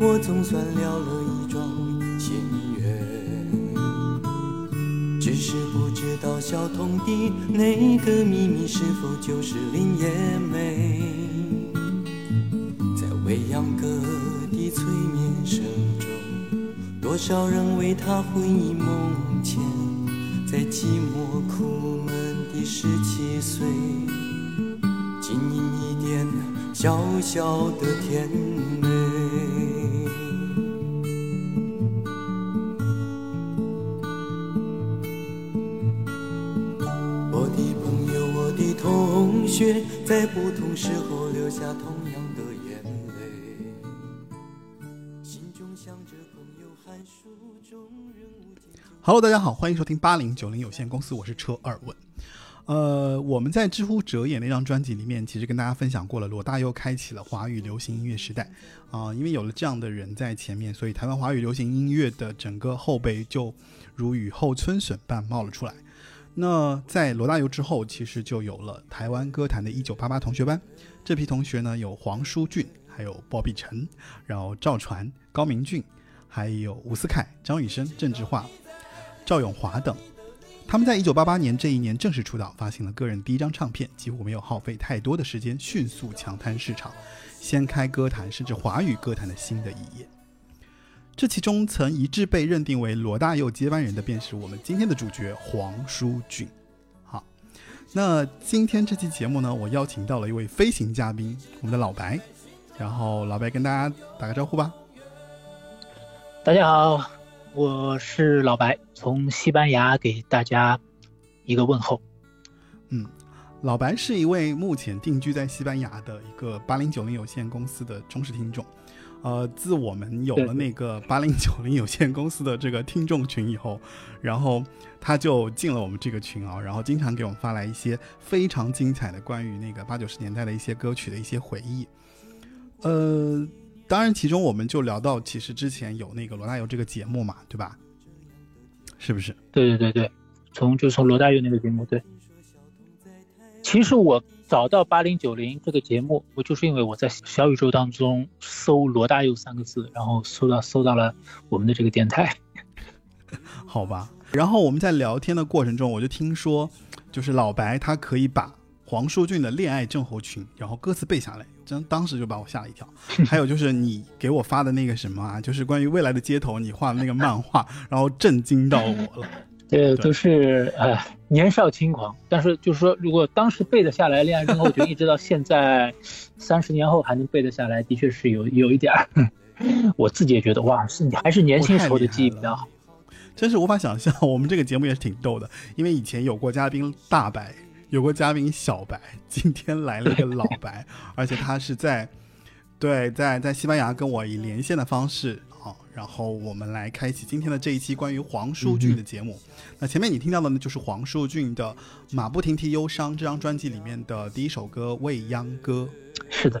我总算了了一桩心愿。只是不知道小童的那个秘密是否就是林叶梅，在未央歌的催眠声中，多少人为他魂萦梦牵，在寂寞苦闷的十七岁。经营一点小小的甜美。Hello，大家好，欢迎收听八零九零有限公司，我是车二问。呃，我们在知乎哲眼那张专辑里面，其实跟大家分享过了，罗大佑开启了华语流行音乐时代啊、因为有了这样的人在前面，所以台湾华语流行音乐的整个后辈就如雨后春笋般冒了出来。那在罗大佑之后，其实就有了台湾歌坛的一九八八同学班。这批同学呢，有黄舒骏，还有包碧晨，然后赵传、高明俊，还有伍思凯、张雨生、郑智化、赵咏华等。他们在1988年这一年正式出道，发行了个人第一张唱片，几乎没有耗费太多的时间，迅速抢滩市场，掀开歌坛甚至华语歌坛的新的一页。这其中曾一致被认定为罗大佑接班人的，便是我们今天的主角黄舒骏。好，那今天这期节目呢，我邀请到了一位飞行嘉宾，我们的老白。然后老白跟大家打个招呼吧。大家好，我是老白，从西班牙给大家一个问候。嗯老白是一位目前定居在西班牙的一个八零九零有限公司的忠实听众。呃，自我们有了那个八零九零有限公司的这个听众群以后，然后他就进了我们这个群啊，然后经常给我们发来一些非常精彩的关于那个八九十年代的一些歌曲的一些回忆。呃，当然，其中我们就聊到，其实之前有那个罗大佑这个节目嘛，对吧？是不是？对对对对，从就从罗大佑那个节目对。其实我找到八零九零这个节目，我就是因为我在小宇宙当中搜罗大佑三个字，然后搜到搜到了我们的这个电台。好吧。然后我们在聊天的过程中，我就听说，就是老白他可以把黄舒骏的《恋爱症候群》然后歌词背下来，真当时就把我吓了一跳。还有就是你给我发的那个什么啊，就是关于未来的街头你画的那个漫画，然后震惊到我了。这都是呃年少轻狂，但是就是说，如果当时背得下来《恋爱症候群》，一直到现在 三十年后还能背得下来，的确是有有一点儿。我自己也觉得哇，是你还是年轻时候的记忆比较好。真是无法想象，我们这个节目也是挺逗的，因为以前有过嘉宾大白，有个嘉宾小白，今天来了一个老白，而且他是在对在在西班牙跟我以连线的方式啊，然后我们来开启今天的这一期关于黄舒骏的节目。那前面你听到的呢，就是黄舒骏的《马不停蹄忧伤》这张专辑里面的第一首歌《未央歌》。是的，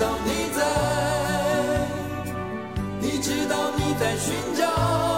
道你在，你知道你在寻找。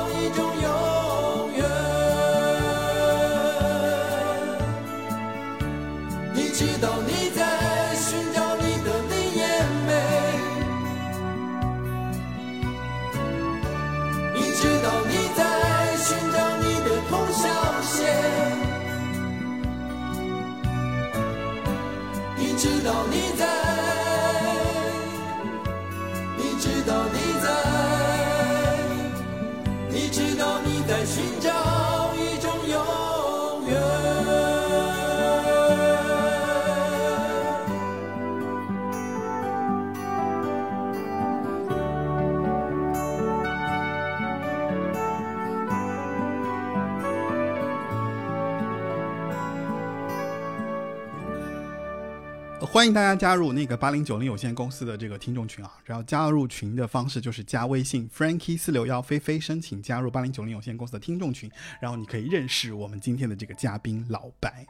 欢迎大家加入那个八零九零有限公司的这个听众群啊！然后加入群的方式就是加微信 Frankie 四六幺菲菲，申请加入八零九零有限公司的听众群，然后你可以认识我们今天的这个嘉宾老白。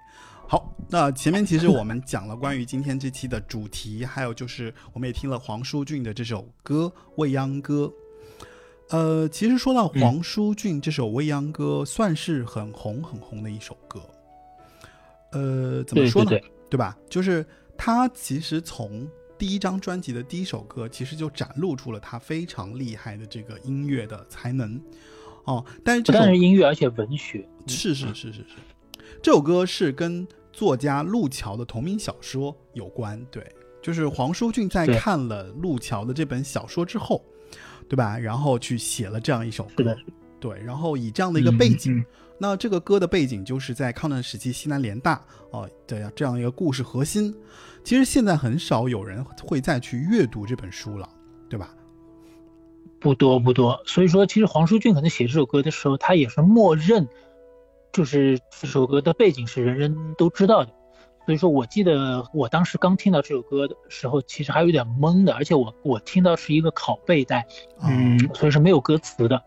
好，那前面其实我们讲了关于今天这期的主题，还有就是我们也听了黄舒骏的这首歌《未央歌》。呃，其实说到黄舒骏这首《未央歌》，算是很红很红的一首歌。呃，怎么说呢？对对对对吧？就是他其实从第一张专辑的第一首歌，其实就展露出了他非常厉害的这个音乐的才能哦。但是不这是音乐，而且文学。是是是是是，这首歌是跟作家路桥的同名小说有关。对，就是黄舒骏在看了路桥的这本小说之后，对吧？然后去写了这样一首歌。对，然后以这样的一个背景，嗯嗯那这个歌的背景就是在抗战时期西南联大哦的这样一个故事核心。其实现在很少有人会再去阅读这本书了，对吧？不多不多，所以说其实黄舒骏可能写这首歌的时候，他也是默认，就是这首歌的背景是人人都知道的。所以说我记得我当时刚听到这首歌的时候，其实还有点懵的，而且我我听到是一个拷贝带，嗯，所以是没有歌词的。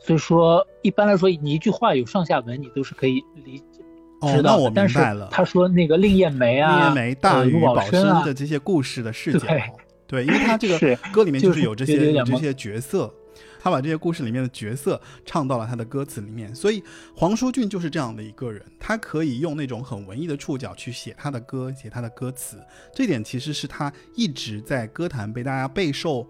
所以说一般来说，你一句话有上下文，你都是可以理知，道的。那我明白了。他说那个令艳梅啊，令艳梅、大禹、呃陆宝宝生的，这些故事的视角对，对，因为他这个歌里面就是有这些有这些角色，他把这些故事里面的角色唱到了他的歌词里面，所以黄舒骏就是这样的一个人，他可以用那种很文艺的触角去写他的歌，写他的歌词，这点其实是他一直在歌坛被大家备受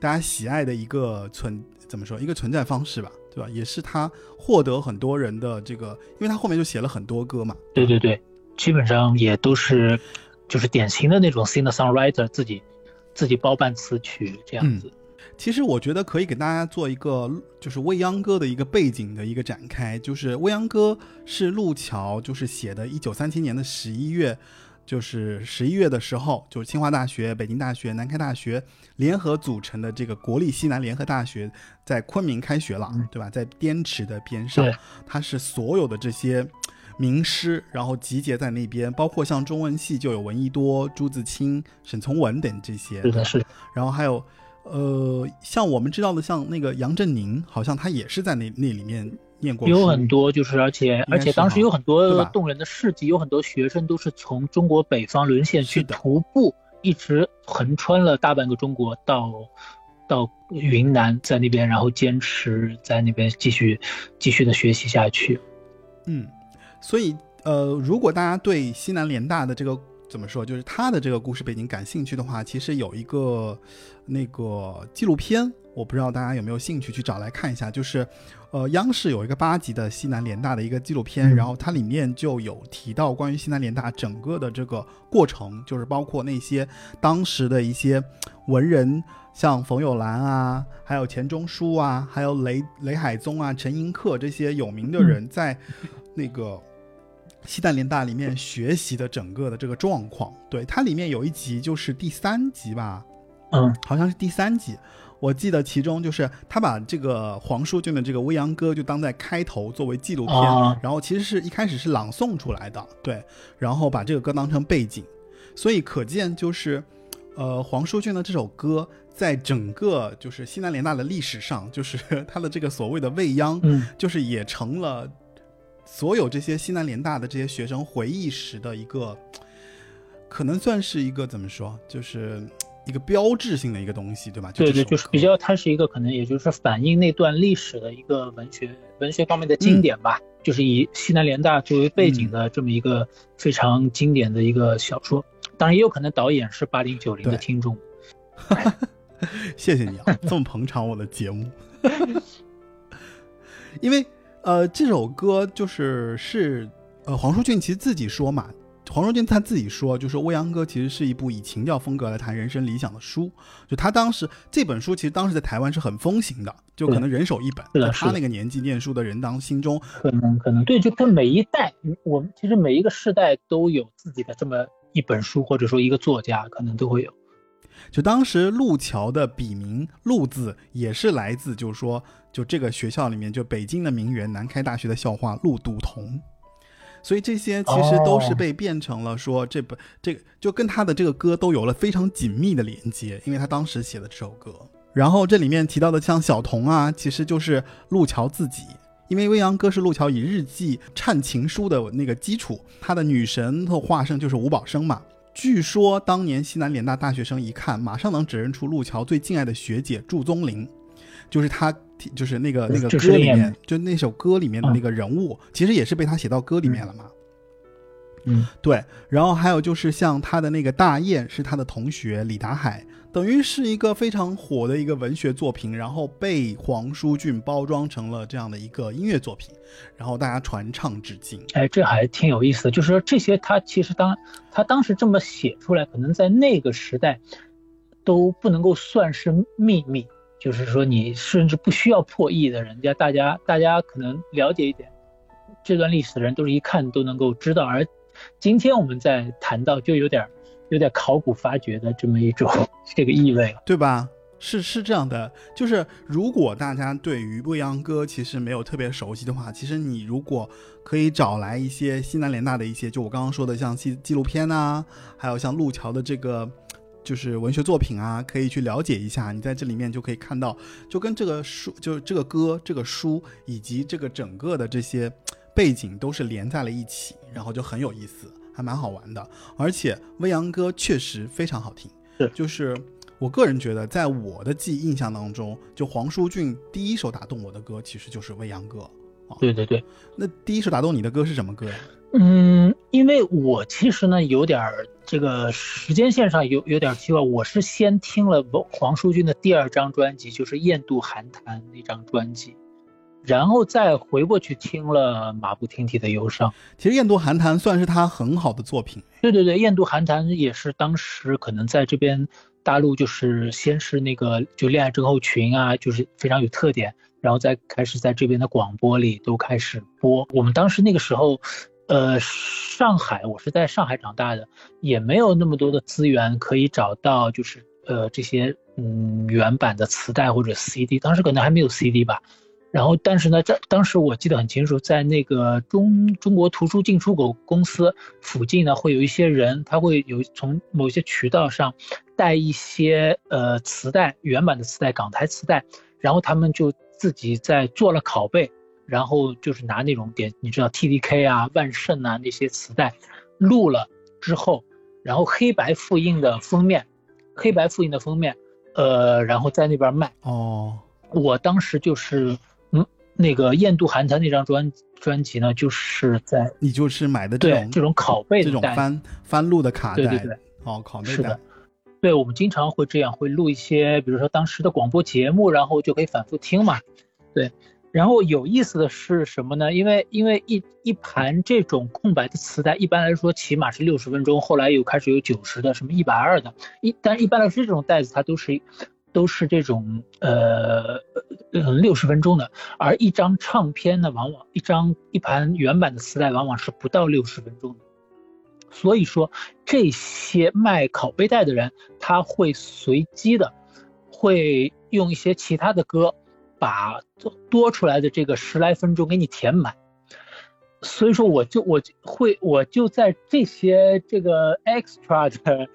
大家喜爱的一个存怎么说一个存在方式吧，对吧？也是他获得很多人的这个，因为他后面就写了很多歌嘛，对对对，基本上也都是就是典型的那种 singer songwriter 自己自己包办词曲这样子。其实我觉得可以给大家做一个就是未央歌的一个背景的一个展开，就是未央歌是路桥就是写的，一九三七年的十一月，就是十一月的时候，就是清华大学、北京大学、南开大学联合组成的这个国立西南联合大学在昆明开学了，对吧？在滇池的边上，它是所有的这些。名师，然后集结在那边，包括像中文系就有闻一多、朱自清、沈从文等这些，是的，是的，然后还有，呃，像我们知道的，像那个杨振宁，好像他也是在那那里面念过。有很多就是而且而且当时有很多动人的事迹，有很多学生都是从中国北方沦陷去的徒步，一直横穿了大半个中国到。到云南，在那边，然后坚持在那边继续继续的学习下去。嗯，所以呃，如果大家对西南联大的这个怎么说，就是他的这个故事背景感兴趣的话，其实有一个那个纪录片，我不知道大家有没有兴趣去找来看一下，就是呃，央视有一个八集的西南联大的一个纪录片，嗯然后它里面就有提到关于西南联大整个的这个过程，就是包括那些当时的一些文人。像冯友兰啊，还有钱钟书啊，还有雷雷海宗啊、陈寅恪这些有名的人，在那个西南联大里面学习的整个的这个状况。对，它里面有一集就是第三集吧，嗯，好像是第三集。我记得其中就是他把这个黄舒骏的这个《未央歌》就当在开头作为纪录片，啊。然后其实是一开始是朗诵出来的，对，然后把这个歌当成背景，所以可见就是，呃，黄舒骏的这首歌在整个就是西南联大的历史上，就是他的这个所谓的未央，嗯，就是也成了所有这些西南联大的这些学生回忆时的一个，可能算是一个怎么说，就是一个标志性的一个东西，对吧？对对，就是比较，它是一个可能也就是反映那段历史的一个文学文学方面的经典吧，就是以西南联大作为背景的这么一个非常经典的一个小说。当然，也有可能导演是八零九零的听众。谢谢你啊，这么捧场我的节目。因为呃，这首歌就是是呃黄舒骏其实自己说嘛，黄荣军他自己说，就说《未央歌》其实是一部以情调风格来谈人生理想的书。就他当时这本书其实当时在台湾是很风行的，就可能人手一本，他那个年纪念书的人当心中可能可能对，就跟每一代，嗯我们其实每一个世代都有自己的这么一本书，或者说一个作家，可能都会有。就当时陆桥的笔名“陆”字也是来自，就是说，就这个学校里面，就北京的名媛，南开大学的校花陆笃同。所以这些其实都是被变成了说这本这个就跟他的这个歌都有了非常紧密的连接，因为他当时写的这首歌。然后这里面提到的像小童啊，其实就是路桥自己，因为未央歌是路桥以日记唱情书的那个基础，他的女神的化身就是吴宝生嘛。据说当年西南联大大学生一看，马上能指认出路桥最敬爱的学姐祝宗林，就是他，就是那个那个歌里面，就那首歌里面的那个人物，其实也是被他写到歌里面了嘛。嗯，对。然后还有就是像他的那个大雁是他的同学李达海。等于是一个非常火的一个文学作品，然后被黄舒骏包装成了这样的一个音乐作品，然后大家传唱至今。哎，这还挺有意思的，就是说这些他其实当他当时这么写出来，可能在那个时代都不能够算是秘密，就是说你甚至不需要破译的，人家大家大家可能了解一点这段历史的人，都是一看都能够知道。而今天我们在谈到，就有点。有点考古发掘的这么一种这个意味，对吧？是是这样的，就是如果大家对于未央歌其实没有特别熟悉的话，其实你如果可以找来一些西南联大的一些，就我刚刚说的像纪纪录片啊，还有像路桥的这个就是文学作品啊，可以去了解一下。你在这里面就可以看到，就跟这个书，就是这个歌、这个书以及这个整个的这些背景都是连在了一起，然后就很有意思。还蛮好玩的，而且未央歌确实非常好听。是，就是我个人觉得，在我的记忆印象当中，就黄舒骏第一首打动我的歌，其实就是未央歌。啊对对对，那第一首打动你的歌是什么歌呀？嗯，因为我其实呢有点这个时间线上有有点奇怪，我是先听了黄舒骏的第二张专辑，就是《雁渡寒潭》那张专辑。然后再回过去听了马不停蹄的忧伤。其实《雁渡寒潭》算是他很好的作品。对对对，《雁渡寒潭》也是当时可能在这边大陆就是先是那个就恋爱症候群啊，就是非常有特点，然后再开始在这边的广播里都开始播。我们当时那个时候，呃，上海，我是在上海长大的，也没有那么多的资源可以找到就是呃这些嗯原版的磁带或者 CD，当时可能还没有 CD 吧。然后，但是呢，在当时我记得很清楚，在那个中中国图书进出口公司附近呢，会有一些人，他会有从某些渠道上带一些呃磁带，原版的磁带，港台磁带，然后他们就自己在做了拷贝，然后就是拿那种点，你知道 T D K 啊、万盛啊那些磁带录了之后，然后黑白复印的封面，黑白复印的封面，呃，然后在那边卖。哦，我当时就是嗯。那个《雁度寒潭》那张专专辑呢，就是在你就是买的这种这种拷贝这种翻翻录的卡带，对对对，哦，拷贝是的，对我们经常会这样，会录一些，比如说当时的广播节目，然后就可以反复听嘛。对，然后有意思的是什么呢？因为因为一一盘这种空白的磁带，一般来说起码是六十分钟，后来又开始有九十的，什么一百二的，一但一般来说这种袋子它都是。都是这种呃六十分钟的，而一张唱片呢，往往一张一盘原版的磁带往往是不到六十分钟的。所以说，这些卖拷贝带的人，他会随机的，会用一些其他的歌，把多出来的这个十来分钟给你填满。所以说，我就我会我就在这些这个 extra 的。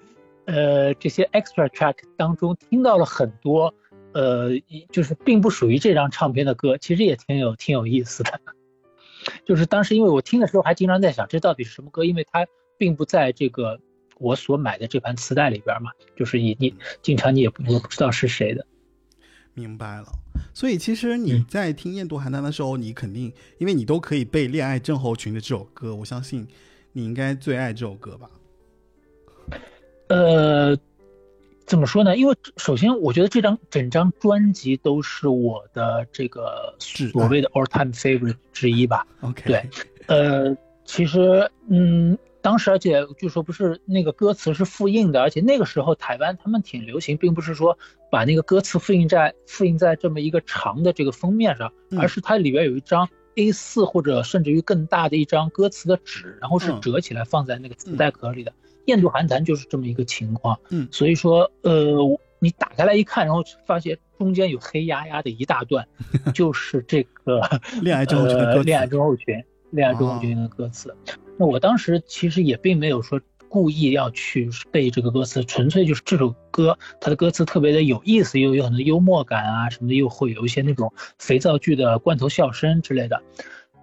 呃，这些 extra track 当中听到了很多，呃，就是并不属于这张唱片的歌，其实也挺有挺有意思的。就是当时因为我听的时候还经常在想，这到底是什么歌？因为它并不在这个我所买的这盘磁带里边嘛，就是你你经常你也不也不知道是谁的。明白了。所以其实你在听《雁渡寒潭》的时候，你肯定因为你都可以背《恋爱症候群》的这首歌，我相信你应该最爱这首歌吧。呃，怎么说呢？因为首先，我觉得这张整张专辑都是我的这个所谓的 all time favorite 之一吧。OK，对，呃，其实，嗯，当时而且据说不是那个歌词是复印的，而且那个时候台湾他们挺流行，并不是说把那个歌词复印在复印在这么一个长的这个封面上，而是它里边有一张 A4 或者甚至于更大的一张歌词的纸，然后是折起来放在那个磁带壳里的。印度寒潭就是这么一个情况，嗯，所以说，呃，你打开来一看，然后发现中间有黑压压的一大段，就是这个恋爱症候群恋爱症候群，恋爱中后群》的歌词。那我当时其实也并没有说故意要去背这个歌词，纯粹就是这首歌它的歌词特别的有意思，又有很多幽默感啊什么的，又会有一些那种肥皂剧的罐头笑声之类的。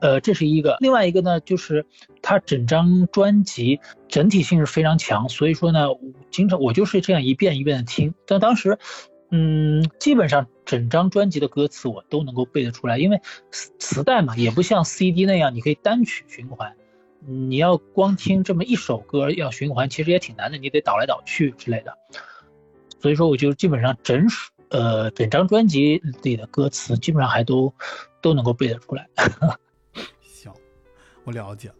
呃，这是一个。另外一个呢，就是它整张专辑整体性是非常强，所以说呢，经常我就是这样一遍一遍的听。但当时，嗯，基本上整张专辑的歌词我都能够背得出来，因为磁磁带嘛，也不像 CD 那样你可以单曲循环，你要光听这么一首歌要循环，其实也挺难的，你得倒来倒去之类的。所以说，我就基本上整首呃整张专辑里的歌词基本上还都都能够背得出来。行我了解了，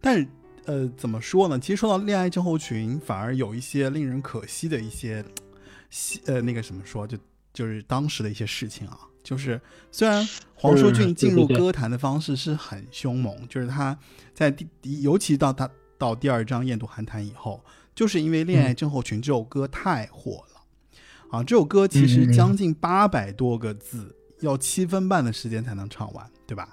但，呃，怎么说呢？其实说到恋爱症候群，反而有一些令人可惜的一些，呃，那个什么说，就就是当时的一些事情啊。就是虽然黄舒骏进入歌坛的方式是很凶猛，就是他在第，尤其到他到第二张《雁渡寒潭》以后，就是因为《恋爱症候群》这首歌太火了啊。这首歌其实将近八百多个字，要七分半的时间才能唱完，对吧？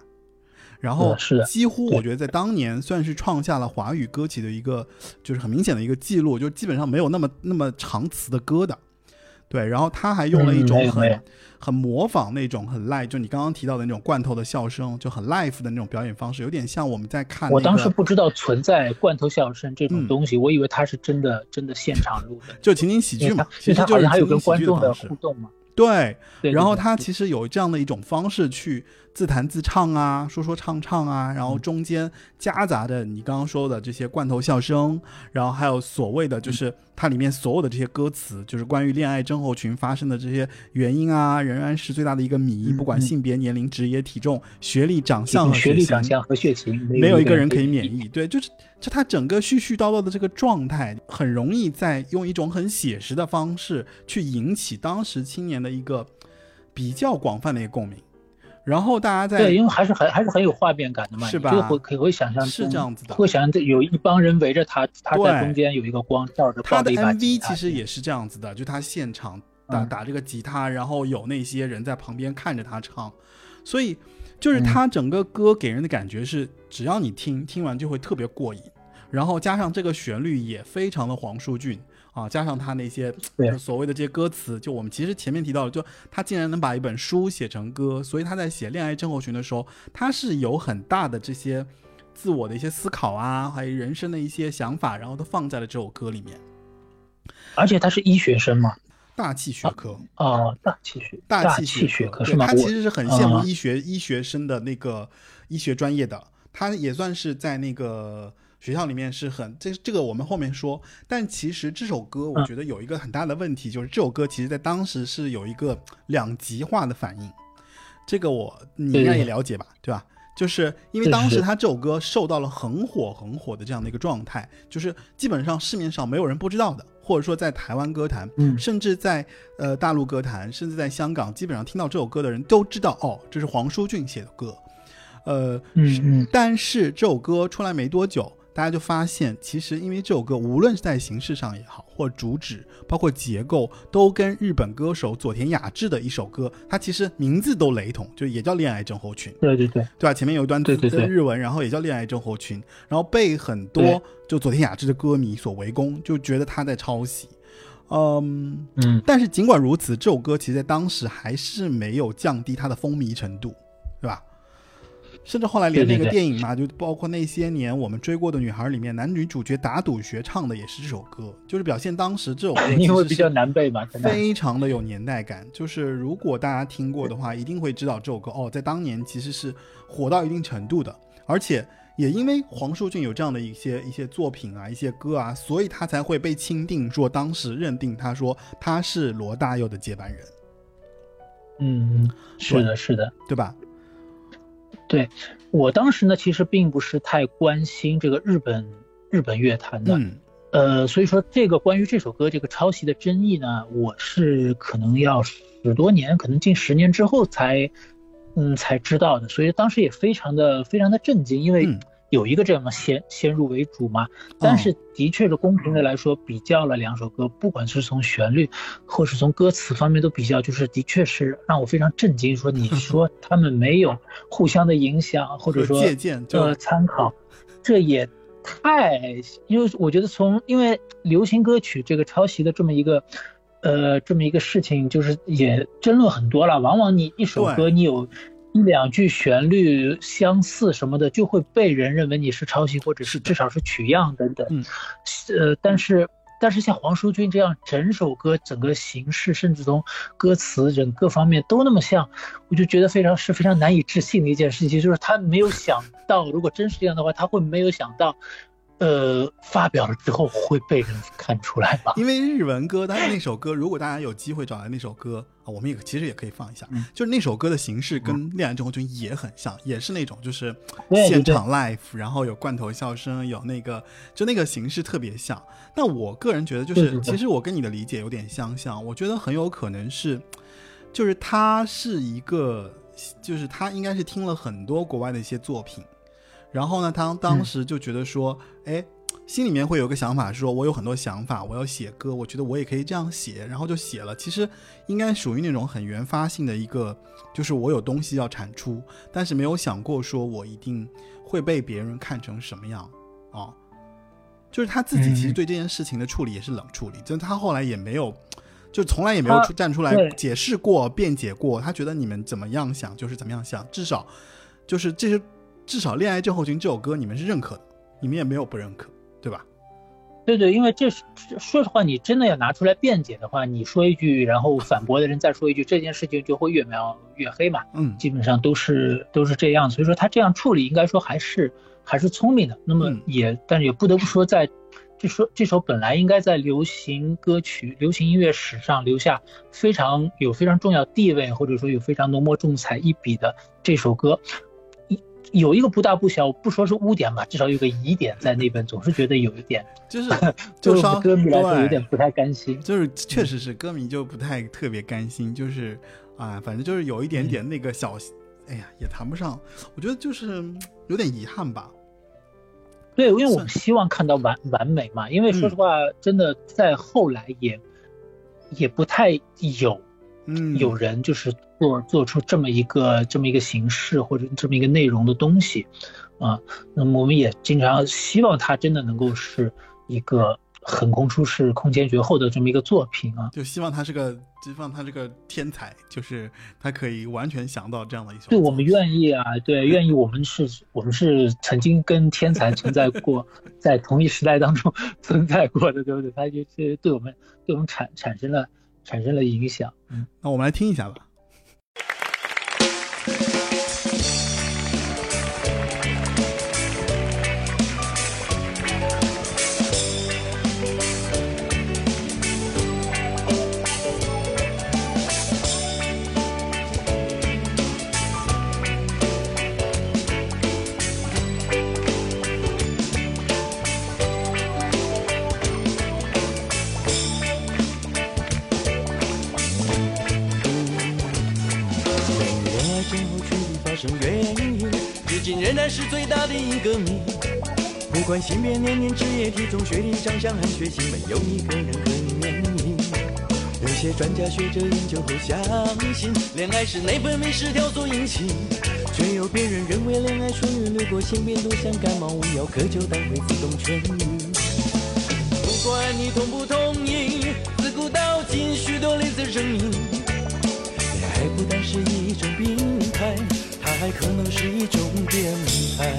然后几乎我觉得在当年算是创下了华语歌曲的一个，就是很明显的一个记录，就基本上没有那么那么长词的歌的，对。然后他还用了一种很很模仿那种很 live，就你刚刚提到的那种罐头的笑声，就很 live 的那种表演方式，有点像我们在看。我当时不知道存在罐头笑声这种东西，我以为他是真的真的现场录的，就情景喜剧嘛，其实就是还有跟观众的互动嘛。对，然后他其实有这样的一种方式去。自弹自唱啊，说说唱唱啊，然后中间夹杂着你刚刚说的这些罐头笑声，然后还有所谓的就是它里面所有的这些歌词，就是关于恋爱症候群发生的这些原因啊，仍然是最大的一个谜。不管性别、年龄、职业、体重、学历、长相和学历、长相和血型，没有一个人可以免疫。对，就是就他整个絮絮叨叨的这个状态，很容易在用一种很写实的方式去引起当时青年的一个比较广泛的一个共鸣。然后大家在对，因为还是很还是很有画面感的嘛，是吧？就会可会想象是这样子的，会想象这有一帮人围着他，他在中间有一个光照着。他的 MV 其实也是这样子的，就他现场打打这个吉他，然后有那些人在旁边看着他唱，所以就是他整个歌给人的感觉是，只要你听听完就会特别过瘾，然后加上这个旋律也非常的黄舒骏。啊，加上他那些所谓的这些歌词，就我们其实前面提到的，就他竟然能把一本书写成歌，所以他在写恋爱症候群的时候，他是有很大的这些自我的一些思考啊，还有人生的一些想法，然后都放在了这首歌里面。而且他是医学生嘛，大气学科啊，大气学，大气学科是吗？他其实是很羡慕医学医学生的那个医学专业的，他也算是在那个。学校里面是很这这个我们后面说，但其实这首歌我觉得有一个很大的问题，就是这首歌其实在当时是有一个两极化的反应，这个我你应该也了解吧，对。吧？就是因为当时他这首歌受到了很火很火的这样的一个状态，就是基本上市面上没有人不知道的，或者说在台湾歌坛，甚至在呃大陆歌坛，甚至在香港，基本上听到这首歌的人都知道，哦，这是黄舒骏写的歌，呃，嗯，但是这首歌出来没多久。大家就发现，其实因为这首歌，无论是在形式上也好，或主旨，包括结构，都跟日本歌手佐田雅治的一首歌，它其实名字都雷同，就也叫《恋爱症候群》。对对对，对吧？前面有一段对对对日文，然后也叫《恋爱症候群》，然后被很多就佐田雅治的歌迷所围攻，就觉得他在抄袭。嗯嗯，但是尽管如此，这首歌其实在当时还是没有降低它的风靡程度？甚至后来连那个电影嘛，就包括那些年我们追过的女孩里面，男女主角打赌学唱的也是这首歌，就是表现当时这首歌 因为比较难背嘛，非常的有年代感。就是如果大家听过的话，一定会知道这首歌哦，在当年其实是火到一定程度的，而且也因为黄舒骏有这样的一些一些作品啊，一些歌啊，所以他才会被钦定，说当时认定他说他是罗大佑的接班人。嗯，是的，是的，对吧？对我当时呢，其实并不是太关心这个日本日本乐坛的，呃，所以说这个关于这首歌这个抄袭的争议呢，我是可能要十多年，可能近十年之后才，嗯，才知道的。所以当时也非常的非常的震惊，因为有一个这样的先先入为主嘛。但是的确是公平的来说，比较了两首歌，不管是从旋律或是从歌词方面都比较，就是的确是让我非常震惊。说你 说他们没有互相的影响，或者说借鉴呃参考，这也太因为我觉得从因为流行歌曲这个抄袭的这么一个。呃，这么一个事情就是也争论很多了。往往你一首歌，你有一两句旋律相似什么的，就会被人认为你是抄袭，或者是至少是取样等等。嗯呃，但是但是像黄淑君这样，整首歌整个形式，甚至从歌词整各方面都那么像，我就觉得非常是非常难以置信的一件事情。就是他没有想到，如果真是这样的话，他会没有想到。呃，发表了之后会被人看出来吧？因为日文歌，但是那首歌，如果大家有机会找来那首歌啊，我们也其实也可以放一下。就是那首歌的形式跟《恋爱症候群》也很像，也是那种就是现场 live，然后有罐头笑声，有那个就那个形式特别像。但我个人觉得，就是其实我跟你的理解有点相像。我觉得很有可能是，就是他是一个，就是他应该是听了很多国外的一些作品。然后呢，他当时就觉得说，哎，心里面会有个想法，说我有很多想法，我要写歌，我觉得我也可以这样写，然后就写了。其实应该属于那种很原发性的一个，就是我有东西要产出，但是没有想过说我一定会被别人看成什么样啊。就是他自己其实对这件事情的处理也是冷处理，就他后来也没有，就从来也没有出站出来解释过、辩解过。他觉得你们怎么样想就是怎么样想，至少就是这些。至少《恋爱症候群》这首歌你们是认可的，你们也没有不认可，对吧？对对，因为这是说实话，你真的要拿出来辩解的话，你说一句，然后反驳的人再说一句，这件事情就会越描越黑嘛。嗯，基本上都是都是这样，所以说他这样处理应该说还是还是聪明的。那么也，但是也不得不说，在这首这首本来应该在流行歌曲、流行音乐史上留下非常有非常重要地位，或者说有非常浓墨重彩一笔的这首歌。有一个不大不小，不说是污点吧，至少有个疑点在那边，总是觉得有一点，就是 就稍歌迷来说有点不太甘心，就是确实是歌迷就不太特别甘心，就是啊，反正就是有一点点那个小，哎呀，也谈不上，我觉得就是有点遗憾吧。对，因为我们希望看到完完美嘛，因为说实话，真的在后来也也不太有。嗯，有人就是做做出这么一个这么一个形式或者这么一个内容的东西，啊，那么我们也经常希望它真的能够是一个横空出世、空前绝后的这么一个作品啊，就希望他是个，希望他是个天才，就是他可以完全想到这样的一些。对，我们愿意啊，对，愿意，我们是，我们是曾经跟天才存在过，在同一时代当中存在过的，对不对？他就是对我们对我们产产生了。产生了影响，嗯，那我们来听一下吧。原因，至今仍然是最大的一个谜。不管性别、年龄、职业、体重、学历、长相和血型，没有一个人可以免疫。有些专家学者研究后相信，恋爱是内分泌失调所引起。却有别人认为，恋爱属于流过性病多，像感冒无药可救，但会自动痊愈。不管你同不同意，自古到今许多类似声音，恋爱不单是一种病态。它还可能是一种变态。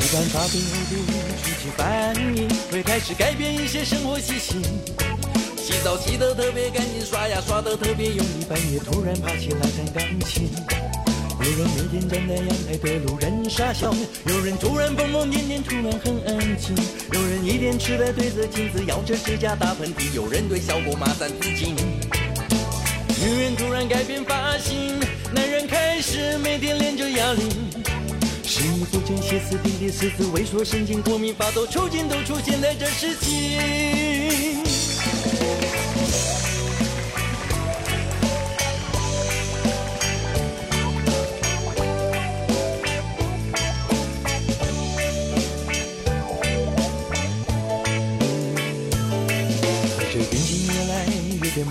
一旦发病后的初期反应，会开始改变一些生活习性。洗澡洗得特别干净，刷牙刷得特别用力，半夜突然爬起来弹钢琴。有人每天站在阳台对路人傻笑，有人突然疯疯癫癫，突然很安静。有人一边痴呆对着镜子咬着指甲打喷嚏，有人对小狗骂三字经。女人突然改变发型，男人开始每天练着哑铃。食欲不振、歇斯底里、四肢萎缩、神经过敏、发抖、抽筋，都出现在这时期。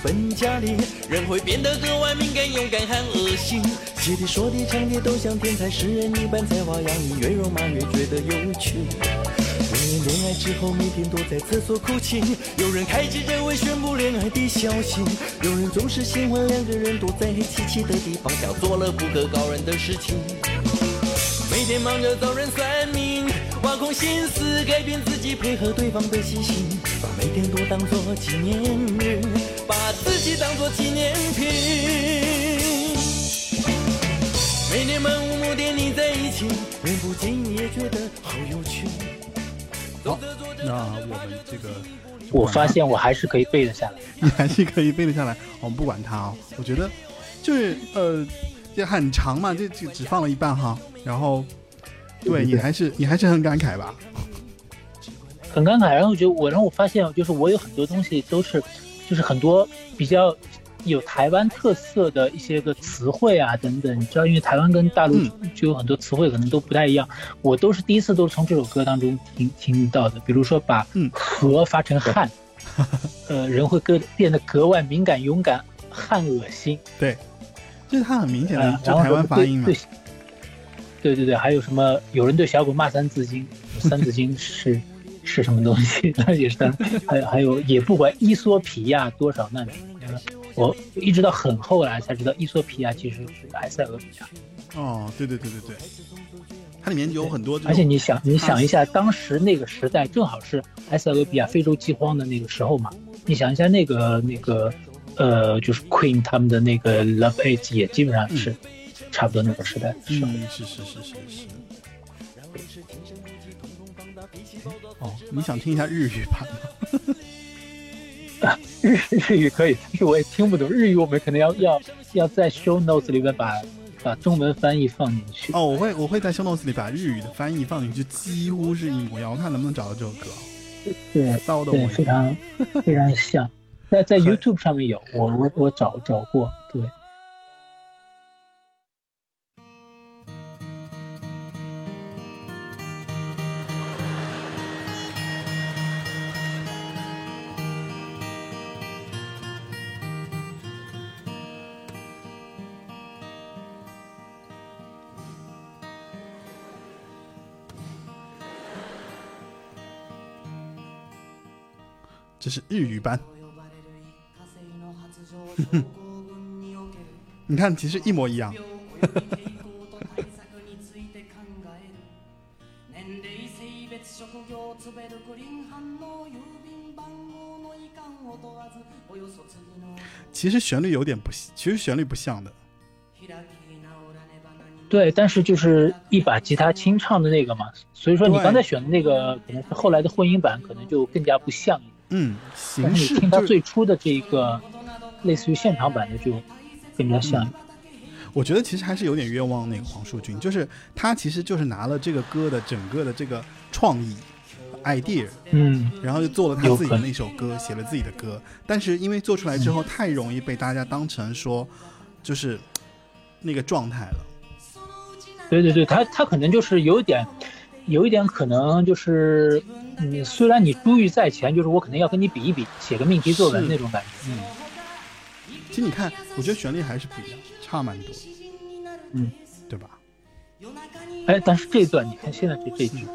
分家里，人会变得格外敏感、勇敢和恶心。写的、说的、唱的都像天才诗人一般才华洋溢，越肉麻越觉得有趣。有人恋爱之后每天躲在厕所哭泣，有人开记者会宣布恋爱的消息，有人总是喜欢两个人躲在黑漆漆的地方，想做了不可告人的事情。每天忙着找人算命，挖空心思改变自己，配合对方的习性，把每天都当作纪念日，把自己当作纪念品。每年漫无目的腻在一起，人不经意也觉得好有趣。好，那我们这个，我发现我还是可以背得下来，你还是可以背得下来。我们不管它哦，我觉得就是呃，也很长嘛，这这只放了一半哈。然后，对你还是你还是很感慨吧？很感慨。然后我觉得我，然后我发现，就是我有很多东西都是，就是很多比较有台湾特色的一些个词汇啊等等。你知道，因为台湾跟大陆就有很多词汇可能都不太一样。我都是第一次都是从这首歌当中听听到的。比如说把“河”发成“汉 ”，呃，人会格变得格外敏感、勇敢、汉恶心。对，就是它很明显的就台湾发音嘛。对对对，还有什么？有人对小狗骂《三字经》，《三字经》是是什么东西？那也是。还有还有，也不管伊索皮亚多少难民。我一直到很后来才知道，伊索皮亚其实是埃塞俄比亚。哦，对对对对对，它里面有很多。而且你想，你想一下，当时那个时代正好是埃塞俄比亚非洲饥荒的那个时候嘛。你想一下，那个那个呃，就是 Queen 他们的那个 Love Eight 也基本上是。差不多那个时代，是是是是是是。你想听一下日语版吗？日日语可以，但是我也听不懂日语。我们可能要要要在 show notes 里面把把中文翻译放进去。哦，我会我会在 show notes 里把日语的翻译放进去，几乎是一模一样。我看能不能找到这首歌。对，骚的非常非常像，在在 YouTube 上面有，我我我找找过，这是日语版，你看，其实一模一样。其实旋律有点不，其实旋律不像的。对，但是就是一把吉他清唱的那个嘛，所以说你刚才选的那个可能是后来的混音版，可能就更加不像。嗯，但是你听他最初的这一个，类似于现场版的，就更加像。我觉得其实还是有点冤枉那个黄树军，就是他其实就是拿了这个歌的整个的这个创意 idea，嗯，然后就做了他自己的那首歌，写了自己的歌。但是因为做出来之后太容易被大家当成说，就是那个状态了。对对对，他他可能就是有一点。有一点可能就是，嗯，虽然你珠玉在前，就是我肯定要跟你比一比，写个命题作文那种感觉。嗯，其实你看，我觉得旋律还是不一样，差蛮多。嗯，对吧？哎，但是这段，你看现在这这句。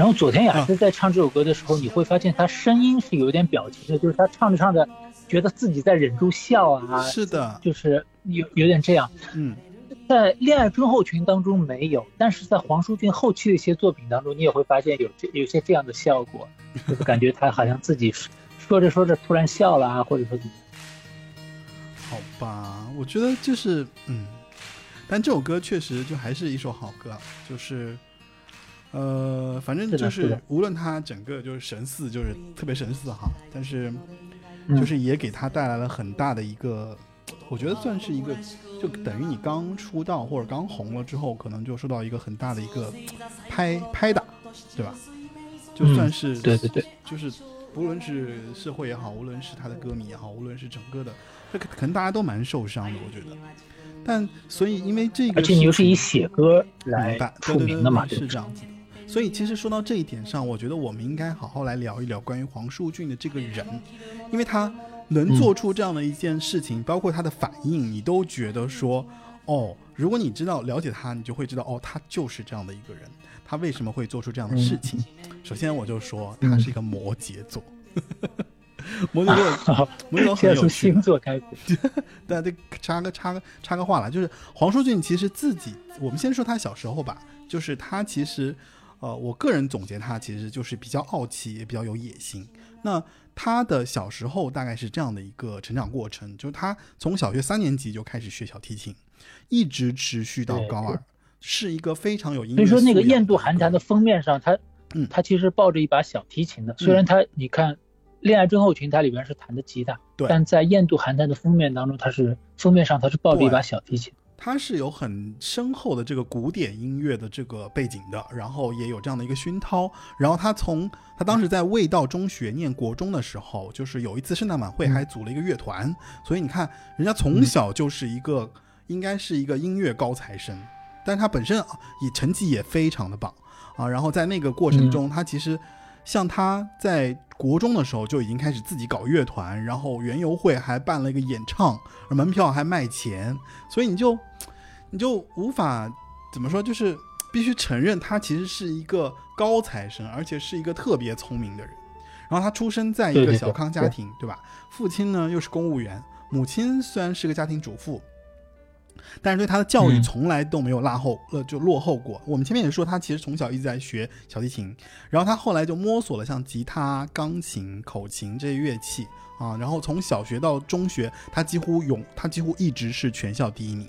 然后佐田雅士在唱这首歌的时候，你会发现他声音是有点表情的，就是他唱着唱着，觉得自己在忍住笑啊。是的，就是有有点这样。嗯，在恋爱忠厚群当中没有，但是在黄舒骏后期的一些作品当中，你也会发现有这有些这样的效果，就是感觉他好像自己说着说着突然笑了啊，或者说怎么。好吧，我觉得就是嗯，但这首歌确实就还是一首好歌，就是。呃，反正就是无论他整个就是神似，就是特别神似哈，但是就是也给他带来了很大的一个，我觉得算是一个，就等于你刚出道或者刚红了之后，可能就受到一个很大的一个拍拍打，对吧？就算是对对对，就是不论是社会也好，无论是他的歌迷也好，无论是整个的，这可可能大家都蛮受伤的，我觉得。但所以因为这个，而且你又是以写歌来出名的嘛，对对对是这样子的。所以其实说到这一点上，我觉得我们应该好好来聊一聊关于黄舒骏的这个人，因为他能做出这样的一件事情，包括他的反应，你都觉得说，哦，如果你知道了解他，你就会知道，哦，他就是这样的一个人，他为什么会做出这样的事情？首先我就说他是一个摩羯座。摩羯座，摩羯座很有趣。星座开始，对，这插个插个插个话了，就是黄舒骏其实自己，我们先说他小时候吧，就是他其实，呃，我个人总结他其实就是比较傲气，也比较有野心。那他的小时候大概是这样的一个成长过程，就是他从小学三年级就开始学小提琴，一直持续到高二，是一个非常有音乐。所以说那个《印度寒潭》的封面上，他，嗯，他其实抱着一把小提琴的，虽然他你看。恋爱症候群，它里边是弹的吉他，对，但在《印度寒潭》的封面当中，它是封面上它是抱着一把小提琴，它是有很深厚的这个古典音乐的这个背景的，然后也有这样的一个熏陶。然后他从他当时在味道中学念国中的时候，就是有一次圣诞晚会还组了一个乐团，所以你看人家从小就是一个应该是一个音乐高材生，但是他本身啊也成绩也非常的棒啊。然后在那个过程中，他其实像他在。国中的时候就已经开始自己搞乐团，然后园游会还办了一个演唱，而门票还卖钱，所以你就你就无法怎么说，就是必须承认他其实是一个高材生，而且是一个特别聪明的人。然后他出生在一个小康家庭，对吧？父亲呢又是公务员，母亲虽然是个家庭主妇。但是对他的教育从来都没有落后，呃，就落后过。我们前面也说，他其实从小一直在学小提琴，然后他后来就摸索了像吉他、钢琴、口琴这些乐器啊。然后从小学到中学，他几乎永，他几乎一直是全校第一名。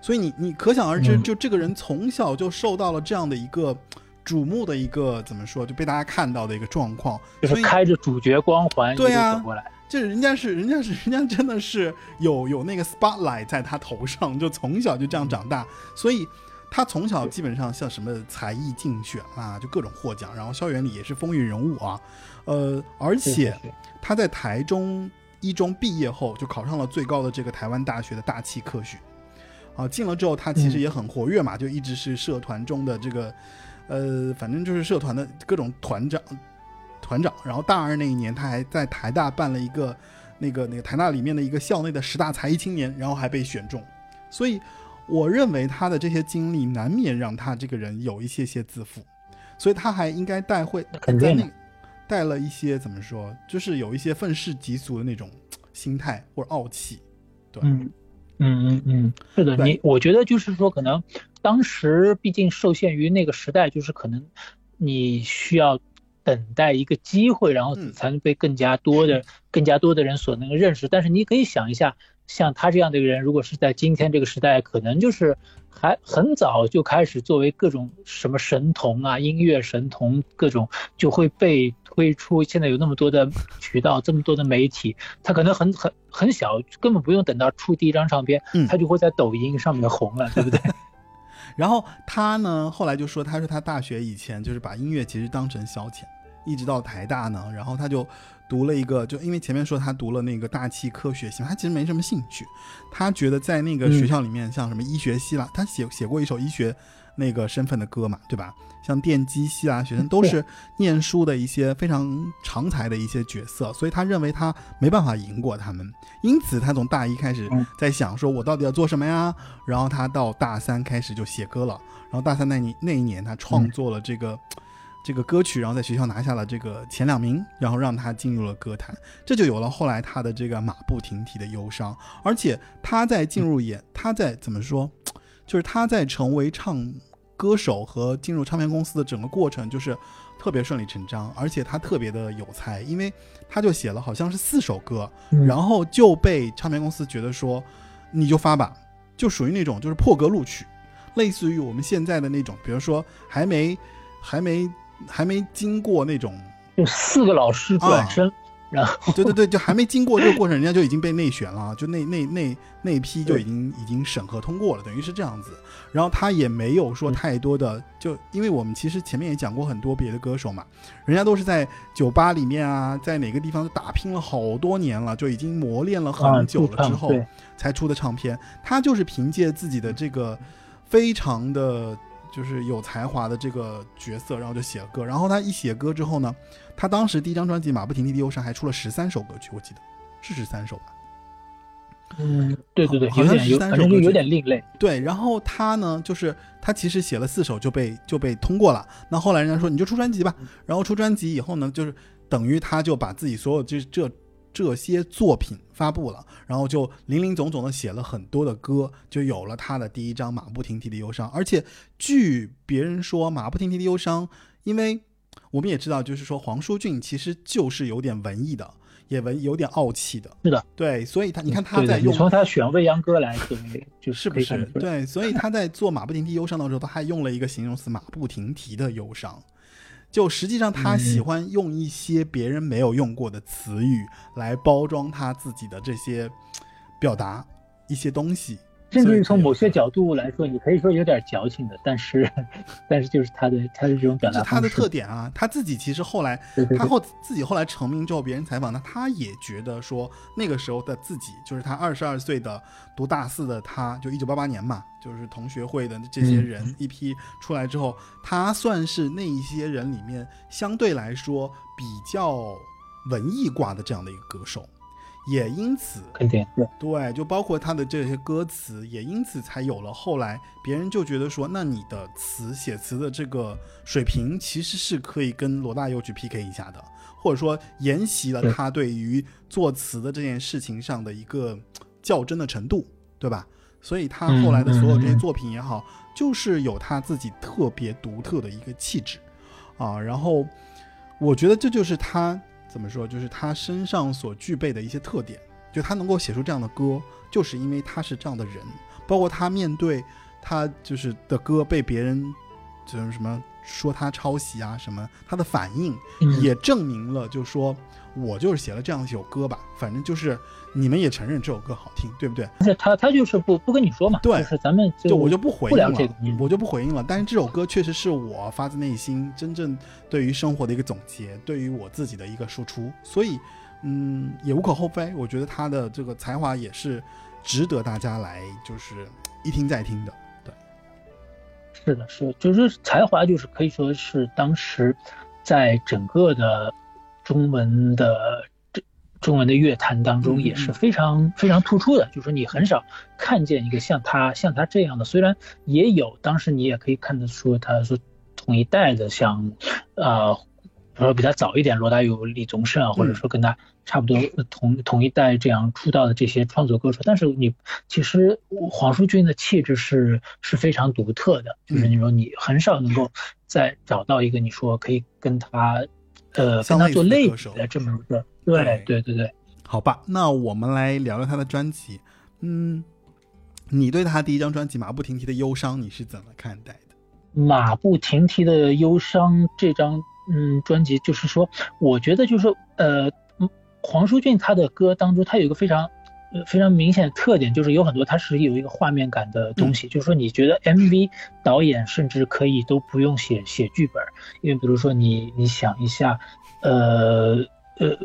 所以你你可想而知，就这个人从小就受到了这样的一个瞩目的一个怎么说，就被大家看到的一个状况，就是开着主角光环对呀走过来。就是人家是人家是人家真的是有有那个 spotlight 在他头上，就从小就这样长大，所以他从小基本上像什么才艺竞选啊，就各种获奖，然后校园里也是风云人物啊，呃，而且他在台中一中毕业后就考上了最高的这个台湾大学的大气科学，啊，进了之后他其实也很活跃嘛，就一直是社团中的这个，呃，反正就是社团的各种团长。团长，然后大二那一年，他还在台大办了一个，那个那个台大里面的一个校内的十大才艺青年，然后还被选中。所以，我认为他的这些经历难免让他这个人有一些些自负，所以他还应该带会在那带了一些怎么说，就是有一些愤世嫉俗的那种心态或者傲气。对，嗯嗯嗯嗯，是的，你我觉得就是说，可能当时毕竟受限于那个时代，就是可能你需要。等待一个机会，然后才能被更加多的、更加多的人所能够认识。但是你可以想一下，像他这样的一个人，如果是在今天这个时代，可能就是还很早就开始作为各种什么神童啊、音乐神童，各种就会被推出。现在有那么多的渠道，这么多的媒体，他可能很很很小，根本不用等到出第一张唱片，他就会在抖音上面红了，对不对？然后他呢，后来就说，他说他大学以前就是把音乐其实当成消遣，一直到台大呢，然后他就读了一个，就因为前面说他读了那个大气科学系，他其实没什么兴趣，他觉得在那个学校里面，像什么医学系啦，他写写过一首医学那个身份的歌嘛，对吧？像电机系啊，学生都是念书的一些非常常才的一些角色，所以他认为他没办法赢过他们，因此他从大一开始在想说，我到底要做什么呀？然后他到大三开始就写歌了，然后大三那年那一年他创作了这个这个歌曲，然后在学校拿下了这个前两名，然后让他进入了歌坛，这就有了后来他的这个马不停蹄的忧伤，而且他在进入演，他在怎么说，就是他在成为唱。歌手和进入唱片公司的整个过程就是特别顺理成章，而且他特别的有才，因为他就写了好像是四首歌，然后就被唱片公司觉得说你就发吧，就属于那种就是破格录取，类似于我们现在的那种，比如说还没还没还没经过那种就四个老师转身然后对对对，就还没经过这个过程，人家就已经被内选了，就那那那那批就已经已经审核通过了，等于是这样子。然后他也没有说太多的，就因为我们其实前面也讲过很多别的歌手嘛，人家都是在酒吧里面啊，在哪个地方打拼了好多年了，就已经磨练了很久了之后才出的唱片。他就是凭借自己的这个非常的。就是有才华的这个角色，然后就写了歌。然后他一写歌之后呢，他当时第一张专辑《马不停蹄的忧伤》还出了十三首歌曲，我记得是十三首吧？嗯，对对对，好像十三首，有点另类。对，然后他呢，就是他其实写了四首就被就被通过了。那后来人家说你就出专辑吧。然后出专辑以后呢，就是等于他就把自己所有这这。这些作品发布了，然后就林林总总的写了很多的歌，就有了他的第一张《马不停蹄的忧伤》。而且据别人说，《马不停蹄的忧伤》，因为我们也知道，就是说黄舒骏其实就是有点文艺的，也文有点傲气的。是的，对，所以他你看他在用，从他选未央歌来作为，就是不是？对，所以他在做《马不停蹄忧伤》的时候，他还用了一个形容词“马不停蹄的忧伤”。就实际上，他喜欢用一些别人没有用过的词语来包装他自己的这些表达一些东西。甚至于从某些角度来说，你可以说有点矫情的，但是，但是就是他的他的这种表达是他的特点啊。他自己其实后来，他后自己后来成名之后，别人采访他，他也觉得说那个时候的自己，就是他二十二岁的读大四的他，就一九八八年嘛，就是同学会的这些人一批出来之后，他算是那一些人里面相对来说比较文艺挂的这样的一个歌手。也因此，肯定对对，就包括他的这些歌词，也因此才有了后来别人就觉得说，那你的词写词的这个水平其实是可以跟罗大佑去 PK 一下的，或者说沿袭了他对于作词的这件事情上的一个较真的程度，对吧？所以他后来的所有这些作品也好，就是有他自己特别独特的一个气质啊。然后我觉得这就是他。怎么说？就是他身上所具备的一些特点，就他能够写出这样的歌，就是因为他是这样的人。包括他面对他就是的歌被别人就是什么说他抄袭啊什么，他的反应也证明了，就是说。我就是写了这样一首歌吧，反正就是你们也承认这首歌好听，对不对？而且他，他就是不不跟你说嘛。对，就是咱们就我就不回应了，我就不回应了。但是这首歌确实是我发自内心真正对于生活的一个总结，对于我自己的一个输出，所以嗯也无可厚非。我觉得他的这个才华也是值得大家来就是一听再听的。对，是的，是就是才华，就是可以说是当时在整个的。中文的这中文的乐坛当中也是非常非常突出的，就是说你很少看见一个像他像他这样的，虽然也有，当时你也可以看得出他说同一代的，像呃，比如说比他早一点罗大佑、李宗盛啊，或者说跟他差不多同同一代这样出道的这些创作歌手，但是你其实黄舒骏的气质是是非常独特的，就是你说你很少能够再找到一个你说可以跟他。呃，跟他做类比的这么一个，对对对对，好吧，那我们来聊聊他的专辑。嗯，你对他第一张专辑《马不停蹄的忧伤》你是怎么看待的？《马不停蹄的忧伤》这张嗯专辑，就是说，我觉得就是说，呃，黄舒骏他的歌当中，他有一个非常。非常明显的特点就是有很多它是有一个画面感的东西，就是说你觉得 MV 导演甚至可以都不用写写剧本，因为比如说你你想一下，呃呃，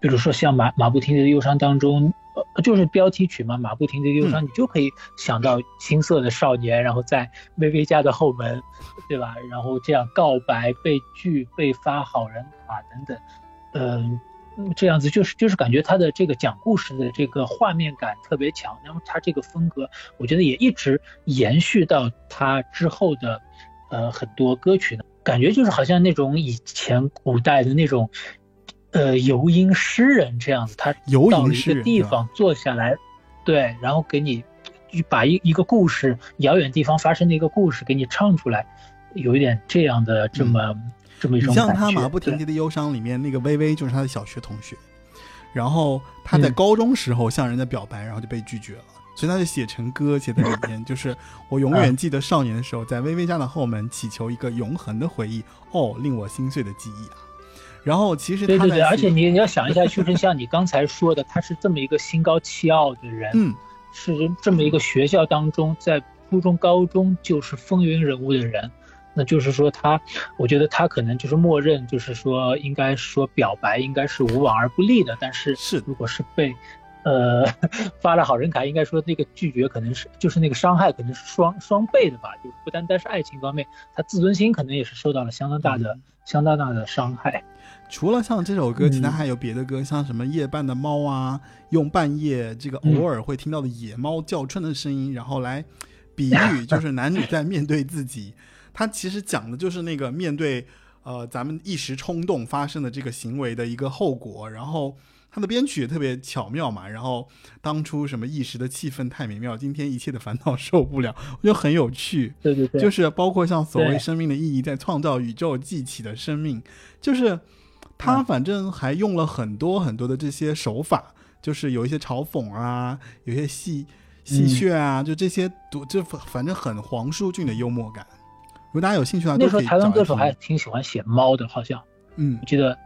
比如说像马马不停蹄的忧伤当中，呃就是标题曲嘛，马不停蹄的忧伤，你就可以想到青涩的少年，然后在薇薇家的后门，对吧？然后这样告白被拒被发好人卡等等，嗯。这样子就是就是感觉他的这个讲故事的这个画面感特别强，然后他这个风格，我觉得也一直延续到他之后的，呃，很多歌曲呢，感觉就是好像那种以前古代的那种，呃，游吟诗人这样子，他到了一个地方坐下来，对，然后给你把一一个故事，遥远地方发生的一个故事给你唱出来，有一点这样的这么。你像他马不停蹄的忧伤里面那个微微就是他的小学同学，然后他在高中时候向人家表白，然后就被拒绝了，所以他就写成歌写在里面，就是我永远记得少年的时候在微微家的后门祈求一个永恒的回忆，哦，令我心碎的记忆啊，然后其实对对对，他而且你你要想一下，就是像你刚才说的，他是这么一个心高气傲的人，嗯是这么一个学校当中，在初中、高中就是风云人物的人，那就是说他，我觉得他可能就是默认，就是说应该说表白应该是无往而不利的，但是是如果是被，呃，发了好人卡，应该说那个拒绝可能是就是那个伤害可能是双双倍的吧，就是不单单是爱情方面，他自尊心可能也是受到了相当大的、相当大的伤害。除了像这首歌，其他嗯还有别的歌，像什么夜半的猫啊，用半夜这个嗯偶尔会听到的野猫叫春的声音，然后来比喻，就是男女在面对自己。它其实讲的就是那个面对呃咱们一时冲动发生的这个行为的一个后果。然后他的编曲也特别巧妙嘛，然后当初什么一时的气氛太美妙，今天一切的烦恼受不了，我觉得很有趣。对对对，就是包括像所谓生命的意义，在创造宇宙记起的生命，就是他嗯反正还用了很多很多的这些手法，就是有一些嘲讽啊，有一些戏戏谑啊，就这些读就反正很黄舒骏的幽默感。如果大家有兴趣的话，那时候台湾歌手还挺喜欢写猫的，好像。嗯。我记得，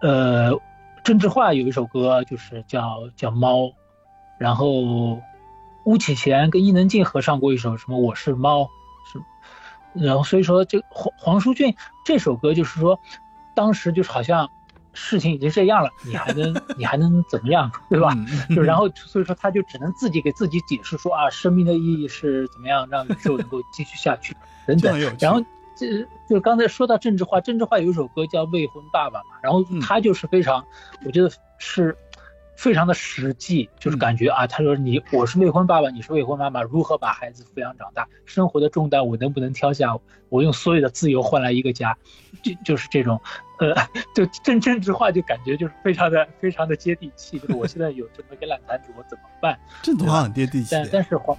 呃，郑智化有一首歌就是叫叫猫，然后巫启贤跟伊能静合唱过一首什么我是猫，是，然后所以说这黄黄舒骏这首歌就是说，当时就是好像事情已经这样了，你还能 你还能怎么样，对吧？嗯 就然后所以说他就只能自己给自己解释说啊，生命的意义是怎么样让宇宙能够继续下去等等。然后这就是刚才说到政治化，政治化有一首歌叫《未婚爸爸》嘛，然后嗯他就是非常，我觉得是非常的实际，就是感觉啊，他说你我是未婚爸爸，你是未婚妈妈，如何把孩子抚养长大，生活的重担我能不能挑下？我用所有的自由换来一个家，就就是这种，呃，就政政治化就感觉就是非常的非常的接地气，就是我现在有这么一个烂摊子，我怎么办？这头好很接地气但。但是黄，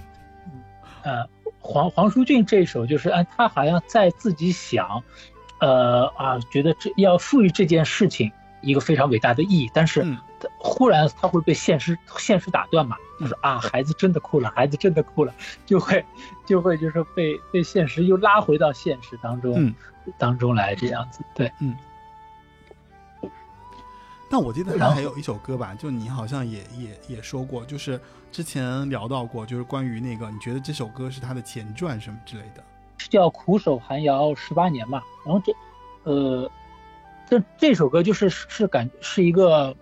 嗯呃，黄黄舒骏这首就是，哎，他好像在自己想，呃啊，觉得这要赋予这件事情一个非常伟大的意义，但是忽然他会被现实现实打断嘛，就是啊，孩子真的哭了，孩子真的哭了，就会就会就是被被现实又拉回到现实当中、嗯当中来这样子，对，嗯但我记得然后他还有一首歌吧，就你好像也也也说过，就是之前聊到过，就是关于那个你觉得这首歌是他的前传什么之类的。是叫苦守寒窑十八年嘛。然后这，呃，这这首歌就是是感是一个，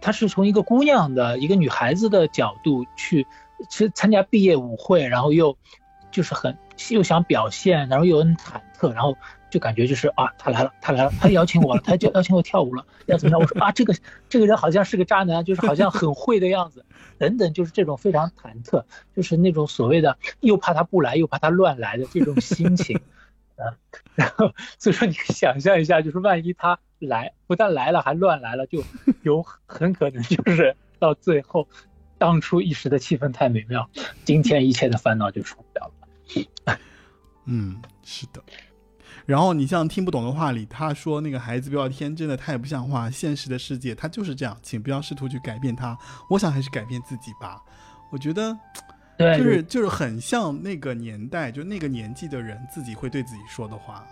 它是从一个姑娘的一个女孩子的角度去去参加毕业舞会，然后又就是很又想表现，然后又很忐忑，然后就感觉就是啊，他来了，他来了，他邀请我了，他就邀请我跳舞了，要怎么样？我说啊，这个这个人好像是个渣男，就是好像很会的样子，等等，就是这种非常忐忑，就是那种所谓的又怕他不来，又怕他乱来的这种心情，啊，然后所以说你想象一下，就是万一他来，不但来了，还乱来了，就 有很可能就是到最后，当初一时的气氛太美妙，今天一切的烦恼就出不了了。嗯，是的。然后你像听不懂的话里，他说那个孩子不要天真的太不像话，现实的世界他就是这样，请不要试图去改变他。我想还是改变自己吧。我觉得对，就是就是很像那个年代，就那个年纪的人自己会对自己说的话。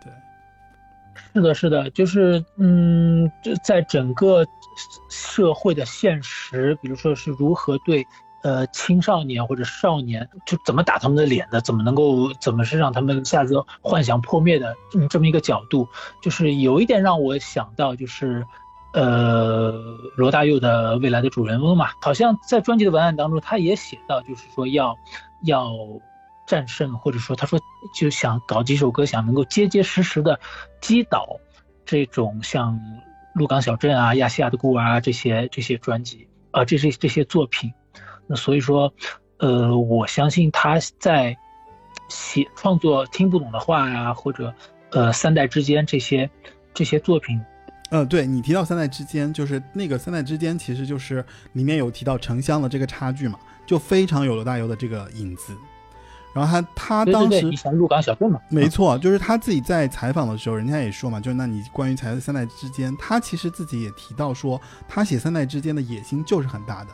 对，是的，是的，就是嗯，就在整个社会的现实，比如说是如何对呃青少年或者少年，就怎么打他们的脸的，怎么能够怎么是让他们一下子幻想破灭的，嗯，这么一个角度，就是有一点让我想到，就是呃罗大佑的未来的主人翁嘛，好像在专辑的文案当中，他也写到，就是说要要。战胜，或者说他说就想搞几首歌，想能够结结实实的击倒这种像《鹿港小镇》啊、《亚细亚的孤儿》啊这些这些专辑啊，这些这些作品。那所以说，呃，我相信他在写创作听不懂的话呀、或者呃三代之间这些这些作品，呃，对你提到三代之间，就是那个三代之间，其实就是里面有提到城乡的这个差距嘛，就非常有罗大佑的这个影子。然后他他对对对，当时你想鹿港小镇嘛？没错，就是他自己在采访的时候，人家也说嘛，就是那你关于才三代之间，他其实自己也提到说，他写三代之间的野心就是很大的，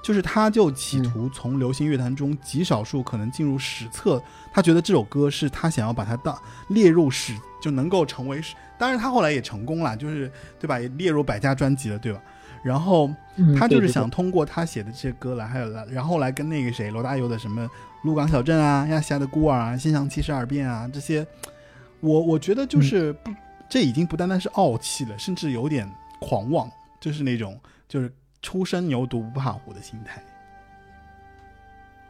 就是他就企图从流行乐坛中极少数可能进入史册，他觉得这首歌是他想要把它当列入史，就能够成为史。当然他后来也成功了，就是对吧？也列入百家专辑了，对吧？然后他就是想通过他写的这些歌来，还有来，然后来跟那个谁罗大佑的什么《鹿港小镇》啊、《亚细亚的孤儿》啊、《心想七十二变》啊这些，我我觉得就是不，这已经不单单是傲气了，甚至有点狂妄，就是那种就是初生牛犊不怕虎的心态。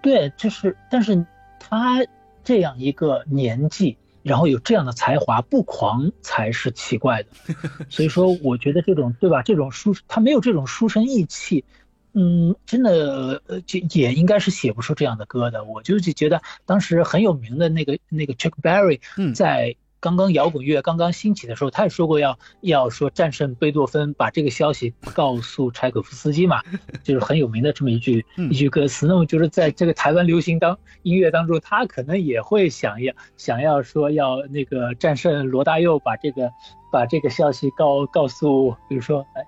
对，就是，但是他这样一个年纪。然后有这样的才华，不狂才是奇怪的。所以说，我觉得这种对吧？这种书他没有这种书生意气，嗯，真的呃，就也应该是写不出这样的歌的。我就觉得当时很有名的那个那个 Chuck Berry 在。刚刚摇滚乐刚刚兴起的时候，他也说过要要说战胜贝多芬，把这个消息告诉柴可夫斯基嘛，就是很有名的这么一句一句歌词。那么就是在这个台湾流行当音乐当中，他可能也会想要想要说要那个战胜罗大佑，把这个把这个消息告告诉，比如说哎，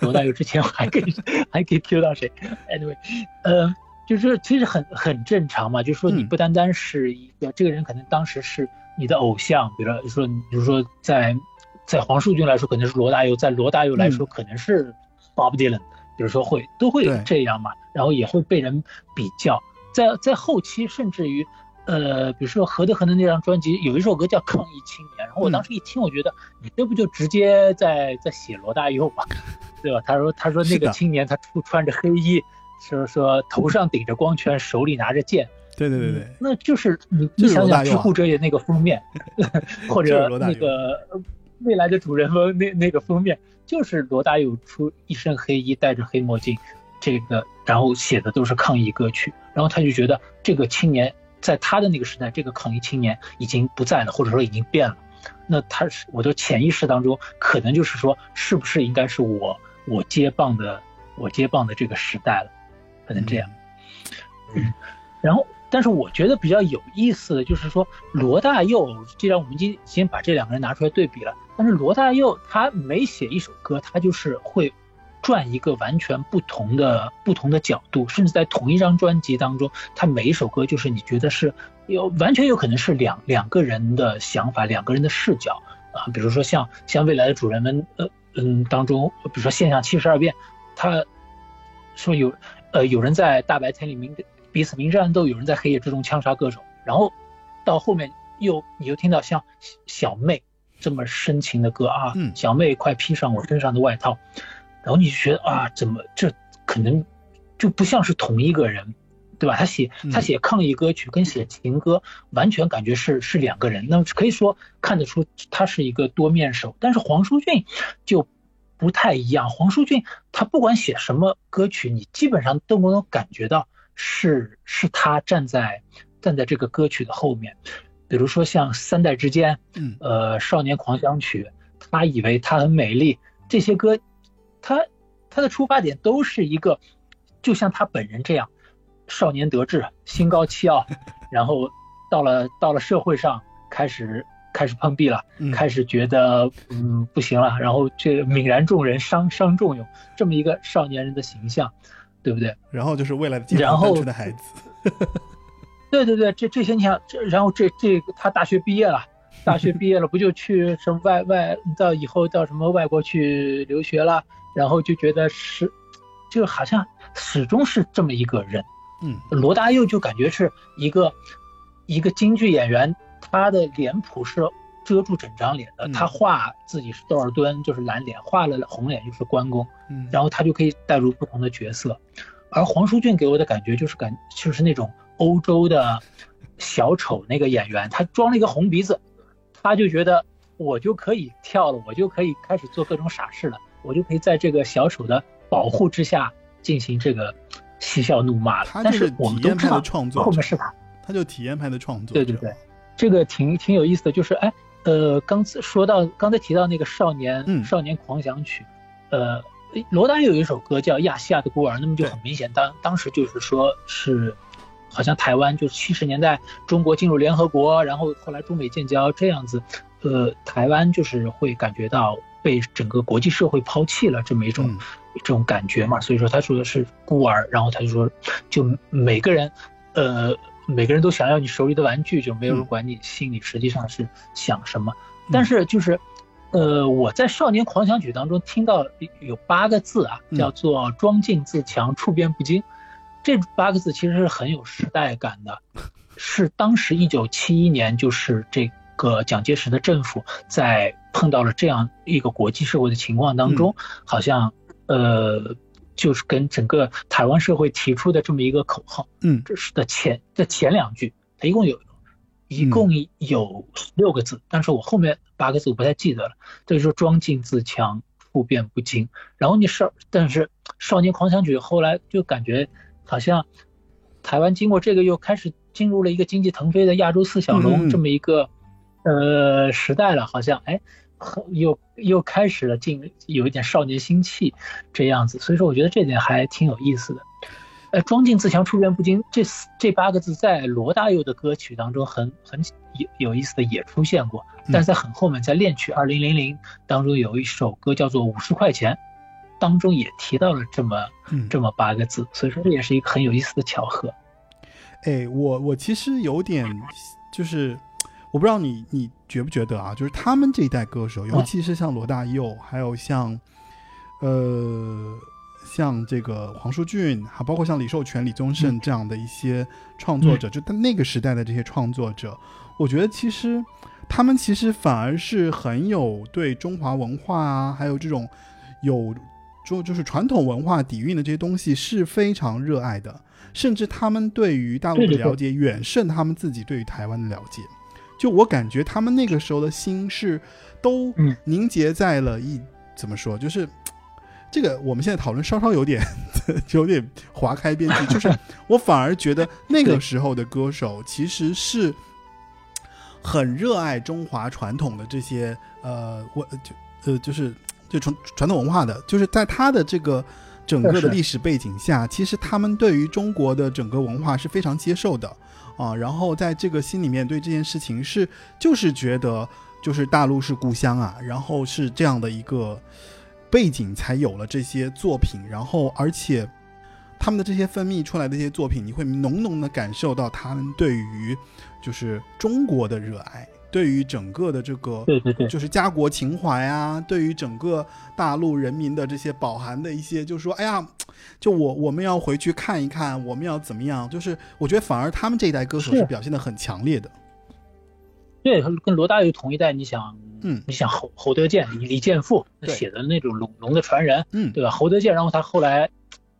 罗大佑之前还可以 还可以 Q 到谁？Anyway，呃，就是其实很很正常嘛，就是说你不单单是一个这个人，可能当时是。你的偶像，比如说，比如说，在在黄树军来说，可能是罗大佑；在罗大佑来说，可能是 Bob Dylan。比如说，会都会这样嘛，然后也会被人比较。在在后期，甚至于，呃，比如说何德何能那张专辑有一首歌叫《抗议青年》，然后我当时一听，我觉得你这不就直接在在写罗大佑嘛，对吧？他说他说那个青年他穿穿着黑衣，说说头上顶着光圈，手里拿着剑。对对对对，那就是你你想想知乎者也那个封面，或者那个未来的主人翁那那个封面，就是罗大佑出一身黑衣，戴着黑墨镜，这个然后写的都是抗议歌曲，然后他就觉得这个青年在他的那个时代，这个抗议青年已经不在了，或者说已经变了，那他是我的潜意识当中可能就是说，是不是应该是我我接棒的我接棒的这个时代了，可能这样，嗯，然后。但是我觉得比较有意思的就是说，罗大佑，既然我们今先把这两个人拿出来对比了，但是罗大佑他每写一首歌，他就是会转一个完全不同的不同的角度，甚至在同一张专辑当中，他每一首歌就是你觉得是有完全有可能是两两个人的想法，两个人的视角啊，比如说像像未来的主人们，呃嗯当中，比如说现象七十二变，他说有呃有人在大白天里面。彼此明争暗斗，有人在黑夜之中枪杀歌手，然后到后面又你又听到像小妹这么深情的歌啊，小妹快披上我身上的外套，然后你就觉得啊，怎么这可能就不像是同一个人，对吧？他写他写抗议歌曲跟写情歌完全感觉是是两个人，那么可以说看得出他是一个多面手。但是黄舒骏就不太一样，黄舒骏他不管写什么歌曲，你基本上都能感觉到。是是他站在站在这个歌曲的后面，比如说像《三代之间》，嗯，呃，《少年狂想曲》，他以为他很美丽，这些歌，他他的出发点都是一个，就像他本人这样，少年得志，心高气傲，然后到了到了社会上开始开始碰壁了，开始觉得嗯不行了，然后这泯然众人，伤伤仲永，这么一个少年人的形象。对不对？然后就是未来的健康单纯的孩子。对对对，这这些你想，这然后这这他大学毕业了，大学毕业了不就去什么外外到以后到什么外国去留学了？然后就觉得是，就好像始终是这么一个人。嗯，罗大佑就感觉是一个一个京剧演员，他的脸谱是遮住整张脸的。他画自己是窦尔敦，就是蓝脸；画了红脸就是关公。嗯，然后他就可以带入不同的角色。而黄舒骏给我的感觉就是感就是那种欧洲的小丑那个演员，他装了一个红鼻子，他就觉得我就可以跳了，我就可以开始做各种傻事了，我就可以在这个小丑的保护之下进行这个嬉笑怒骂了。但是我们都知道后面是他，他就体验派的创作。对对对，这个挺挺有意思的，就是哎呃，刚才说到刚才提到那个少年少年狂想曲，呃。罗丹有一首歌叫《亚细亚的孤儿》，那么就很明显，当当时就是说是，好像台湾就是七十年代中国进入联合国，然后后来中美建交这样子，呃，台湾就是会感觉到被整个国际社会抛弃了这么一种、嗯这种感觉嘛。所以说他说的是孤儿，然后他就说，就每个人，呃，每个人都想要你手里的玩具，就没有人嗯管你心里实际上是想什么。但是就是，呃，我在《少年狂想曲》当中听到有八个字啊，嗯叫做“装进自强，处变不惊”。这八个字其实是很有时代感的，是当时一九七一年，就是这个蒋介石的政府在碰到了这样一个国际社会的情况当中，好像呃，就是跟整个台湾社会提出的这么一个口号，嗯这是的前的前两句，它一共有一共有六个字，但是我后面八个字我不太记得了。这就说装进自强，处变不惊。然后你少，但是《少年狂想曲》后来就感觉好像台湾经过这个又开始进入了一个经济腾飞的亚洲四小龙这么一个呃时代了，好像哎。又又开始了进有一点少年心气这样子，所以说我觉得这点还挺有意思的。呃，装进自强，处变不惊，这四这八个字在罗大佑的歌曲当中很很有有意思的也出现过，但是在很后面，在恋曲二零零零当中有一首歌叫做《五十块钱》，当中也提到了这么嗯，这么八个字，所以说这也是一个很有意思的巧合。哎，我我其实有点就是。我不知道你你觉不觉得啊？就是他们这一代歌手，尤其是像罗大佑，还有像，呃，像这个黄舒骏，还包括像李寿全、李宗盛这样的一些创作者，就他那个时代的这些创作者，我觉得其实他们其实反而是很有对中华文化啊，还有这种有就就是传统文化底蕴的这些东西是非常热爱的，甚至他们对于大陆的了解远胜他们自己对于台湾的了解。就我感觉他们那个时候的心是都嗯。凝结在了一、怎么说，就是这个我们现在讨论稍稍有点 有点划开边界，就是 我反而觉得那个时候的歌手其实是很热爱中华传统的这些呃我就呃就是就传传统文化的，就是在他的这个整个的历史背景下，其实他们对于中国的整个文化是非常接受的啊，然后在这个心里面对这件事情是就是觉得就是大陆是故乡啊，然后是这样的一个背景才有了这些作品，然后而且他们的这些分泌出来的一些作品，你会浓浓的感受到他们对于就是中国的热爱，对于整个的这个对对对，就是家国情怀啊，对于整个大陆人民的这些饱含的一些，就是说，哎呀，就我我们要回去看一看，我们要怎么样？就是我觉得反而他们这一代歌手是是表现的很强烈的。对，跟罗大佑同一代，你想，嗯你想侯侯德健、李李健父对写的那种《龙龙的传人》，嗯，对吧？侯德健，然后他后来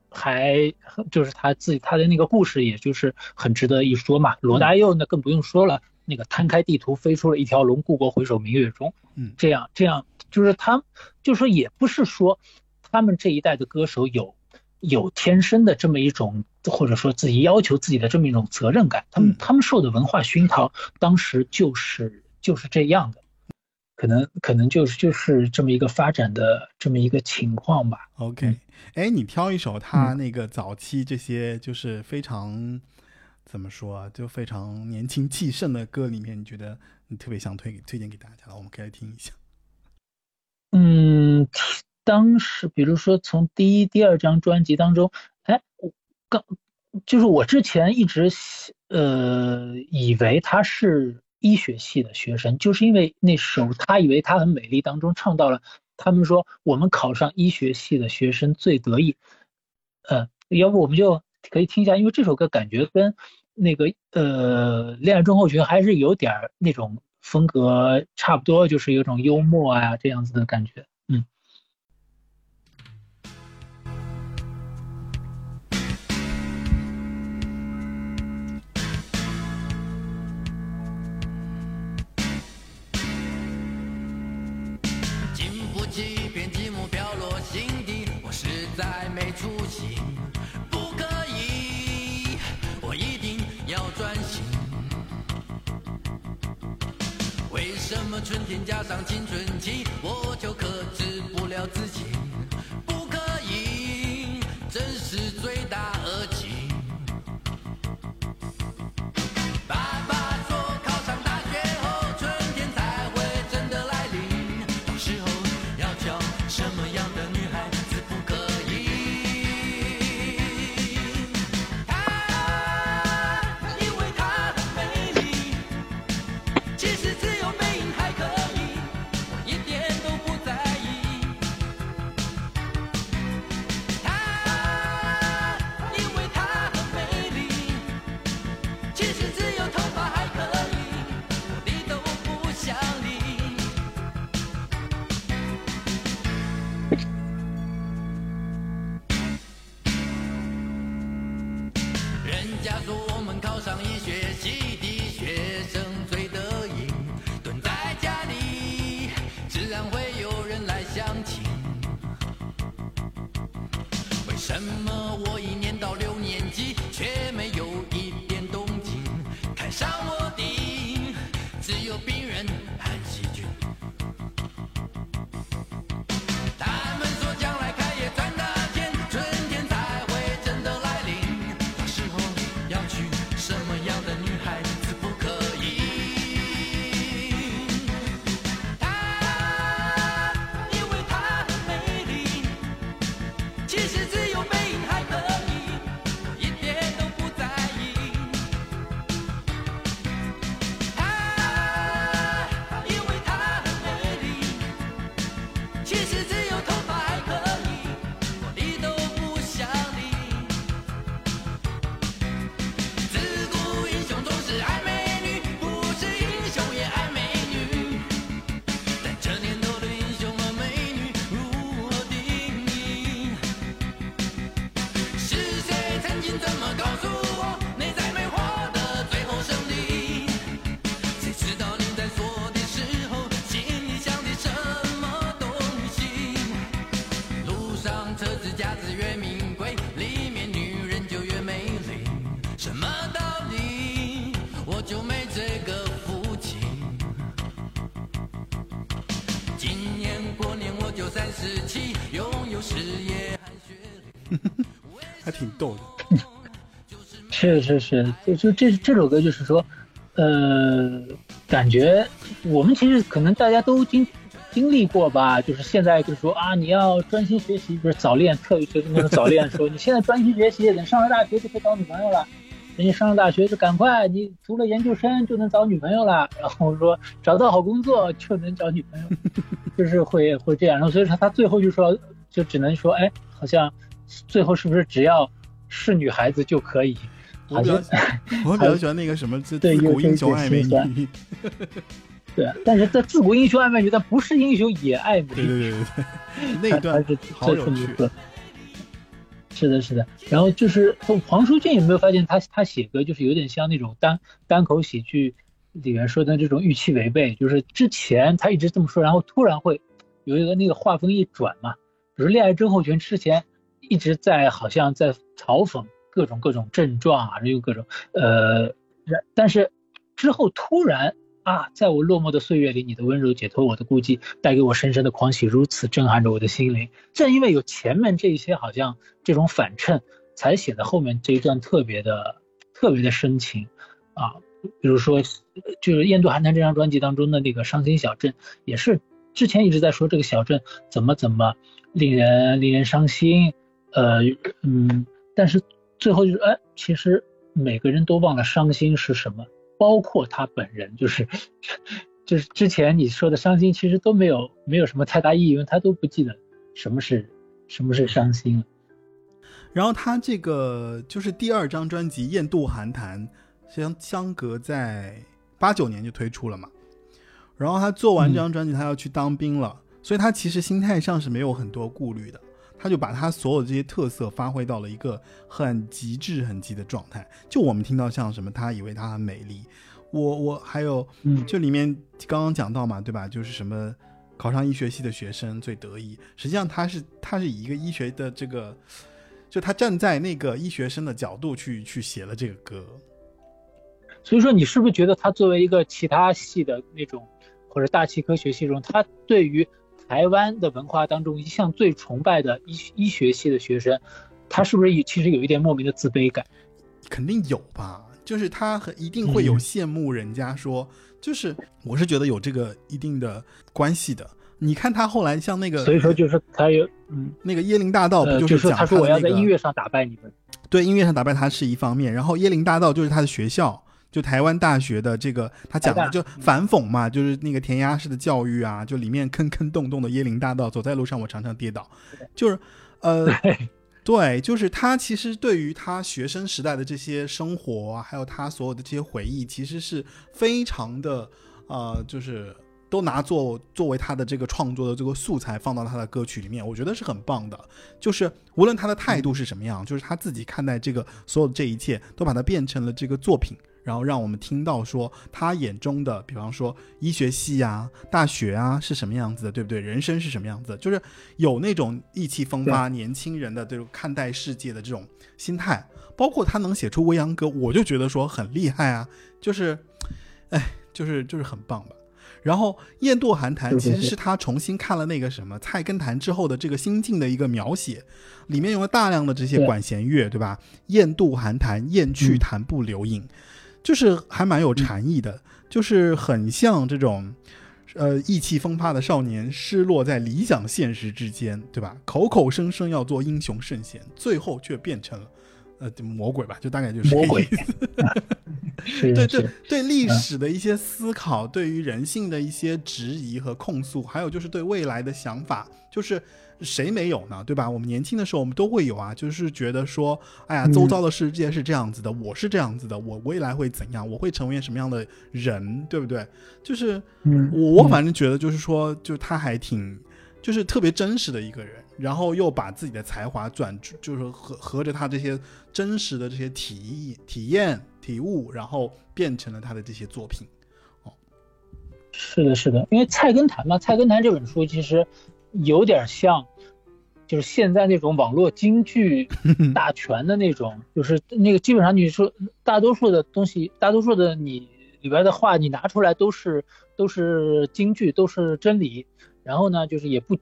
还就是他自己他的那个故事，也就是很值得一说嘛。罗大佑那更不用说了，那个摊开地图飞出了一条龙，故国回首明月中，嗯。这样这样就是他，就是说也不是说他们这一代的歌手有有天生的这么一种，或者说自己要求自己的这么一种责任感，他们嗯。他们受的文化熏陶，当时就是就是这样的。可能可能就是就是这么一个发展的这么一个情况吧。OK，嗯哎，你挑一首他那个早期这些就是非常怎么说啊，就非常年轻气盛的歌里面，你觉得你特别想推推荐给大家的，我们可以来听一下。嗯，当时比如说从第一、第二张专辑当中，哎，我刚就是我之前一直呃以为他是医学系的学生，就是因为那首《他以为她很美丽》当中唱到了，他们说我们考上医学系的学生最得意。呃，要不我们就可以听一下，因为这首歌感觉跟那个呃《恋爱中后群》还是有点那种风格差不多，就是有种幽默啊这样子的感觉。嗯。经不起边寂寞飘落心底，我实在没出息，春天加上青春期，我就克制不了自己？是是是，就就这这首歌就是说，呃，感觉我们其实可能大家都经经历过吧，就是现在就是说啊，你要专心学习，不是早恋，特别就是那种早恋，说你现在专心学习，等上了大学就可以找女朋友了。等你上了大学就赶快，你读了研究生就能找女朋友了，然后说找到好工作就能找女朋友，就是会会这样。然后所以说他最后就说，就只能说，哎，好像最后是不是只要是女孩子就可以？我比较好像我比较喜欢那个什么自对自古有英雄爱美女。对，但是在自古英雄爱美女，但不是英雄也爱美。女对对对对，那一他段是好有趣这这么一。个。是的，是的。然后就是黄舒骏有没有发现他他写歌就是有点像那种单单口喜剧里面说的这种预期违背，就是之前他一直这么说，然后突然会有一个那个画风一转嘛，比如恋爱症候群之前一直在好像在嘲讽各种各种症状啊，有各种呃，然但是之后突然啊，在我落寞的岁月里，你的温柔解脱我的孤寂，带给我深深的狂喜，如此震撼着我的心灵。正因为有前面这一些好像这种反衬，才显得后面这一段特别的特别的深情啊。比如说，就是《印度寒潭》这张专辑当中的那个《伤心小镇》，也是之前一直在说这个小镇怎么怎么令人令人伤心，呃嗯，但是最后就是哎，其实每个人都忘了伤心是什么。包括他本人，就是就是之前你说的伤心，其实都没有没有什么太大意义，因为他都不记得什么是什么是伤心了。然后他这个就是第二张专辑《雁渡寒潭》，相相隔在八九年就推出了嘛。然后他做完这张专辑，他要去当兵了，所以他其实心态上是没有很多顾虑的。他就把他所有这些特色发挥到了一个很极致、很极的状态。就我们听到像什么，他以为他很美丽，我我还有，嗯就里面刚刚讲到嘛，对吧？就是什么考上医学系的学生最得意，实际上他是他是以一个医学的这个，就他站在那个医学生的角度去去写了这个歌。所以说，你是不是觉得他作为一个其他系的那种或者大气科学系中，他对于台湾的文化当中一向最崇拜的医医学系的学生，他是不是也其实有一点莫名的自卑感？肯定有吧，就是他很一定会有嗯羡慕人家说，就是我是觉得有这个一定的关系的。你看他后来像那个，所以说，就是他有嗯那个椰林大道不呃，就就是说讲他说我要在音乐上打败你们。对音乐上打败他是一方面，然后椰林大道就是他的学校，就台湾大学的这个他讲的就反讽嘛，就是那个填鸭式的教育啊，就里面坑坑洞洞的椰林大道，走在路上我常常跌倒，就是呃。对，就是他其实对于他学生时代的这些生活啊，还有他所有的这些回忆，其实是非常的呃，就是都拿作作为他的这个创作的这个素材放到他的歌曲里面，我觉得是很棒的。就是无论他的态度是什么样，就是他自己看待这个所有的这一切，都把它变成了这个作品，然后让我们听到说他眼中的，比方说医学系啊、大学啊是什么样子的，对不对？人生是什么样子的？就是有那种意气风发年轻人的这种看待世界的这种心态，包括他能写出未央歌，我就觉得说很厉害啊，就是，哎，就是就是很棒吧。然后《雁渡寒潭》其实 是他重新看了那个什么《菜根谭》之后的这个心境的一个描写，里面用了大量的这些管弦乐，对吧？雁渡寒潭，雁去潭不留影，就是还蛮有禅意的，就是很像这种。呃，意气风发的少年失落在理想现实之间，对吧？口口声声要做英雄圣贤，最后却变成了呃魔鬼吧，就大概就是这个魔鬼意思。对对，对历史的一些思考，对于人性的一些质疑和控诉，还有就是对未来的想法，就是谁没有呢？对吧？我们年轻的时候，我们都会有啊，就是觉得说，哎呀，嗯周遭的世界是这样子的，我是这样子的，我未来会怎样？我会成为什么样的人？对不对？就是嗯，我我反正觉得就是说，就他还挺。就是特别真实的一个人，然后又把自己的才华转，就是合合着他这些真实的这些体验、体验、体悟，然后变成了他的这些作品。哦是的，是的，因为《菜根谭》嘛，《菜根谭》这本书其实有点像，就是现在那种网络京剧 大全的那种，就是那个基本上你说大多数的东西，大多数的你里边的话，你拿出来都是都是京剧，都是真理。然后呢，就是也不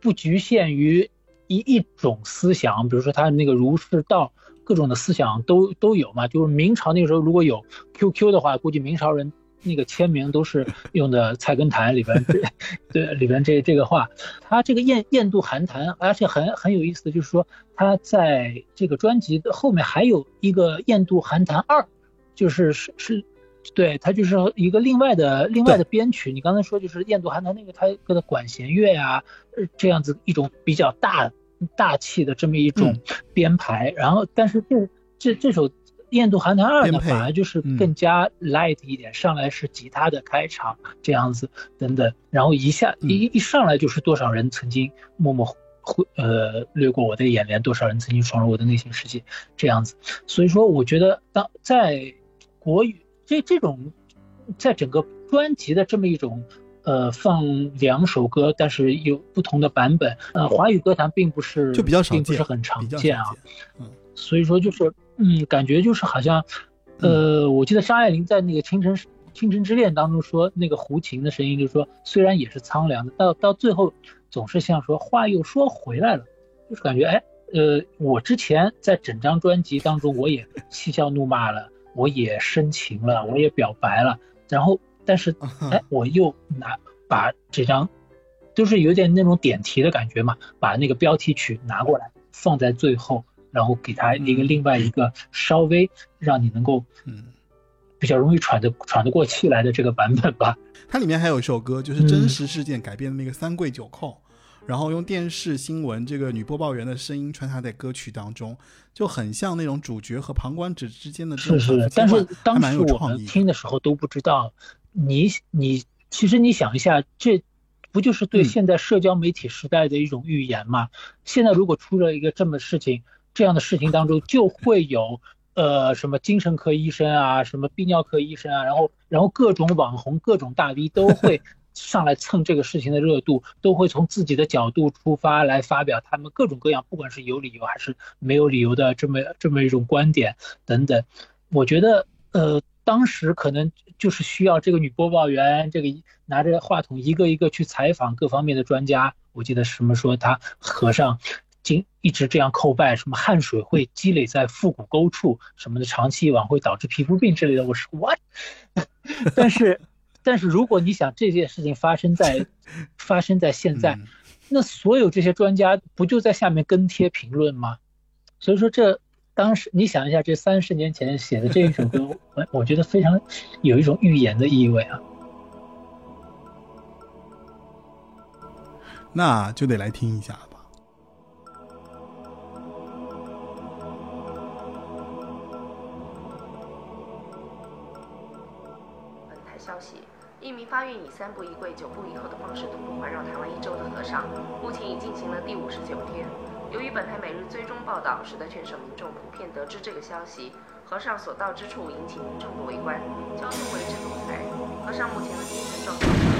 不局限于一一种思想，比如说他那个儒释道各种的思想都都有嘛。就是明朝那个时候如果有 QQ 的话，估计明朝人那个签名都是用的《菜根谭 》里边对里边这这个话。他这个燕燕渡寒潭，而且很很有意思的就是说，他在这个专辑的后面还有一个《燕渡寒潭二》，就是是是。对，它就是一个另外的另外的编曲。你刚才说就是《雁渡寒潭》那个，它的管弦乐呀、呃，这样子一种比较大大气的这么一种编排。然后，但是这这这首《雁渡寒潭二》呢，反而就是嗯更加 light 一点，上来是吉他的开场这样子等等，然后一下嗯一一上来就是多少人曾经默默会呃掠过我的眼帘，多少人曾经闯入我的内心世界这样子。所以说，我觉得当在国语这这种，在整个专辑的这么一种呃放两首歌，但是有不同的版本，呃，华语歌坛并不是就比较少见，并不是很常见啊。所以说就是嗯，感觉就是好像，呃，我记得张爱玲在那个《倾城倾城之恋》当中说，那个胡琴的声音，就是说虽然也是苍凉的，到到最后总是像说话又说回来了，就是感觉哎，呃，我之前在整张专辑当中，我也 嬉笑怒骂了，我也深情了，我也表白了，然后但是哎，我又拿把这张，就是有点那种点题的感觉嘛，把那个标题曲拿过来放在最后，然后给它一个另外一个稍微让你能够嗯，比较容易喘得喘得过气来的这个版本吧。它里面还有一首歌，就是真实事件改编的那个《三跪九叩》，然后用电视新闻这个女播报员的声音穿插在歌曲当中，就很像那种主角和旁观者之间的这种是是，但是当时我们。听的时候都不知道，你你其实你想一下，这不就是对嗯现在社交媒体时代的一种预言吗？现在如果出了一个这么事情，这样的事情当中就会有呃什么精神科医生啊，什么泌尿科医生啊，然后然后各种网红、各种大 V 都会上来蹭这个事情的热度，都会从自己的角度出发来发表他们各种各样，不管是有理由还是没有理由的这么这么一种观点等等。我觉得呃，当时可能就是需要这个女播报员，这个拿着话筒一个一个去采访各方面的专家。我记得什么说他和尚。经一直这样叩拜，什么汗水会积累在腹股沟处，什么的，长期以往会导致皮肤病之类的。我说 what？但是，但是如果你想这件事情发生在 发生在现在，嗯那所有这些专家不就在下面跟贴评论吗？所以说这当时你想一下，这三十年前写的这一首歌，我我觉得非常有一种预言的意味啊。那就得来听一下了三步一跪、九步以后的方式徒步环绕台湾一周的和尚，目前已进行了第五十九天。由于本台每日追踪报道，使得全省民众普遍得知这个消息。和尚所到之处引起民众的围观，交通为之堵塞。和尚目前的精神状况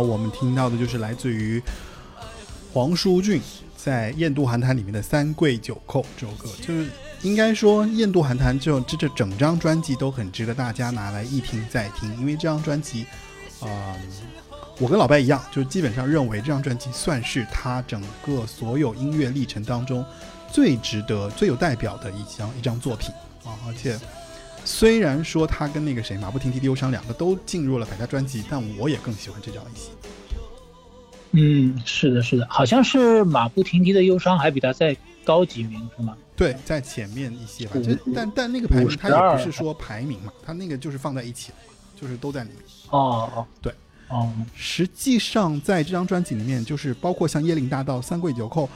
我们听到的就是来自于黄舒骏在《雁渡寒潭》里面的《三跪九叩》这首歌，就是应该说《雁渡寒潭》这这这整张专辑都很值得大家拿来一听再听，因为这张专辑，啊、我跟老白一样，就基本上认为这张专辑算是他整个所有音乐历程当中最值得、最有代表的一张一张作品啊，而且。虽然说他跟那个谁马不停蹄的忧伤两个都进入了百家专辑，但我也更喜欢这张一些。嗯，是的，是的，好像是马不停蹄的忧伤还比他在高几名，是吗？对，在前面一些吧，但但那个排名它也不是说排名嘛，它那个就是放在一起就是都在里面。哦哦，对，哦，实际上在这张专辑里面，就是包括像《椰林大道》《三跪九叩》，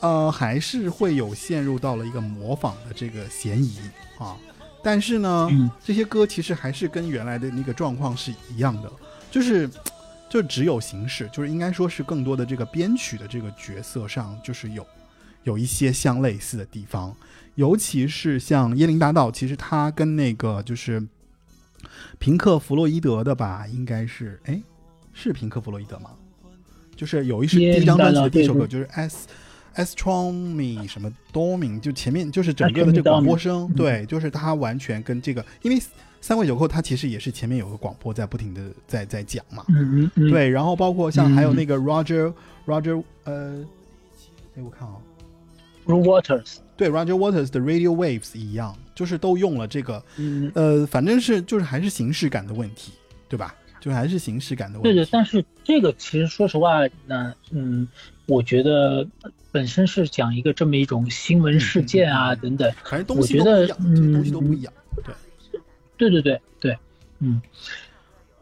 呃，还是会有陷入到了一个模仿的这个嫌疑啊。但是呢，嗯。这些歌其实还是跟原来的那个状况是一样的，就是就只有形式，就是应该说是更多的这个编曲的这个角色上，就是有有一些相类似的地方，尤其是像《椰林大道》，其实它跟那个就是平克·弗洛伊德的吧，应该是哎，是平克·弗洛伊德吗？就是有一是第一张专辑的第一首歌，就是 S Astronomy 什么 Doming，就前面就是整个的这个广播声，对，就是它完全跟这个，因为三跪九叩它其实也是前面有个广播在不停的在在讲嘛，嗯嗯嗯，对，然后包括像还有那个 Roger、Roger 呃，哎我看啊、Waters，对 Roger Waters 的 Radio Waves 一样，就是都用了这个，嗯，呃，反正是就是还是形式感的问题，对吧？就还是形式感的问题。对对，但是这个其实说实话，那嗯，我觉得本身是讲一个这么一种新闻事件啊等等，反正东西我觉得都不一样，这个东西嗯都不一样。对，对对对对，嗯，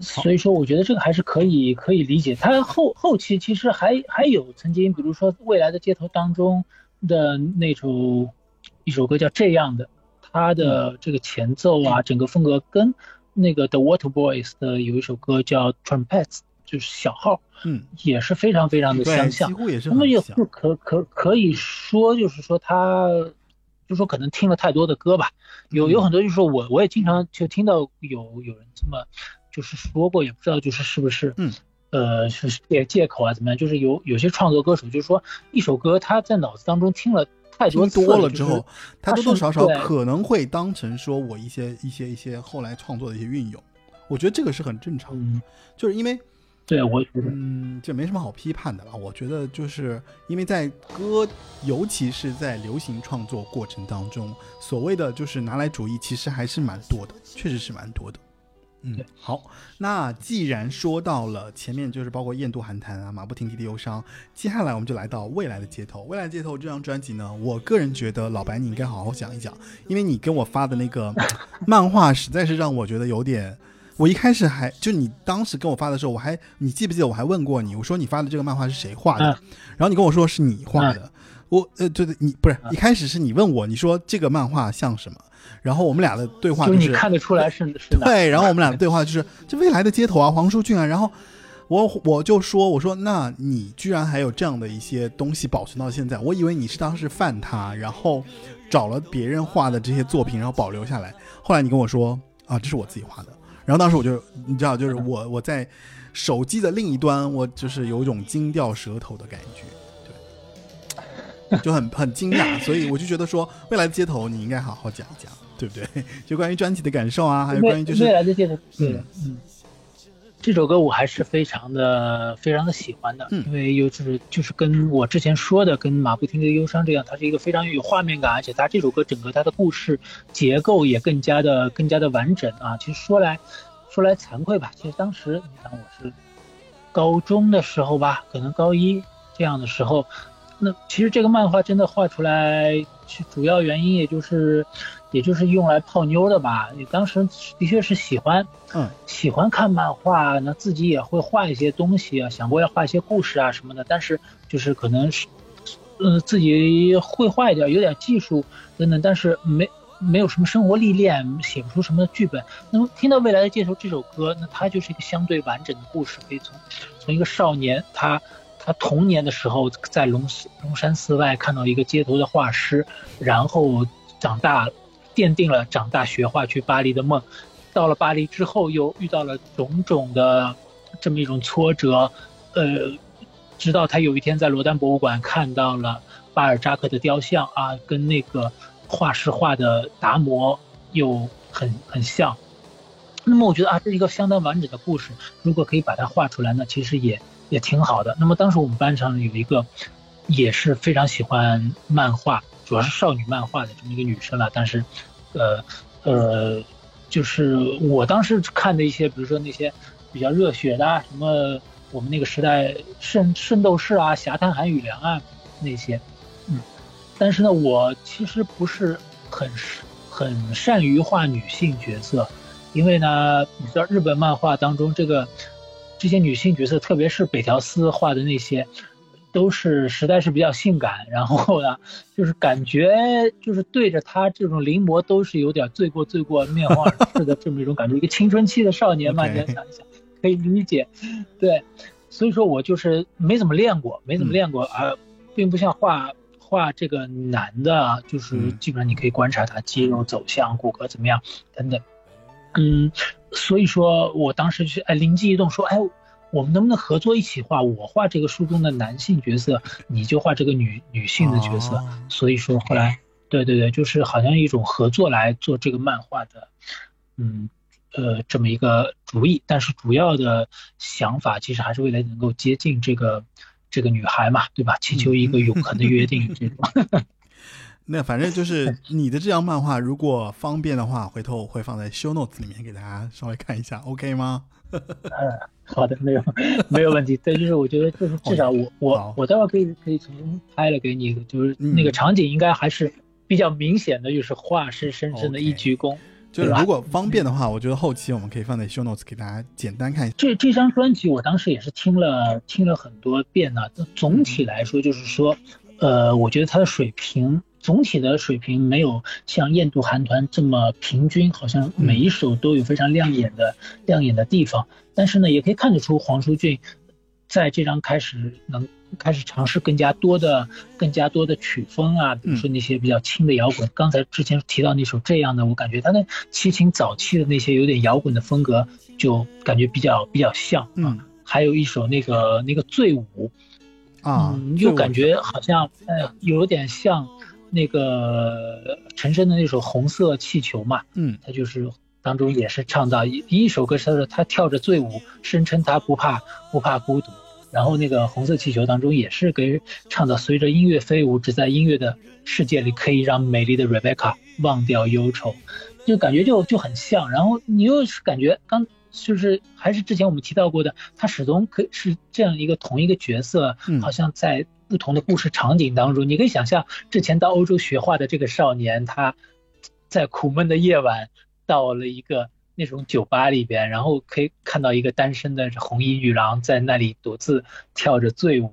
所以说我觉得这个还是可以可以理解。他后后期其实还还有曾经，比如说《未来的街头》当中的那首一首歌叫《这样的》，它的这个前奏啊，整个风格跟那个 The Water Boys 的有一首歌叫《Trumpets》，就是小号，嗯，也是非常非常的，相像。几。乎也是那么也不。可可可以说，就是说他，就说可能听了太多的歌吧，有有嗯很多就是说我我也经常就听到有有人这么就是说过，也不知道就是是不是嗯。呃是借借口啊怎么样，就是有有些创作歌手就是说一首歌他在脑子当中听了太多多了之后，他多多少少可能会当成说我一些一些一些后来创作的一些运用，我觉得这个是很正常的，嗯，就是因为对我觉得嗯，这没什么好批判的了。我觉得就是因为在歌，尤其是在流行创作过程当中，所谓的就是拿来主义，其实还是蛮多的，确实是蛮多的。嗯，好，那既然说到了前面，就是包括《雁渡寒潭》啊，《马不停蹄的忧伤》，接下来我们就来到《未来的街头》。《未来的街头》这张专辑呢，我个人觉得老白你应该好好讲一讲，因为你跟我发的那个 漫画实在是让我觉得有点。我一开始还就你当时跟我发的时候，我还你记不记得我还问过你，我说你发的这个漫画是谁画的？嗯然后你跟我说是你画的。我呃对对，你不是嗯一开始是你问我，你说这个漫画像什么？然后我们俩的对话就你看得出来是 对，然后我们俩的对话就是这未来的街头啊，黄舒骏啊，然后我我就说我说那你居然还有这样的一些东西保存到现在，我以为你是当时犯他，然后找了别人画的这些作品，然后保留下来。后来你跟我说啊，这是我自己画的，然后当时我就你知道，就是我我在手机的另一端，我就是有一种惊掉舌头的感觉。对，就很很惊讶，所以我就觉得说，未来的街头你应该好好讲一讲，对不对？就关于专辑的感受啊，还有关于就是未来的街头，对嗯嗯，这首歌我还是非常的非常的喜欢的，嗯因为又是就是跟我之前说的，跟马不停蹄的忧伤这样，它是一个非常有画面感，而且它这首歌整个它的故事结构也更加的更加的完整啊。其实说来说来惭愧吧，其实当时你看我是高中的时候吧，可能高一这样的时候，那其实这个漫画真的画出来，其主要原因也就是，也就是用来泡妞的吧。你当时的确是喜欢，嗯，喜欢看漫画，那自己也会画一些东西啊，想过要画一些故事啊什么的，但是就是可能是，呃，自己会画一点，有点技术等等，但是没没有什么生活历练，写不出什么剧本。那么听到《未来的街头》这首歌，那它就是一个相对完整的故事，可以从从一个少年他。他童年的时候在龙龙山寺外看到一个街头的画师，然后长大，奠定了长大学画去巴黎的梦。到了巴黎之后，又遇到了种种的这么一种挫折，呃，直到他有一天在罗丹博物馆看到了巴尔扎克的雕像啊，跟那个画师画的达摩又很很像。那么我觉得啊，这是一个相当完整的故事，如果可以把它画出来呢，其实也也挺好的。那么当时我们班上有一个也是非常喜欢漫画，主要是少女漫画的这么一个女生了，但是，呃呃，就是我当时看的一些，比如说那些比较热血的啊，什么我们那个时代圣圣斗士啊、侠探韩语良啊那些，嗯，但是呢，我其实不是很很善于画女性角色。因为呢，你知道日本漫画当中这个这些女性角色，特别是北条司画的那些，都是实在是比较性感，然后呢，就是感觉就是对着他这种临摹都是有点罪过罪过面红耳赤的这么一种感觉。一个青春期的少年嘛，你要想一想，可以理解。对，所以说我就是没怎么练过，没怎么练过，而并不像画。画这个男的，就是嗯基本上你可以观察他肌肉走向、骨骼怎么样等等。嗯，所以说我当时就哎灵机一动说，哎，我们能不能合作一起画？我画这个书中的男性角色，你就画这个女女性的角色。哦所以说后来，对对对，就是好像一种合作来做这个漫画的，嗯呃这么一个主意。但是主要的想法其实还是为了能够接近这个这个女孩嘛，对吧？祈求一个永恒的约定这种。那反正就是你的这张漫画，如果方便的话，回头我会放在 show notes 里面给大家稍微看一下，OK 吗？好的，没有没有问题。对，就是我觉得就是至少我好我我待会儿可以可以重新拍了给你，就是那个嗯场景应该还是比较明显的，就是画师深深的一鞠躬。就是如果方便的话，我觉得后期我们可以放在 show notes 给大家简单看一下。这这张专辑我当时也是听了听了很多遍呢。那总体来说就是说，呃，我觉得它的水平总体的水平没有像印度韩团这么平均，好像每一首都有非常亮眼的亮眼的地方。但是呢，也可以看得出黄舒骏在这张开始能开始尝试更加多的、更加多的曲风啊，比如说那些比较轻的摇滚。刚才之前提到那首这样的，我感觉他跟齐秦早期的那些有点摇滚的风格，就感觉比较比较像啊。嗯还有一首那个那个醉舞，啊，嗯，又感觉好像呃有点像那个陈升的那首《红色气球》嘛，嗯他就是当中也是唱到一一首歌，他说他跳着醉舞，声称他不怕不怕孤独。然后那个红色气球当中也是给唱到，随着音乐飞舞，只在音乐的世界里可以让美丽的 Rebecca 忘掉忧愁，就感觉就就很像。然后你又是感觉刚就是还是之前我们提到过的，他始终可是这样一个同一个角色，嗯好像在不同的故事场景当中，你可以想象之前到欧洲学画的这个少年，他在苦闷的夜晚到了一个那种酒吧里边，然后可以看到一个单身的红衣女郎在那里独自跳着醉舞，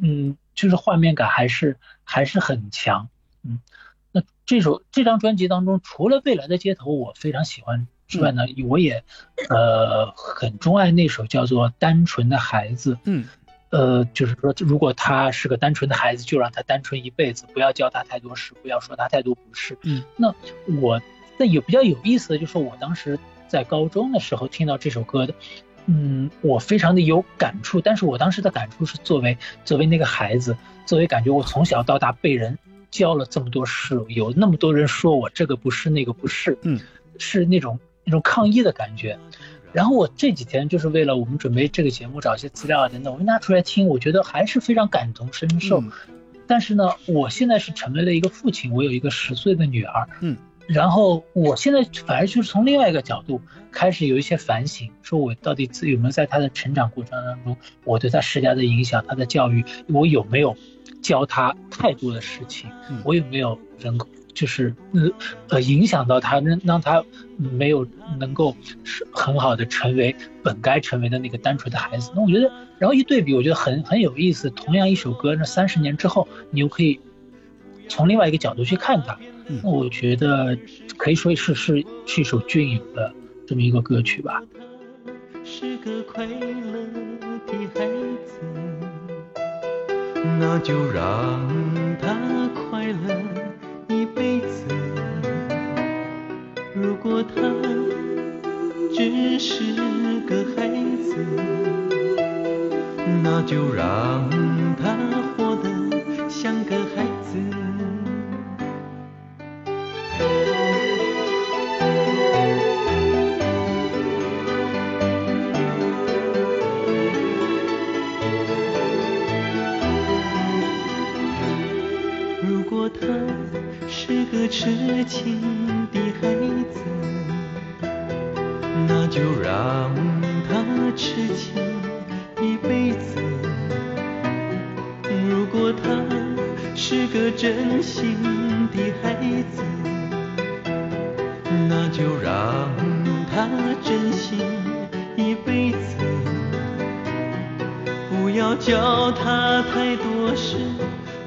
嗯，就是画面感还是还是很强，嗯，那这首这张专辑当中，除了未来的街头我非常喜欢之外呢，我也呃很钟爱那首叫做《单纯的孩子》，嗯呃，就是说，如果他是个单纯的孩子，就让他单纯一辈子，不要教他太多事，不要说他太多不是。嗯，那我那有比较有意思的就是，我当时在高中的时候听到这首歌的，嗯，我非常的有感触。但是我当时的感触是作为作为那个孩子，作为感觉我从小到大被人教了这么多事，有那么多人说我这个不是那个不是，嗯，是那种那种抗议的感觉。然后我这几天就是为了我们准备这个节目找一些资料啊等等，我就拿出来听，我觉得还是非常感同身受。嗯但是呢，我现在是成为了一个父亲，我有一个十岁的女儿，嗯，然后我现在反而就是从另外一个角度开始有一些反省，说我到底自己有没有在她的成长过程当中，我对她施加的影响，她的教育，我有没有教她太多的事情，嗯我有没有能够就是呃呃影响到他，让让他没有能够是很好的成为本该成为的那个单纯的孩子。那我觉得，然后一对比，我觉得很很有意思。同样一首歌，那三十年之后，你又可以从另外一个角度去看它。嗯那我觉得可以说是是是一首隽永的这么一个歌曲吧。是个快乐的孩子，那就让他快乐如果他只是个孩子，那就让他活得像个孩子。如果他是个痴情孩子，那就让他痴情一辈子。如果他是个真心的孩子，那就让他真心一辈子。不要教他太多事，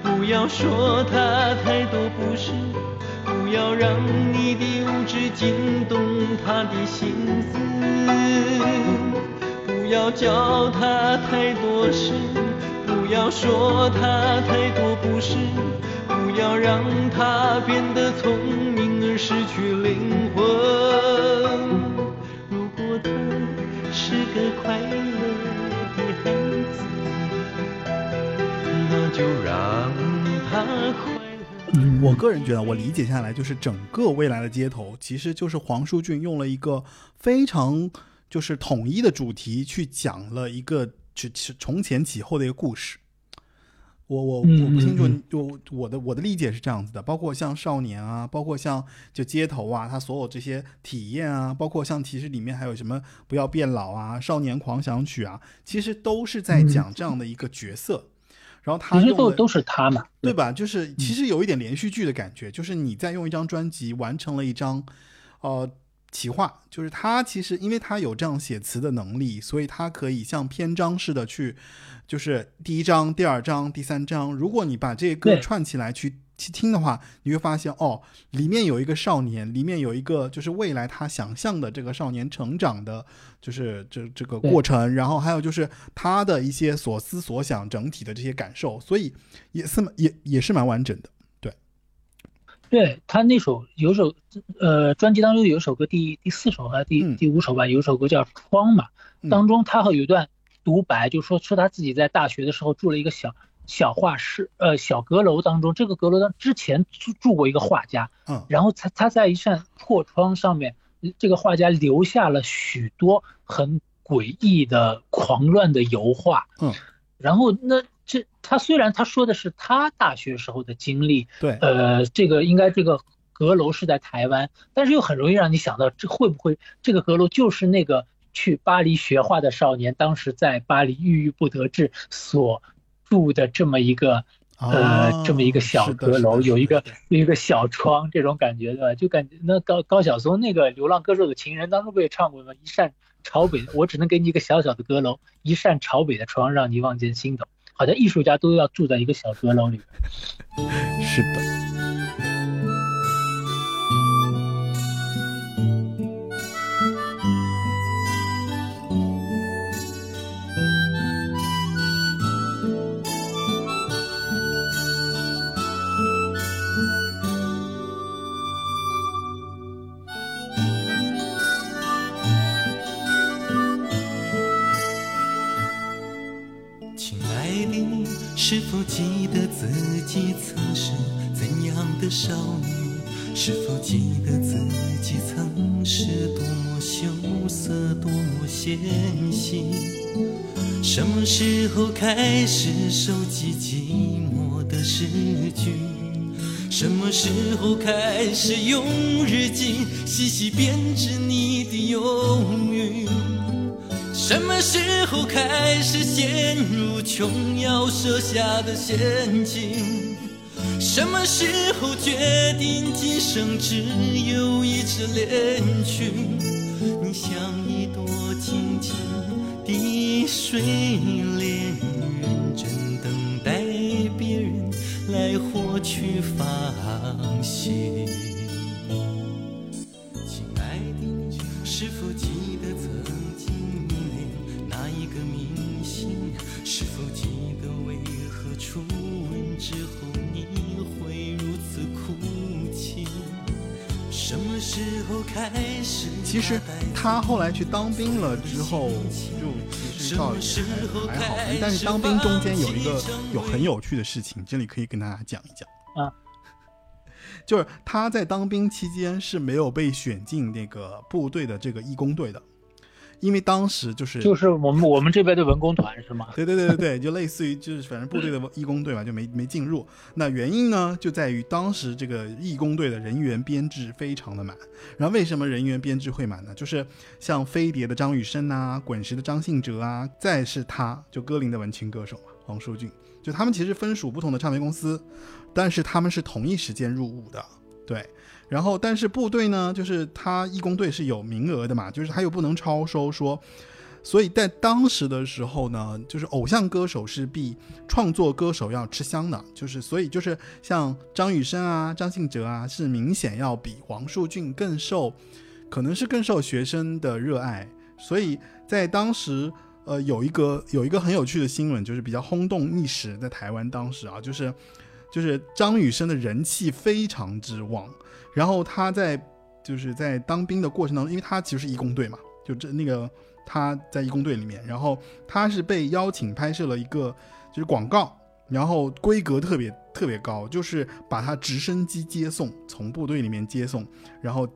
不要说他太多不是，不要让你的无知惊动他的心思。不要教他太多事，不要说他太多不是，不要让他变得聪明而失去灵魂。如果他是个快乐的孩子，那就让他快乐。嗯，我个人觉得，我理解下来就是整个未来的街头，其实就是黄舒骏用了一个非常就是统一的主题去讲了一个只是从前起后的一个故事。我我嗯我不清楚嗯，就我的我的理解是这样子的，包括像少年啊，包括像就街头啊，他所有这些体验啊，包括像其实里面还有什么不要变老啊、少年狂想曲啊，其实都是在讲这样的一个角色。然后他用的其实都都是他嘛，对吧？就是其实有一点连续剧的感觉，就是你在用一张专辑完成了一张，呃，企划，就是他其实因为他有这样写词的能力，所以他可以像篇章似的去，就是第一章、第二章、第三章，如果你把这些歌串起来去。去听的话，你会发现哦，里面有一个少年，里面有一个就是未来他想象的这个少年成长的，就是这这个过程，然后还有就是他的一些所思所想，整体的这些感受，所以也是蛮也也是蛮完整的。对。对他那首有首呃专辑当中有一首歌第第四首还是第嗯。第五首吧，有首歌叫《窗》嘛，嗯。当中他会有一段独白，就说说他自己在大学的时候住了一个小小画室，呃小阁楼当中，这个阁楼当之前住住过一个画家，嗯。然后他他在一扇破窗上面，这个画家留下了许多很诡异的狂乱的油画，嗯，然后那这他虽然他说的是他大学时候的经历，对，呃，这个应该这个阁楼是在台湾，但是又很容易让你想到，这会不会这个阁楼就是那个去巴黎学画的少年当时在巴黎郁郁不得志所住的这么一个呃、哦这么一个小阁楼，有一个有一个小窗，这种感觉对吧？就感觉那高高晓松那个《流浪歌手的情人》当中不也唱过吗？一扇朝北，我只能给你一个小小的阁楼，一扇朝北的窗，让你望见星斗。好像艺术家都要住在一个小阁楼里。是的。是否记得自己曾是怎样的少女？是否记得自己曾是多么羞涩，多么纤细？什么时候开始收集寂寞的诗句？什么时候开始用日记细细编织你的忧郁？什么时候开始陷入琼瑶设下的陷阱？什么时候决定今生只有一支恋曲？你像一朵静静的睡莲，认真等待别人来获取芳心。亲爱的，是否记得曾是否记得为何初吻之后你会如此哭泣？什么时候开始？其实他后来去当兵了之后，就其实倒也还还好，但是当兵中间有一个有很有趣的事情，这里可以跟大家讲一讲啊，就是他在当兵期间是没有被选进那个部队的这个义工队的，因为当时就是就是我们 我们这边的文工团是吗？对对对对对，就类似于就是反正部队的义工队嘛，就没没进入。那原因呢，就在于当时这个义工队的人员编制非常的满。然后为什么人员编制会满呢？就是像飞碟的张雨生啊，滚石的张信哲啊，再是他就歌林的文青歌手嘛，黄舒骏，就他们其实分属不同的唱片公司，但是他们是同一时间入伍的，对。然后，但是部队呢，就是他义工队是有名额的嘛，就是他又不能超收，说所以在当时的时候呢，就是偶像歌手是比创作歌手要吃香的，就是所以就是像张雨生啊、张信哲啊，是明显要比黄树俊更受，可能是更受学生的热爱。所以在当时，呃，有一个有一个很有趣的新闻，就是比较轰动一时，在台湾当时啊，就是就是张雨生的人气非常之旺，然后他在就是在当兵的过程当中，因为他其实是义工队嘛，就这那个。他在义工队里面，然后他是被邀请拍摄了一个就是广告，然后规格特别特别高，就是把他直升机接送，从部队里面接送，然后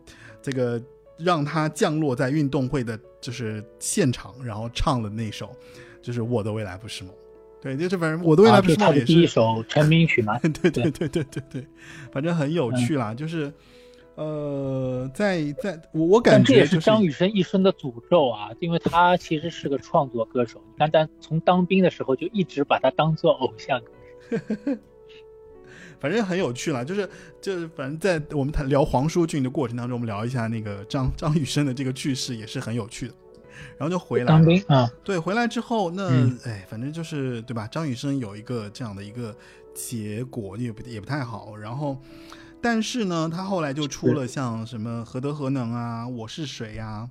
这个让他降落在运动会的就是现场，然后唱了那首就是我的未来不是梦。对，就是反正我的未来啊，不是是他的梦也是，第一首 成名曲嘛。对对对对对对，反正很有趣啦，就是。呃，在在我我感但这也是张雨生一生的诅咒啊，因为他其实是个创作歌手。你看，但从当兵的时候就一直把他当做偶像歌手。反正很有趣啦，就是就是反正在我们谈聊黄舒骏的过程当中，我们聊一下那个张张雨生的这个去世也是很有趣的，然后就回来了。当兵啊，对，回来之后，那、嗯哎，反正就是对吧？张雨生有一个这样的一个结果，也不也不太好。然后，但是呢，他后来就出了像什么《何德何能》啊，《我是谁》呀，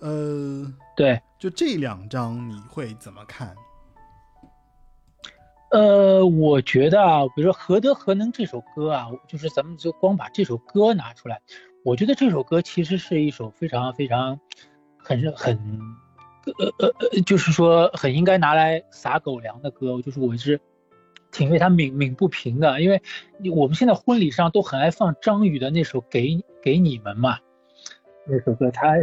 呃，对，就这两张你会怎么看？呃，我觉得啊，比如说《何德何能》这首歌啊，就是咱们就光把这首歌拿出来，我觉得这首歌其实是一首非常非常很很呃呃呃，就是说很应该拿来撒狗粮的歌，就是我是挺为他鸣鸣不平的，因为我们现在婚礼上都很爱放张宇的那首《给给你们》嘛，那首歌他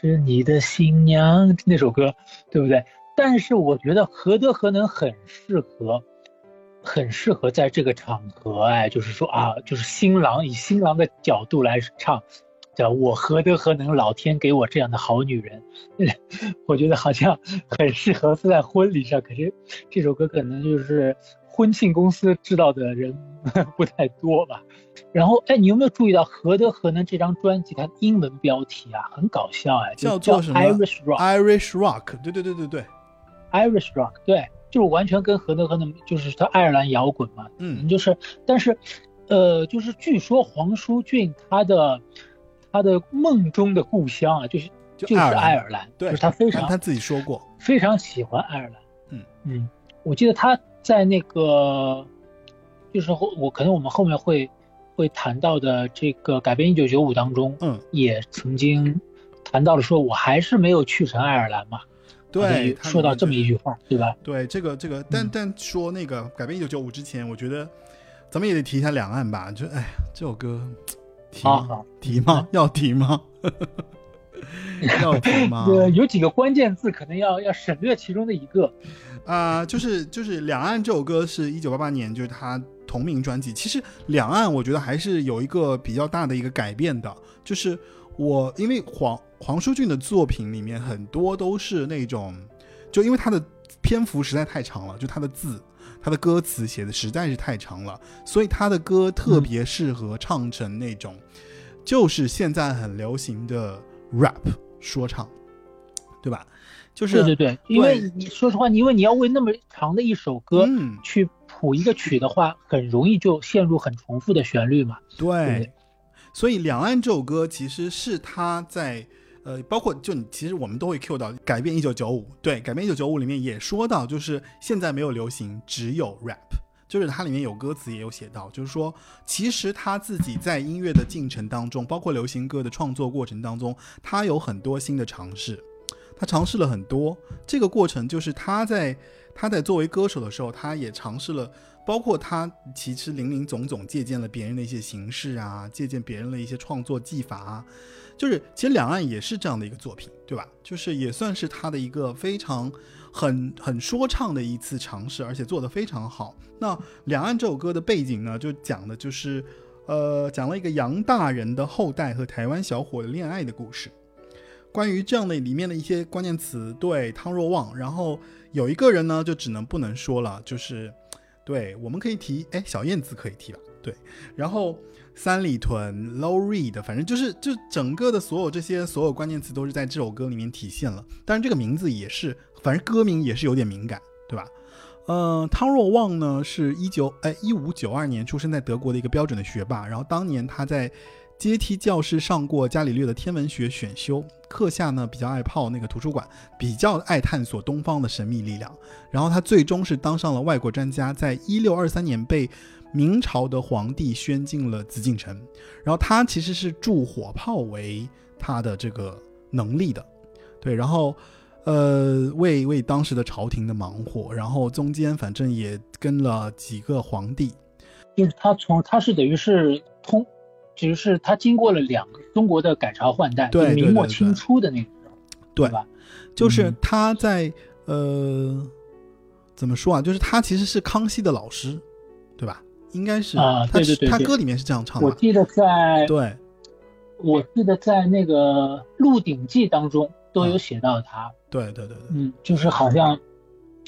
是你的新娘那首歌，对不对？但是我觉得何德何能很适合，很适合在这个场合，哎，就是说啊，就是新郎以新郎的角度来唱，叫我何德何能，老天给我这样的好女人，我觉得好像很适合在婚礼上。可是这首歌可能就是婚庆公司知道的人 不太多吧。然后，哎，你有没有注意到《何德何能》这张专辑它英文标题啊，很搞笑哎，叫叫做什么 Irish Rock。Irish Rock，对对对对对，Irish Rock，对，就是完全跟何德何能，就是他爱尔兰摇滚嘛，嗯，就是，但是，呃，就是据说黄舒骏他的他的梦中的故乡啊，就是就是爱尔兰对，就是他非常他自己说过，非常喜欢爱尔兰，嗯嗯，我记得他在那个，就是后我可能我们后面会会谈到的这个改编一九九五当中，嗯，也曾经谈到了说，我还是没有去成爱尔兰嘛，对，说到这么一。句话，对吧？对这个这个，但嗯但说那个改编一九九五之前，我觉得咱们也得提一下两岸吧。就哎呀，这首歌提吗？好好，提吗？要提吗？要提吗？呃，有几个关键字可能要要省略其中的一个。啊、就是就是两岸这首歌是一九八八年，就是他同名专辑。其实两岸我觉得还是有一个比较大的一个改变的，就是我因为黄黄舒骏的作品里面很多都是那种，就因为他的篇幅实在太长了，就他的字。他的歌词写的实在是太长了，所以他的歌特别适合唱成那种，就是现在很流行的 rap 说唱，对吧？就是对对对，因为你说实话，因为你要为那么长的一首歌嗯，去谱一个曲的话，很容易就陷入很重复的旋律嘛。对对对，所以《两岸》这首歌其实是他在呃，包括就你其实我们都会 Q 到改变一九九五，对，改变一九九五里面也说到，就是现在没有流行，只有 rap，就是它里面有歌词也有写到，就是说其实他自己在音乐的进程当中，包括流行歌的创作过程当中，他有很多新的尝试。他尝试了很多，这个过程就是他在他在作为歌手的时候，他也尝试了，包括他其实林林总总借鉴了别人的一些形式啊，借鉴别人的一些创作技法啊，就是其实两岸也是这样的一个作品，对吧？就是也算是他的一个非常很很说唱的一次尝试，而且做得非常好。那两岸这首歌的背景呢，就讲的就是呃讲了一个杨大人的后代和台湾小伙的恋爱的故事。关于这样的里面的一些关键词，对汤若望，然后有一个人呢，就只能不能说了，就是对，我们可以提，哎，小燕子可以提吧？对，然后三里屯、Low Reed，反正就是就整个的所有这些所有关键词都是在这首歌里面体现了。当然这个名字也是，反正歌名也是有点敏感，对吧？呃，汤若望呢是一九哎一五九二年出生在德国的一个标准的学霸，然后当年他在阶梯教室上过伽利略的天文学选修，课下呢比较爱泡那个图书馆，比较爱探索东方的神秘力量。然后他最终是当上了外国专家，在一六二三年被明朝的皇帝宣进了紫禁城。然后他其实是铸火炮为他的这个能力的，对，然后。呃，为为当时的朝廷的忙活，然后中间反正也跟了几个皇帝，就是他从他是等于是通，其实是他经过了两个中国的改朝换代，对就是明末清初的那个时候，对吧？就是嗯他在、呃，怎怎么说啊？就是他其实是康熙的老师，对吧？应该是啊对对对对他歌里面是这样唱的。我记得在对，我记得在那个《鹿鼎记》当中都有写到他，对对对对，嗯，就是好像，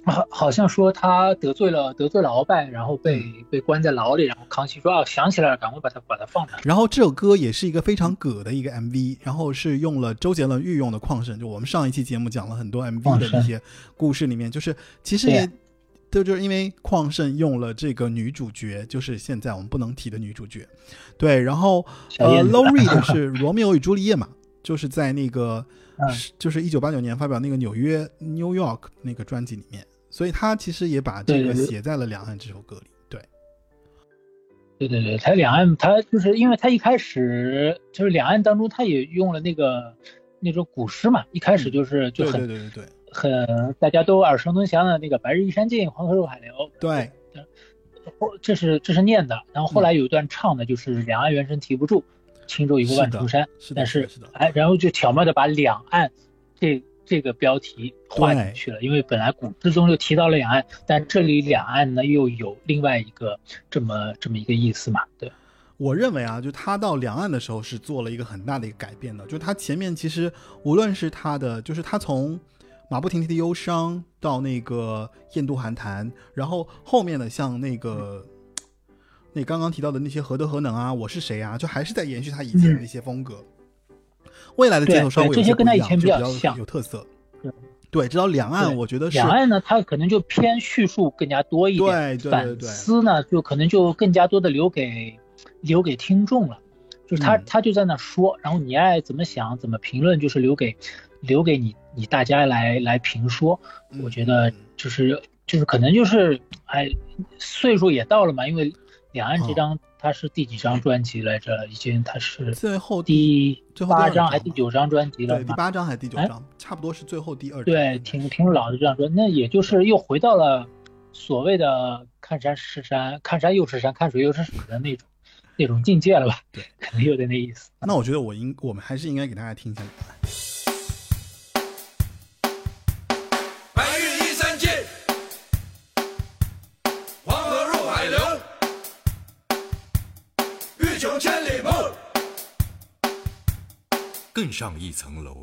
好好像说他得罪了得罪了鳌拜，然后被嗯。被关在牢里，然后康熙说啊想起来了，赶快把他把他放出来。然后这首歌也是一个非常葛的一个 MV，然后是用了周杰伦御用的矿神，就我们上一期节目讲了很多 MV 的一些故事里面，就是其实也。就就是因为矿盛用了这个女主角，就是现在我们不能提的女主角，对，然后呃小燕子，Low Reed 是《罗密欧与朱丽叶》嘛，就是在那个嗯。就是一九八九年发表那个纽约 New York 那个专辑里面，所以他其实也把这个写在了《两岸》这首歌里。对，对对对，他两岸他就是因为他一开始就是两岸当中他也用了那个那种古诗嘛，一开始就是就对很对对对对很大家都耳熟能详的那个“白日依山尽，黄河入海流”。对，后这是这是念的，然后后来有一段唱的就是“两岸猿声啼不住，轻舟已过万重山”，是的，但是的，是的，哎，然后就巧妙的把两岸这这个标题画进去了，因为本来古诗中就提到了两岸，但这里两岸呢又有另外一个这么这么一个意思嘛，对。我认为啊，就他到两岸的时候是做了一个很大的一个改变的，就他前面其实无论是他的，就是他从马不停蹄的忧伤到那个印度寒潭，然后后面的像那个。你刚刚提到的那些何德何能啊，我是谁啊，就还是在延续他以前的那些风格。未来的街头稍微这些跟他以前不一样就比较像有特色。对对，直到两岸，我觉得是两岸呢，它可能就偏叙述更加多一点，对对对反思呢就可能就更加多的留给留给听众了，就是他、嗯他就在那说，然后你爱怎么想怎么评论，就是留给留给你你大家来来评说。嗯我觉得就是就是可能就是哎岁数也到了嘛，因为两岸这张它是第几张专辑来着？已经它是最后第八张还是第九张专辑了对第？八张还是第九张，差不多是最后第二章。对，挺挺老的这样说，那也就是又回到了所谓的看山是山，看山又是山，看水又是水的那种那种境界了吧？对，可能有点那意思。那我觉得我应我们还是应该给大家听一下。更上一层楼。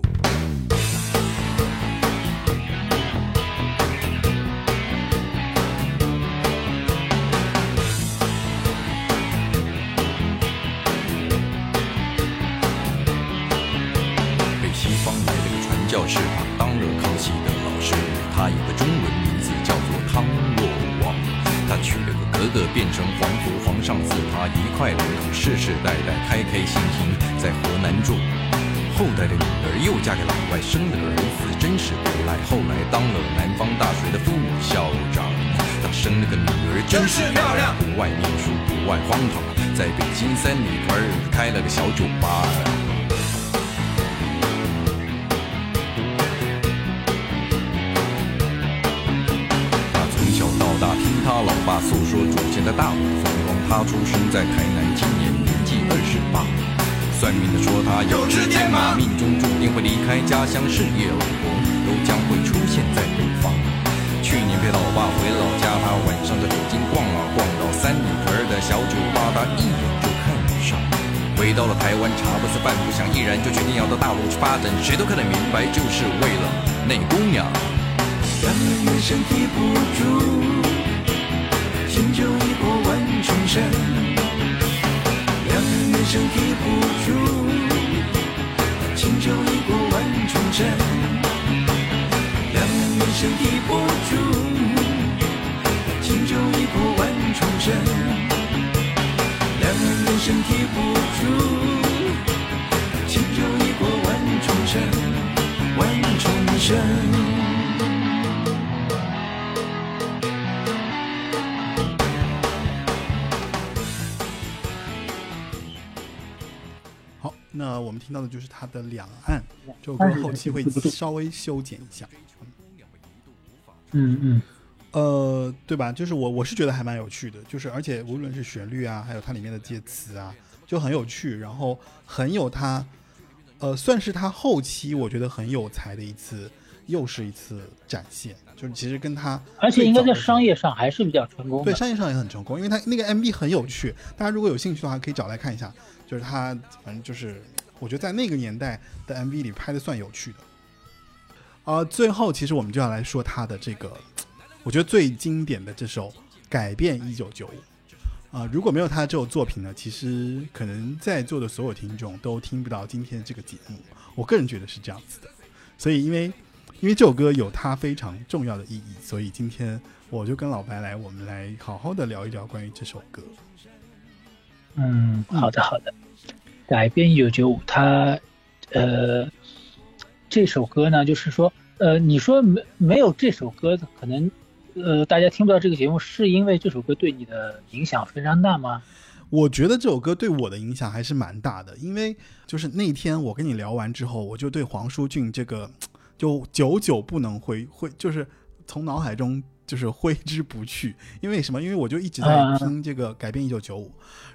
被西方来了个传教士，他当了康熙的老师。他有个中文名字叫做汤若望，他娶了个格格，变成皇族，皇上赐他一块领土，世世代代开开心心在河南住。后代的女儿又嫁给老外，生了个儿子，真是不赖。后来当了南方大学的副校长，他生了个女儿，真是漂亮，不爱念书，不爱荒唐，在北京三里屯开了个小酒吧。他从小到大听他老爸诉说祖先的大陆风光。他出生在台南，今年年纪二十八。算命的说他有只天马，命中注定会离开家乡，事业老公都将会出现在北方。去年陪老爸回老家，他晚上在北京逛啊逛，到三里屯的小酒吧，他一眼就看上。回到了台湾，茶不思饭不想，毅然就决定要到大陆去发展。谁都看得明白，就是为了那姑娘。两岸猿声啼不住，轻舟已过万重山。两岸猿声啼不住，轻舟已过万重山。两岸猿声啼不住，轻舟已过万重山。两岸猿声啼不住，轻舟已过万重山，万重山。好，那我们听到的就是它的《两岸》这首歌，后期会稍微修剪一下。嗯嗯，呃，对吧？就是我我是觉得还蛮有趣的，就是而且无论是旋律啊，还有它里面的介词啊，就很有趣，然后很有他，呃，算是他后期我觉得很有才的一次又是一次展现，就是其实跟他而且应该在商业上还是比较成功的。对，商业上也很成功，因为他那个 MV 很有趣，大家如果有兴趣的话，可以找来看一下。就是他，反正就是我觉得在那个年代的 MV 里拍的算有趣的。啊、最后其实我们就要来说他的这个，我觉得最经典的这首《改变一九九五》啊，如果没有他这首作品呢，其实可能在座的所有听众都听不到今天的这个节目。我个人觉得是这样子的，所以因为因为这首歌有它非常重要的意义，所以今天我就跟老白来，我们来好好的聊一聊关于这首歌。嗯，好的好的。改编一九九五，它呃这首歌呢，就是说呃，你说没没有这首歌，可能呃大家听不到这个节目，是因为这首歌对你的影响非常大吗？我觉得这首歌对我的影响还是蛮大的，因为就是那天我跟你聊完之后，我就对黄舒骏这个 就久久不能挥挥，就是从脑海中就是 挥之不去。因为什么？因为我就一直在啊听这个《改变一九九五》，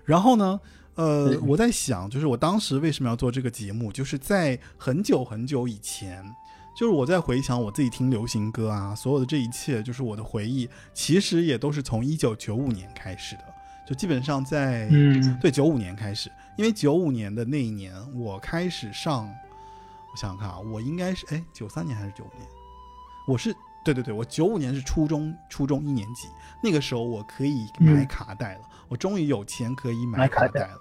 然后呢，呃，我在想，就是我当时为什么要做这个节目，就是在很久很久以前。就是我在回想我自己听流行歌啊，所有的这一切，就是我的回忆，其实也都是从一九九五年开始的。就基本上在嗯对，九五年开始，因为九五年的那一年，我开始上，我想想看啊，我应该是哎九三年还是九五年？我是对对对，我九五年是初中初中一年级，那个时候我可以买嗯卡带了，我终于有钱可以买买卡带了。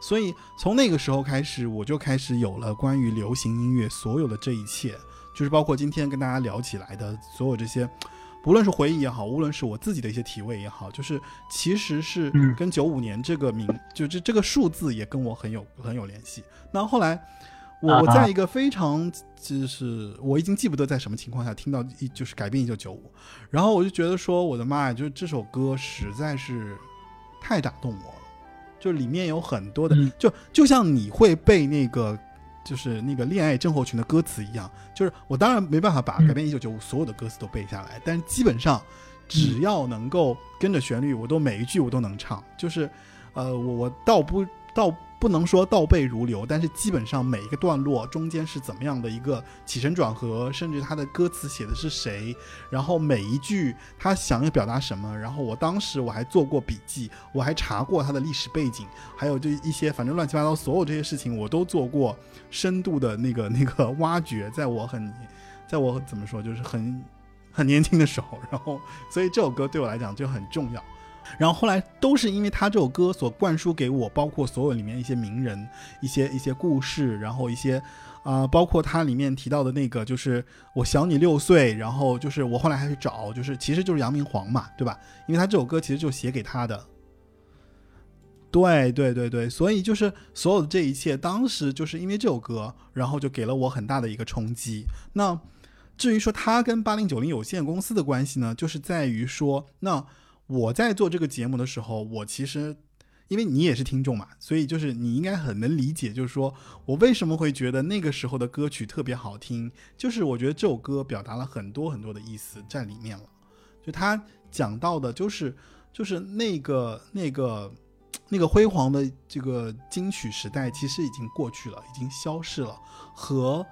所以从那个时候开始，我就开始有了关于流行音乐所有的这一切，就是包括今天跟大家聊起来的所有这些，不论是回忆也好，无论是我自己的一些体味也好，就是其实是嗯跟九五年这个名，就这这个数字也跟我很有很有联系。那后来我我在一个非常就是我已经记不得在什么情况下听到一就是改变一九九五，然后我就觉得说我的妈呀，就是这首歌实在是太打动我了，就里面有很多的，嗯就就像你会背那个。就是那个恋爱症候群的歌词一样，就是我当然没办法把嗯改编一九九五所有的歌词都背下来，但是基本上只要能够跟着旋律，我都每一句我都能唱。就是，呃，我我倒不倒不能说倒背如流，但是基本上每一个段落中间是怎么样的一个起承转合，甚至他的歌词写的是谁，然后每一句他想要表达什么，然后我当时我还做过笔记，我还查过他的历史背景，还有就一些反正乱七八糟所有这些事情我都做过深度的那个 那个挖掘，在我很在我怎么说就是很很年轻的时候，然后所以这首歌对我来讲就很重要。然后后来都是因为他这首歌所灌输给我，包括所有里面一些名人、一些一些故事，然后一些啊、包括它里面提到的那个，就是我小你六岁，然后就是我后来还去找，就是其实就是杨明煌嘛，对吧？因为他这首歌其实就写给他的。对对对对，所以就是所有的这一切，当时就是因为这首歌，然后就给了我很大的一个冲击。那至于说他跟八零九零有限公司的关系呢，就是在于说，那我在做这个节目的时候，我其实因为你也是听众嘛，所以就是你应该很能理解，就是说我为什么会觉得那个时候的歌曲特别好听，就是我觉得这首歌表达了很多很多的意思在里面了。就他讲到的，就是就是那个那个那个辉煌的这个金曲时代，其实已经过去了，已经消逝了，和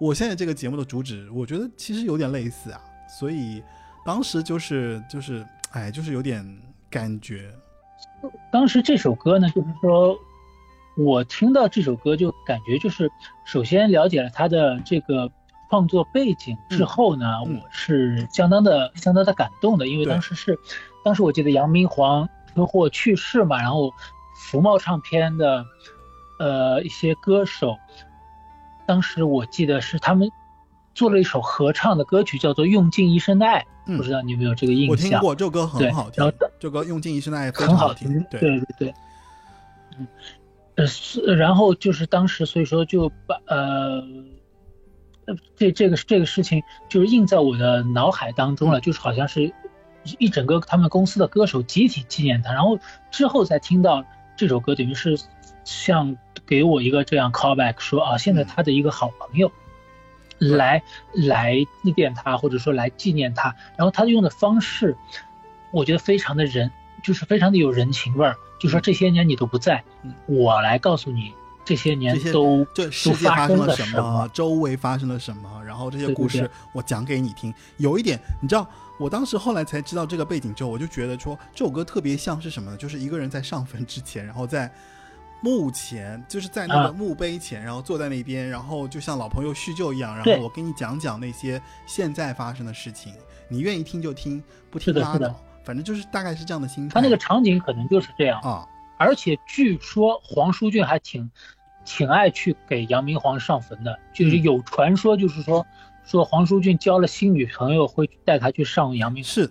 我现在这个节目的主旨，我觉得其实有点类似啊。所以当时就是就是哎，就是有点感觉，当时这首歌呢，就是说我听到这首歌就感觉就是，首先了解了他的这个创作背景之后呢，我是相当的相当的感动的，因为当时是，当时我记得杨明皇车祸去世嘛，然后福茂唱片的呃一些歌手，当时我记得是他们做了一首合唱的歌曲，叫做《用尽一生的爱》，嗯。不知道你有没有这个印象？我象？听过这首歌很好听然后，这首歌用尽一生的爱很好听，对。对对对，嗯，呃，是然后就是当时所以说就把呃，呃这这个这个事情就是印在我的脑海当中了，就是好像是一整个他们公司的歌手集体纪念他，然后之后再听到这首歌，等于是像给我一个这样 callback 说啊，现在他的一个好朋友。来来祭奠他，或者说来纪念他，然后他用的方式，我觉得非常的人，就是非常的有人情味儿。就说这些年你都不在，嗯我来告诉你这些年都这都世界发生生了了什么，周围发生了什么，然后这些故事我讲给你听。有一点，你知道，我当时后来才知道这个背景之后，我就觉得说这首歌特别像是什么呢？就是一个人在上坟之前，然后在墓前，就是在那个啊。墓碑前，然后坐在那边，然后就像老朋友叙旧一样，然后我跟你讲讲那些现在发生的事情，你愿意听就听，不听拉倒，反正就是大概是这样的心态。他那个场景可能就是这样。啊，而且据说黄舒骏还挺挺爱去给杨明皇上坟的，就是有传说，就是说说黄舒骏交了新女朋友会带他去上阳明。皇。是，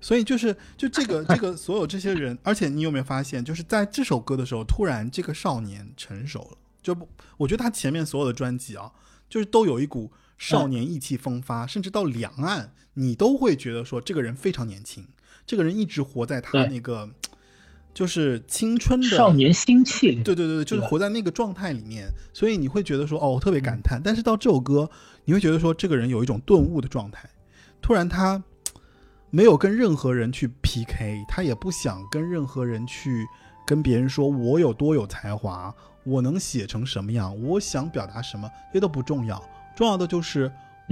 所以就是就这个这个所有这些人，而且你有没有发现，就是在这首歌的时候，突然这个少年成熟了。就不，我觉得他前面所有的专辑啊，就是都有一股少年意气风发，甚至到两岸，你都会觉得说这个人非常年轻，这个人一直活在他那个就是青春的少年心气里，对对对对，就是活在那个状态里面，所以你会觉得说，哦，我特别感叹。但是到这首歌，你会觉得说，这个人有一种顿悟的状态，突然他没有跟任何人去 PK，他也不想跟任何人去跟别人说我有多有才华，我能写成什么样，我想表达什么，这些都不重要，重要的就是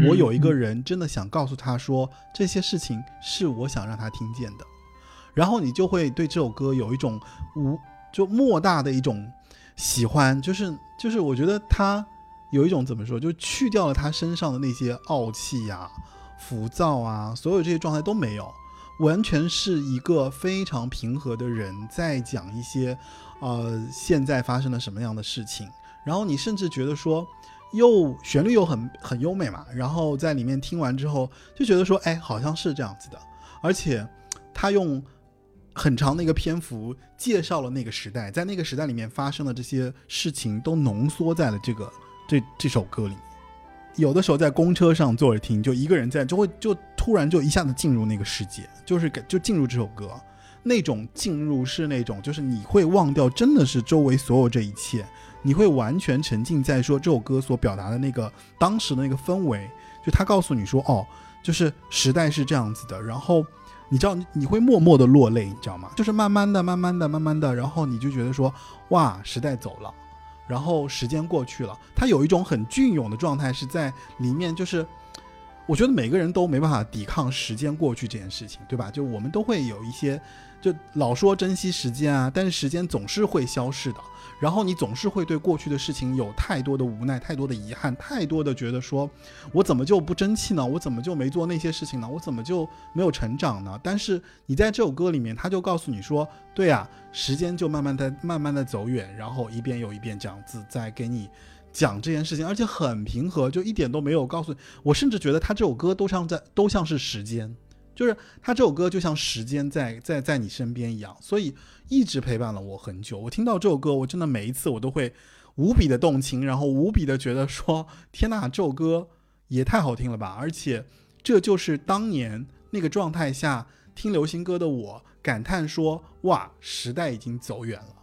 我有一个人真的想告诉他说，这些事情是我想让他听见的。然后你就会对这首歌有一种无就莫大的一种喜欢，就是就是我觉得他有一种怎么说，就去掉了他身上的那些傲气呀、浮躁啊，所有这些状态都没有，完全是一个非常平和的人在讲一些呃现在发生了什么样的事情，然后你甚至觉得说。又旋律又很很优美嘛，然后在里面听完之后就觉得说，哎，好像是这样子的，而且他用很长的一个篇幅介绍了那个时代，在那个时代里面发生的这些事情都浓缩在了这个这这首歌里。有的时候在公车上坐着听，就一个人在，就会就突然就一下子进入那个世界，就是给就进入这首歌，那种进入是那种就是你会忘掉真的是周围所有这一切，你会完全沉浸在说这首歌所表达的那个当时的那个氛围，就他告诉你说哦，就是时代是这样子的，然后。你知道你你会默默的落泪，你知道吗？就是慢慢的、慢慢的、慢慢的，然后你就觉得说，哇，时代走了，然后时间过去了，他有一种很隽永的状态是在里面，就是我觉得每个人都没办法抵抗时间过去这件事情，对吧？就我们都会有一些，就老说珍惜时间啊，但是时间总是会消逝的。然后你总是会对过去的事情有太多的无奈、太多的遗憾、太多的觉得说，我怎么就不争气呢？我怎么就没做那些事情呢？我怎么就没有成长呢？但是你在这首歌里面，他就告诉你说，对呀、时间就慢慢的、慢慢的走远，然后一遍又一遍这样子在给你讲这件事情，而且很平和，就一点都没有告诉你。我甚至觉得他这首歌都像在都像是时间，就是他这首歌就像时间在在在你身边一样，所以一直陪伴了我很久。我听到这首歌，我真的每一次我都会无比的动情，然后无比的觉得说：天呐，这首歌也太好听了吧！而且这就是当年那个状态下听流行歌的我感叹说：哇，时代已经走远了。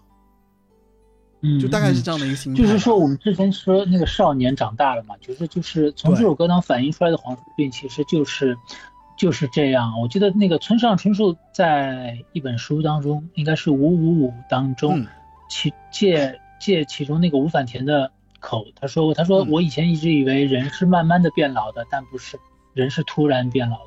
嗯，就大概是嗯这样的一个心态吧。就是说，我们之前说那个少年长大了嘛，觉得就是从这首歌当反映出来的黄舒骏，其实就是就是这样。我记得那个村上春树在一本书当中，应该是五五五当中，嗯其借借其中那个吴反田的口，他说过，他说嗯我以前一直以为人是慢慢的变老的，但不是，人是突然变老的。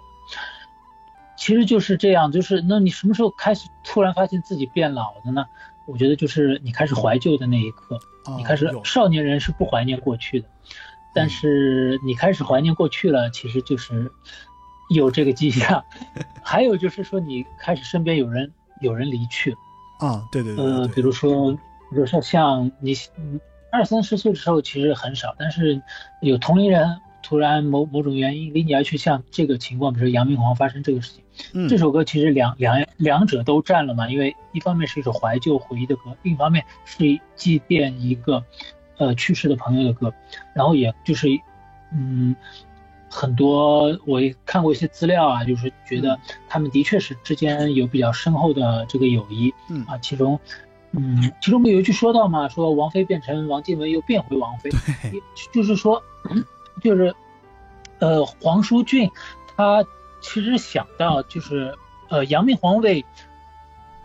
其实就是这样，就是那你什么时候开始突然发现自己变老的呢？我觉得就是你开始怀旧的那一刻。哦你开始少年人是不怀念过去的，但是你开始怀念过去了，其实就是有这个迹象。还有就是说，你开始身边有人有人离去，啊，对对对对呃，比如说，比如说像你嗯二三十岁的时候其实很少，但是有同龄人突然某某种原因离你而去，像这个情况，比如说杨明煌发生这个事情。嗯，这首歌其实两两两者都占了嘛，因为一方面是一首怀旧回忆的歌，另一方面是祭奠一个呃去世的朋友的歌，然后也就是嗯很多我也看过一些资料啊，就是觉得他们的确是之间有比较深厚的这个友谊，嗯。啊，其中嗯其中不有一句说到嘛，说王菲变成王靖雯又变回王菲，就是说，就是，呃，黄舒骏他其实想到就是，呃，杨明皇为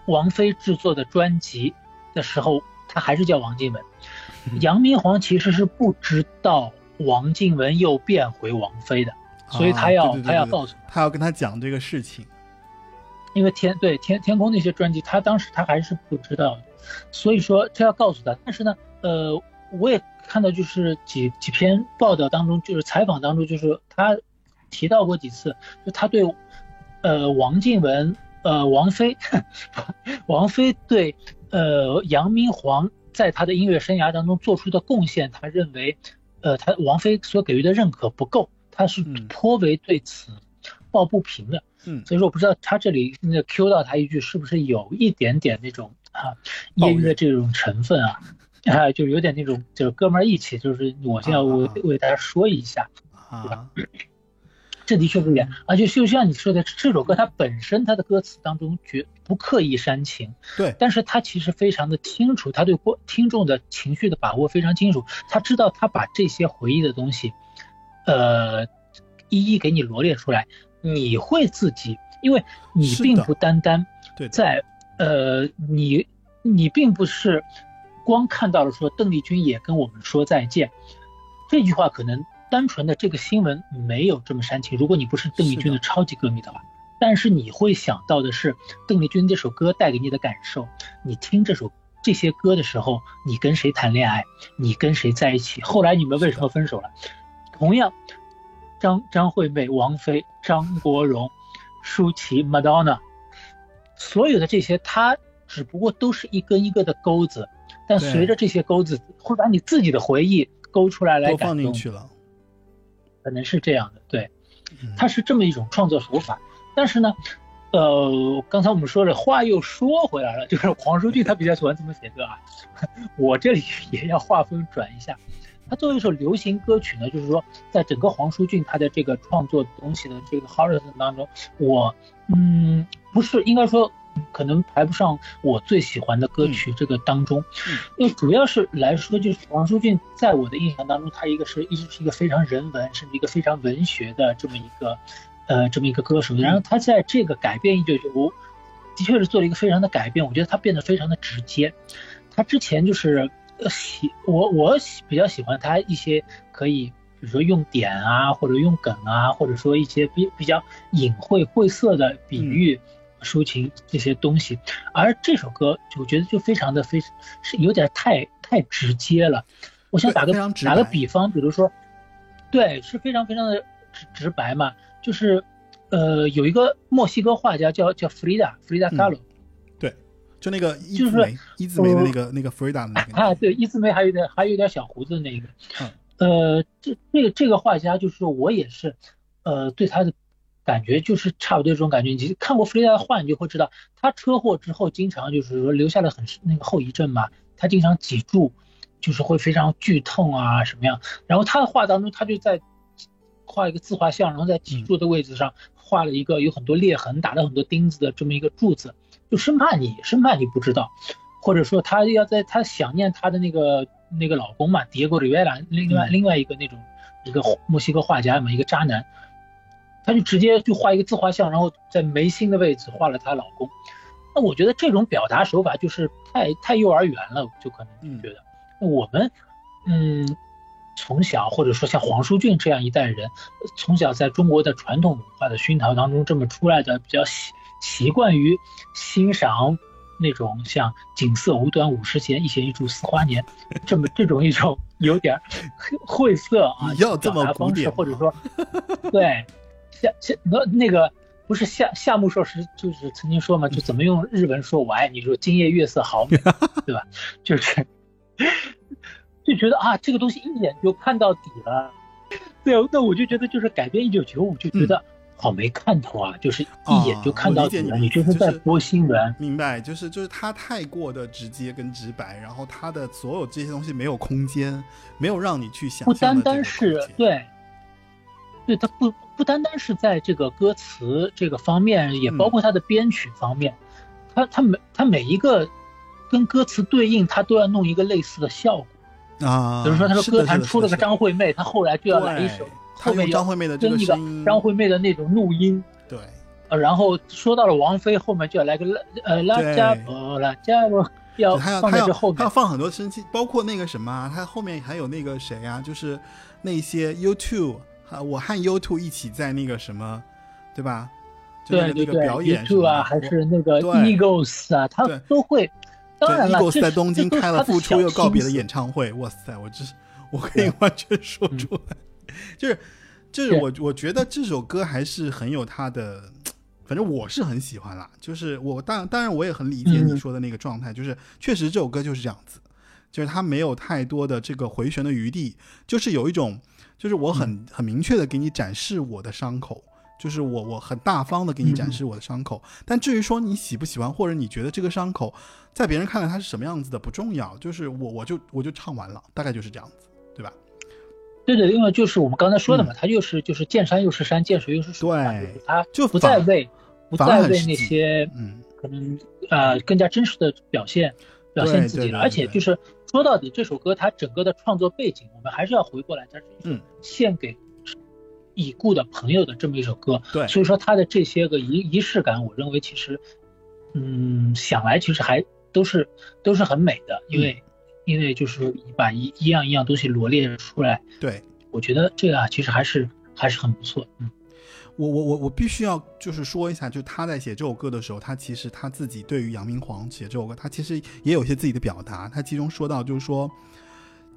王菲制作的专辑的时候，他还是叫王靖雯，杨明皇其实是不知道王静文又变回王妃的，所以他要、他要告诉他要跟他讲这个事情。因为天对天天空那些专辑，他当时他还是不知道，所以说他要告诉他。但是呢，呃，我也看到就是几几篇报道当中，就是采访当中，就是他提到过几次，就他对呃王静文呃王菲 王菲对呃杨明皇在他的音乐生涯当中做出的贡献，他认为呃他王菲所给予的认可不够，他是嗯颇为对此抱不平的。嗯，所以说我不知道他这里那个 Q 到他一句是不是有一点点那种啊业余的这种成分啊，啊，就有点那种就是哥们儿义气，就是我现在为啊为大家说一下，啊，这的确不一样，而且就像你说的，这首歌它本身它的歌词当中绝不刻意煽情，对，但是他其实非常的清楚，他对观听众的情绪的把握非常清楚，他知道他把这些回忆的东西，呃，一一给你罗列出来，你会自己，因为你并不单单对在呃，你你并不是光看到了说邓丽君也跟我们说再见，这句话可能单纯的这个新闻没有这么煽情，如果你不是邓丽君的超级歌迷的话。但是你会想到的是邓丽君这首歌带给你的感受。你听这首这些歌的时候，你跟谁谈恋爱？你跟谁在一起？后来你们为什么分手了？同样，张张惠妹、王菲、张国荣、舒淇、Madonna，所有的这些，它只不过都是一根一个的钩子，但随着这些钩子，会把你自己的回忆勾出来来感动，放进去了。可能是这样的，对。嗯它是这么一种创作手法。但是呢，呃，刚才我们说了，话又说回来了，就是黄舒骏他比较喜欢这么写歌啊，我这里 也要划分转一下。他作为一首流行歌曲呢，就是说，在整个黄舒骏他的这个创作东西的这个 horizon 当中，我嗯不是应该说可能排不上我最喜欢的歌曲这个当中，嗯因为主要是来说，就是王舒骏在我的印象当中，他一个是一直是一个非常人文，甚至一个非常文学的这么一个呃这么一个歌手。然后他在这个改变一九九五，的确是做了一个非常的改变，我觉得他变得非常的直接。他之前就是呃喜我我喜比较喜欢他一些可以。比如说用点啊，或者用梗啊，或者说一些比比较隐晦晦涩的比喻、抒情这些东西，而这首歌我觉得就非常的非是有点太太直接了。我想打个打个比方，比如说，对，是非常非常的直直白嘛，就是呃有一个墨西哥画家叫叫弗里达弗里达嗯卡罗，对，就那个一就是字眉，一字眉的那个那个 Frida 的那个，啊，对，一字眉还有点还有点小胡子的那个，嗯。呃，这这个这个画家就是我也是，呃，对他的感觉就是差不多这种感觉。你看过弗雷达的画，你就会知道，他车祸之后经常就是说留下了很那个后遗症嘛，他经常脊柱就是会非常剧痛啊什么样。然后他的画当中，他就在画一个自画像，然后在脊柱的位置上画了一个有很多裂痕、打了很多钉子的这么一个柱子，就生怕你生怕你不知道。或者说他要在他想念他的那个那个老公嘛，迪戈里维拉，另外嗯另外一个那种一个墨西哥画家嘛，一个渣男，他就直接就画一个自画像，然后在眉心的位置画了她老公。那我觉得这种表达手法就是太太幼儿园了，就可能觉得那我们嗯从小或者说像黄舒骏这样一代人，从小在中国的传统文化的熏陶当中这么出来的，比较习习惯于欣赏。那种像锦瑟无端五十弦，一弦一柱思华年，这么这种一种有点 晦涩啊，你要这么表达方式，或者说，对，夏夏那那个不是夏夏目漱石就是曾经说嘛，就怎么用日文说我爱你，说今夜月色好美，对吧？就是就觉得啊，这个东西一眼就看到底了。对，那我就觉得就是改编一九九五，就觉得好没看头啊，就是一眼就看到底了，你你就是在播新闻。明白，就是就是他太过的直接跟直白，然后他的所有这些东西没有空间，没有让你去想不单单是，对，对，他不不单单是在这个歌词这个方面，也嗯包括它的编曲方面，它它每它每一个跟歌词对应，它都要弄一个类似的效果。啊，比如说，他说歌坛出了个，张惠妹，他后来就要来一首，后面要张惠妹的这跟一个个声音，张惠妹的那种怒音。对呃，然后说到了王菲，后面就要来个拉呃拉加波拉加波，要放他要在这后面。他要放很多生气，包括那个什么啊，他后面还有那个谁啊，就是那些 YouTube 啊，我和 YouTube 一起在那个什么，对吧？就那个那个表演什么，YouTube 啊，还是那个对。Eagles 啊，他对。都会。当然了，Eagles 在东京开了复出又告别的演唱会，哇塞，我这是我可以完全说出来，就是就是我我觉得这首歌还是很有它的，反正我是很喜欢啦。就是我当当然我也很理解你嗯。说的那个状态，就是确实这首歌就是这样子，就是它没有太多的这个回旋的余地，就是有一种就是我很、嗯。很明确的给你展示我的伤口。就是我，我很大方的给你展示我的伤口，但至于说你喜不喜欢，或者你觉得这个伤口在别人看来它是什么样子的不重要，就是我我就我就唱完了，大概就是这样子，对吧？对对，因为就是我们刚才说的嘛，它就是就是见山又是山，见水又是水对就是它就不再为不再为那些嗯，可能呃更加真实的表现表现自己了，而且就是说到底，这首歌它整个的创作背景，我们还是要回过来，它是献给已故的朋友的这么一首歌，对。所以说它的这些个仪仪式感，我认为其实，嗯，想来其实还都是都是很美的，因为、嗯。因为就是把一一样一样东西罗列出来，对。我觉得这个啊其实还是还是很不错，嗯。我我我我必须要就是说一下，就他在写这首歌的时候，他其实他自己对于杨明皇写这首歌，他其实也有一些自己的表达。他其中说到就是说，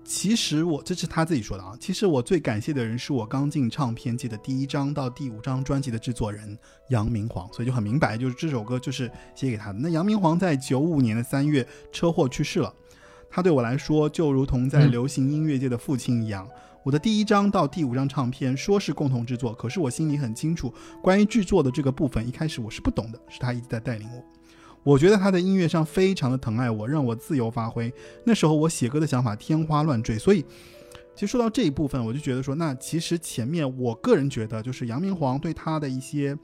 其实我这是他自己说的啊，其实我最感谢的人是我刚进唱片界的第一张到第五张专辑的制作人杨明皇，所以就很明白，就是这首歌就是写给他的。那杨明皇在九五年的三月车祸去世了，他对我来说就如同在嗯流行音乐界的父亲一样。我的第一张到第五张唱片说是共同制作，可是我心里很清楚，关于制作的这个部分，一开始我是不懂的，是他一直在带领我。我觉得他在音乐上非常的疼爱我，让我自由发挥。那时候我写歌的想法天花乱坠，所以其实说到这一部分，我就觉得说，那其实前面我个人觉得，就是杨明皇对他的一些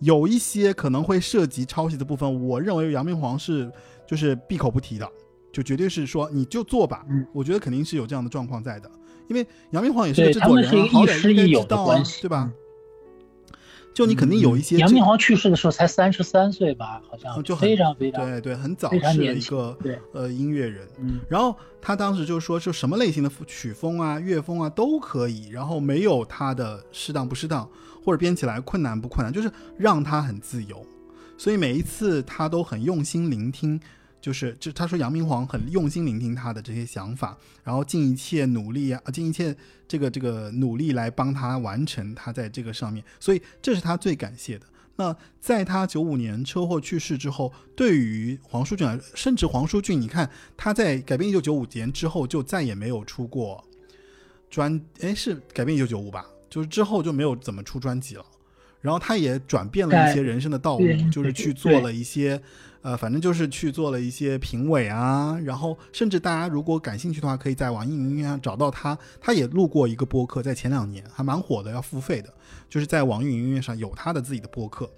有一些可能会涉及抄袭的部分，我认为杨明皇是就是闭口不提的，就绝对是说你就做吧。嗯我觉得肯定是有这样的状况在的，因为杨明皇也是个对制作人、啊，他们是一个好歹应该亦师亦友知道啊的关，系，对吧嗯？就你肯定有一些这杨明皇去世的时候才三十三岁吧，好像嗯就非常非常对对，很早是一个对呃音乐人。嗯然后他当时就说，就什么类型的曲风啊、乐风啊都可以，然后没有他的适当不适当，或者编起来困难不困难，就是让他很自由。所以每一次他都很用心聆听，就是就他说杨明皇很用心聆听他的这些想法，然后尽一切努力啊，尽一切这个这个努力来帮他完成他在这个上面，所以这是他最感谢的。那在他九五年车祸去世之后，对于黄舒骏来，甚至黄舒骏，你看他在改编一九九五年之后就再也没有出过专，哎，是改编一九九五吧？就是之后就没有怎么出专辑了。然后他也转变了一些人生的道路，就是去做了一些，呃，反正就是去做了一些评委啊，然后甚至大家如果感兴趣的话，可以在网易云音乐上找到他。他也录过一个播客，在前两年还蛮火的，要付费的，就是在网易云音乐上有他的自己的播客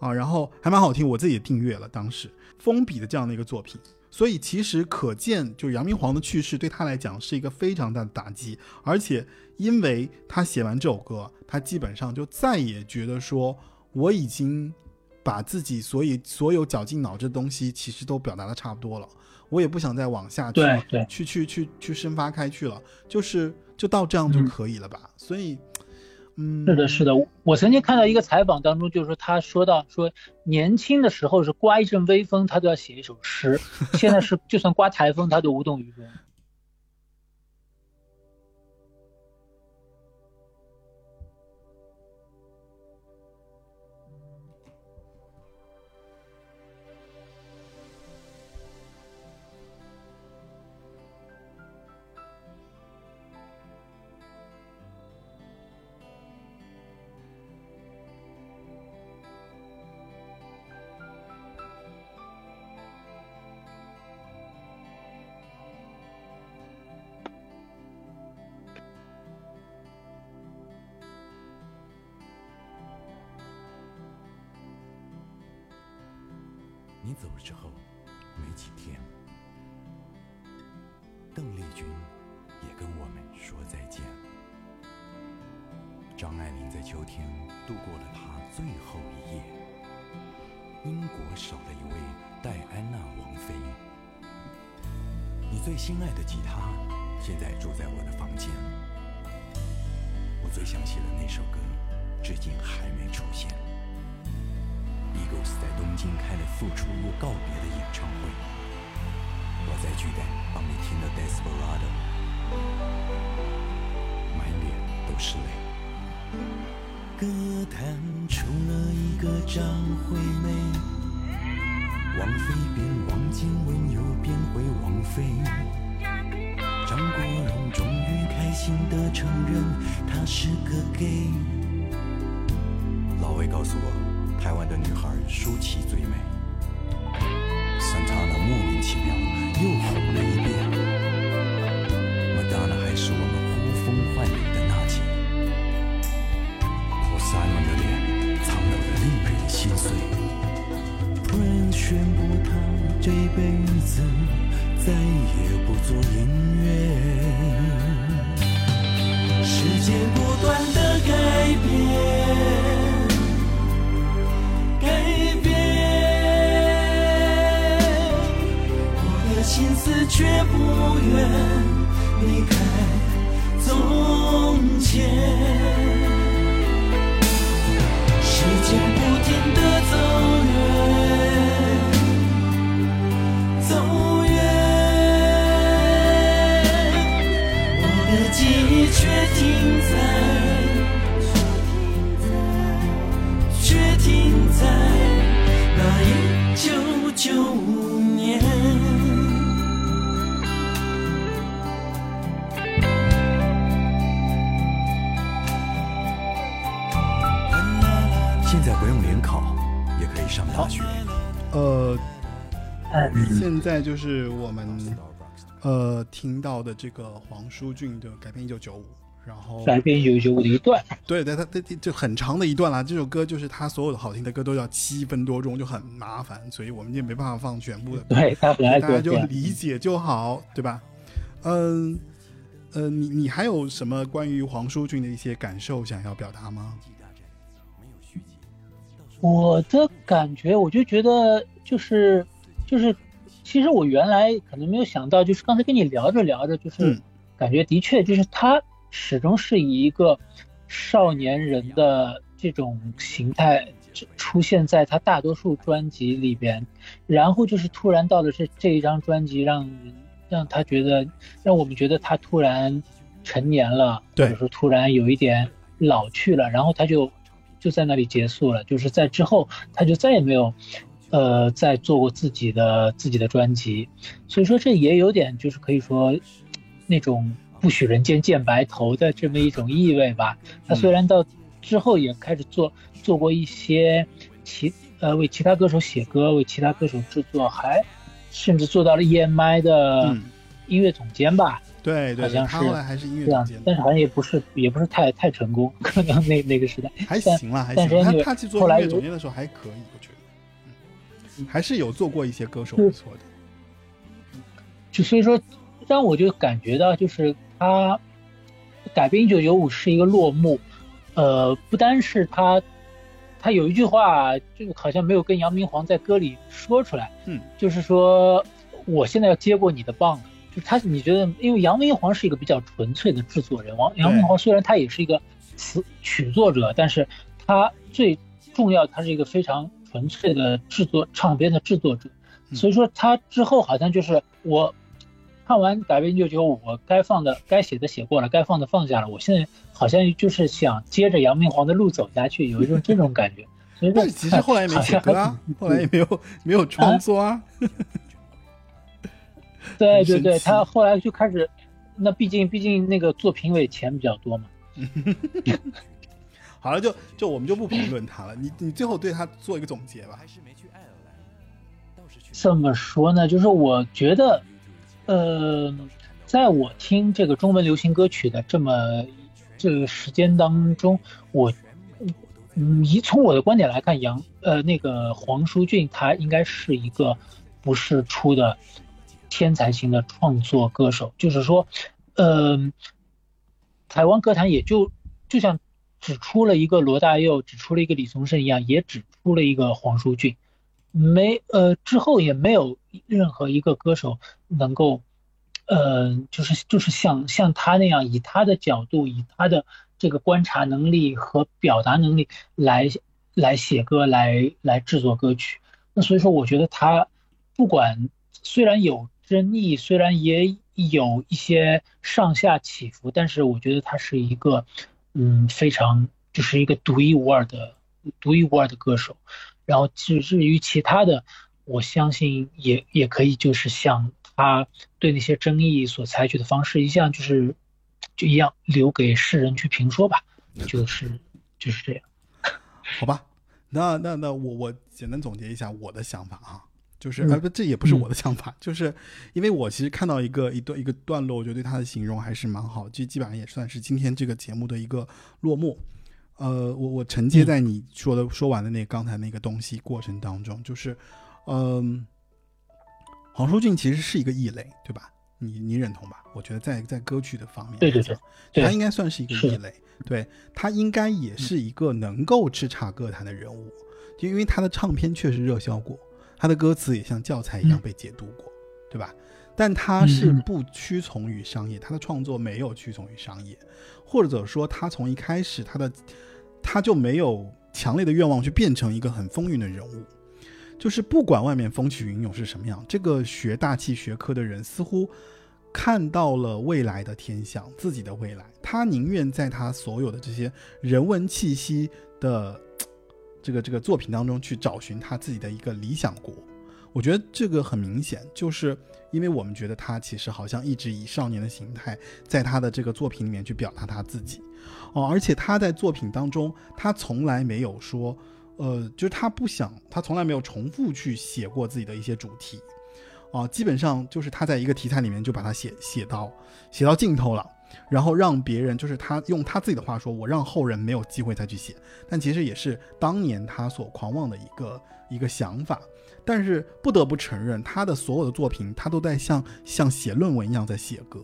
啊，然后还蛮好听，我自己也订阅了。当时封笔的这样的一个作品，所以其实可见，就杨明煌的去世对他来讲是一个非常大的打击，而且因为他写完这首歌，他基本上就再也觉得说我已经把自己所以所有绞尽脑汁的东西，其实都表达的差不多了，我也不想再往下去去去去去深发开去了，就是就到这样就可以了吧？所以，嗯，是的，是的。我曾经看到一个采访当中，就是说他说到说年轻的时候是刮一阵微风，他都要写一首诗，现在是就算刮台风，他都无动于衷。你走之后没几天，邓丽君也跟我们说再见。张爱玲在秋天度过了她最后一夜。英国少了一位戴安娜王妃，你最心爱的吉他，现在住在我的房间。我最想写的那首歌，至今还没出现。Eagles 在东京开了复出又告别的演唱会，我在巨蛋帮你听了 Desperado，满脸都是泪。歌坛出了一个张惠妹，王菲变王靖雯，又变回王菲。张国荣终于开心地承认他是个 gay。老魏告诉我，台湾的女孩舒淇最美。Santana 莫名其妙又听到的这个黄舒骏的改编一九九五，然后改编一九九五的一段，对对，他他就很长的一段啦。这首歌就是他所有的好听的歌都要七分多钟，就很麻烦，所以我们也没办法放全部的歌，对他很爱大家就。理解就好，对吧？嗯呃，你你还有什么关于黄舒骏的一些感受想要表达吗？我的感觉，我就觉得就是就是，其实我原来可能没有想到，就是刚才跟你聊着聊着，就是嗯。感觉的确就是他始终是以一个少年人的这种形态出现在他大多数专辑里边，然后就是突然到了这这一张专辑，让人让他觉得让我们觉得他突然成年了，对。或者说突然有一点老去了，然后他就就在那里结束了，就是在之后他就再也没有，呃，在做过自己的自己的专辑，所以说这也有点就是可以说那种不许人间见白头的这么一种意味吧。他虽然到之后也开始做做过一些其呃为其他歌手写歌，为其他歌手制作，还甚至做到了 EMI 的嗯音乐总监吧。对对对，好像是他后来还是音乐这样总监，，但是好像也不是也不是太太成功，可能那那个时代还但行啦，还但行。他是他去做后来有音乐总监的时候还可以，我觉得，嗯，还是有做过一些歌手不错的。就所以说，让我就感觉到，就是他改编一九九五是一个落幕，呃，不单是他，他有一句话，就好像没有跟杨明皇在歌里说出来，嗯，就是说我现在要接过你的棒了。就是他，你觉得，因为杨明皇是一个比较纯粹的制作人，王杨明皇虽然他也是一个词曲作者，但是他最重要，他是一个非常纯粹的制作唱片的制作者。嗯所以说他之后好像就是我看完改编一九九五，我该放的、该写的写过了，该放的放下了。我现在好像就是想接着杨明皇的路走下去，有一种这种感觉。所以说其实后来也没写歌啊，后来也没有没有创作啊。对对对，他后来就开始，那毕竟毕竟那个做评委钱比较多嘛。好了，就就我们就不评论他了。你你最后对他做一个总结吧。这么说呢，就是我觉得，呃，在我听这个中文流行歌曲的这么这个时间当中，我嗯，以从我的观点来看，杨呃那个黄舒骏他应该是一个不是出的天才型的创作歌手，就是说，呃，台湾歌坛也就就像只出了一个罗大佑，只出了一个李宗盛一样，也只出了一个黄舒骏。没呃之后也没有任何一个歌手能够呃，就是就是像像他那样，以他的角度，以他的这个观察能力和表达能力来来写歌，来来制作歌曲。那所以说，我觉得他不管虽然有争议，虽然也有一些上下起伏，但是我觉得他是一个嗯非常就是一个独一无二的独一无二的歌手。然后至至于其他的，我相信也也可以就是像他对那些争议所采取的方式一样，就是就一样留给世人去评说吧，就是就是这样。好吧，那那那我我简单总结一下我的想法啊，就是嗯啊不，这也不是我的想法，就是因为我其实看到一个一段一个段落，我觉得对他的形容还是蛮好，就基本上也算是今天这个节目的一个落幕。呃，我我承接在你说的、说完的那刚才那个东西过程当中，就是，嗯、黄舒骏其实是一个异类，对吧？你你认同吧？我觉得在在歌曲的方面，对对对，对他应该算是一个异类，对他应该也是一个能够叱咤歌坛的人物，就因为他的唱片确实热销过，他的歌词也像教材一样嗯被解读过，对吧？但他是不屈从于商业，他的创作没有屈从于商业，或者说他从一开始他的他就没有强烈的愿望去变成一个很风云的人物。就是不管外面风起云涌是什么样，这个学大气学科的人似乎看到了未来的天象，自己的未来，他宁愿在他所有的这些人文气息的这个这个作品当中去找寻他自己的一个理想国。我觉得这个很明显，就是因为我们觉得他其实好像一直以少年的形态，在他的这个作品里面去表达他自己，哦，而且他在作品当中，他从来没有说，呃，就是他不想，他从来没有重复去写过自己的一些主题，啊、基本上就是他在一个题材里面就把它写写到写到尽头了，然后让别人就是他用他自己的话说，我让后人没有机会再去写，但其实也是当年他所狂妄的一个一个想法。但是不得不承认，他的所有的作品，他都在像像写论文一样在写歌，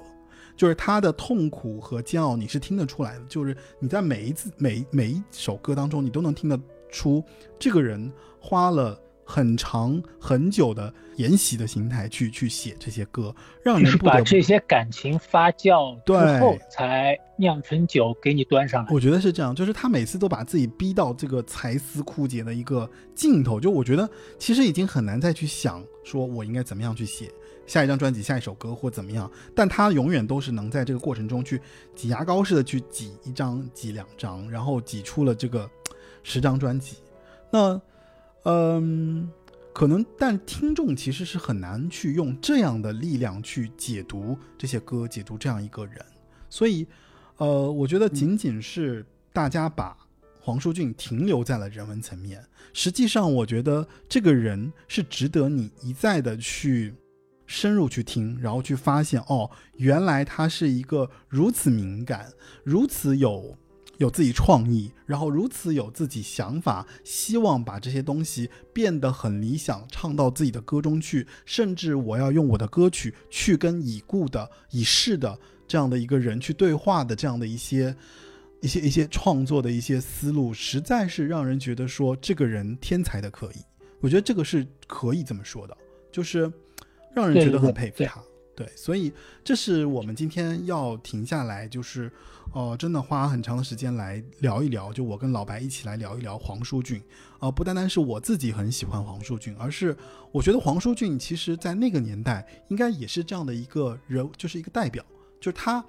就是他的痛苦和煎熬，你是听得出来的。就是你在每一次每每一首歌当中，你都能听得出这个人花了很长很久的研习的心态去去写这些歌，让就是把人不得不 这些感情发酵之对后，才酿成酒给你端上来。我觉得是这样，就是他每次都把自己逼到这个才思枯竭的一个尽头，就我觉得其实已经很难再去想说我应该怎么样去写下一张专辑、下一首歌或怎么样，但他永远都是能在这个过程中去挤牙膏似的去挤一张、挤两张，然后挤出了这个十张专辑。那，嗯，可能但听众其实是很难去用这样的力量去解读这些歌，解读这样一个人，所以。呃，我觉得仅仅是大家把黄舒骏停留在了人文层面，实际上我觉得这个人是值得你一再的去深入去听，然后去发现哦，原来他是一个如此敏感、如此有有自己创意，然后如此有自己想法，希望把这些东西变得很理想，唱到自己的歌中去，甚至我要用我的歌曲去跟已故的、已逝的。这样的一个人去对话的这样的一些一些一些创作的一些思路，实在是让人觉得说这个人天才的可以。我觉得这个是可以这么说的，就是让人觉得很佩服他。对，所以这是我们今天要停下来，就是呃，真的花很长的时间来聊一聊，就我跟老白一起来聊一聊黄舒骏。呃，不单单是我自己很喜欢黄舒骏，而是我觉得黄舒骏其实在那个年代应该也是这样的一个人，就是一个代表。就是他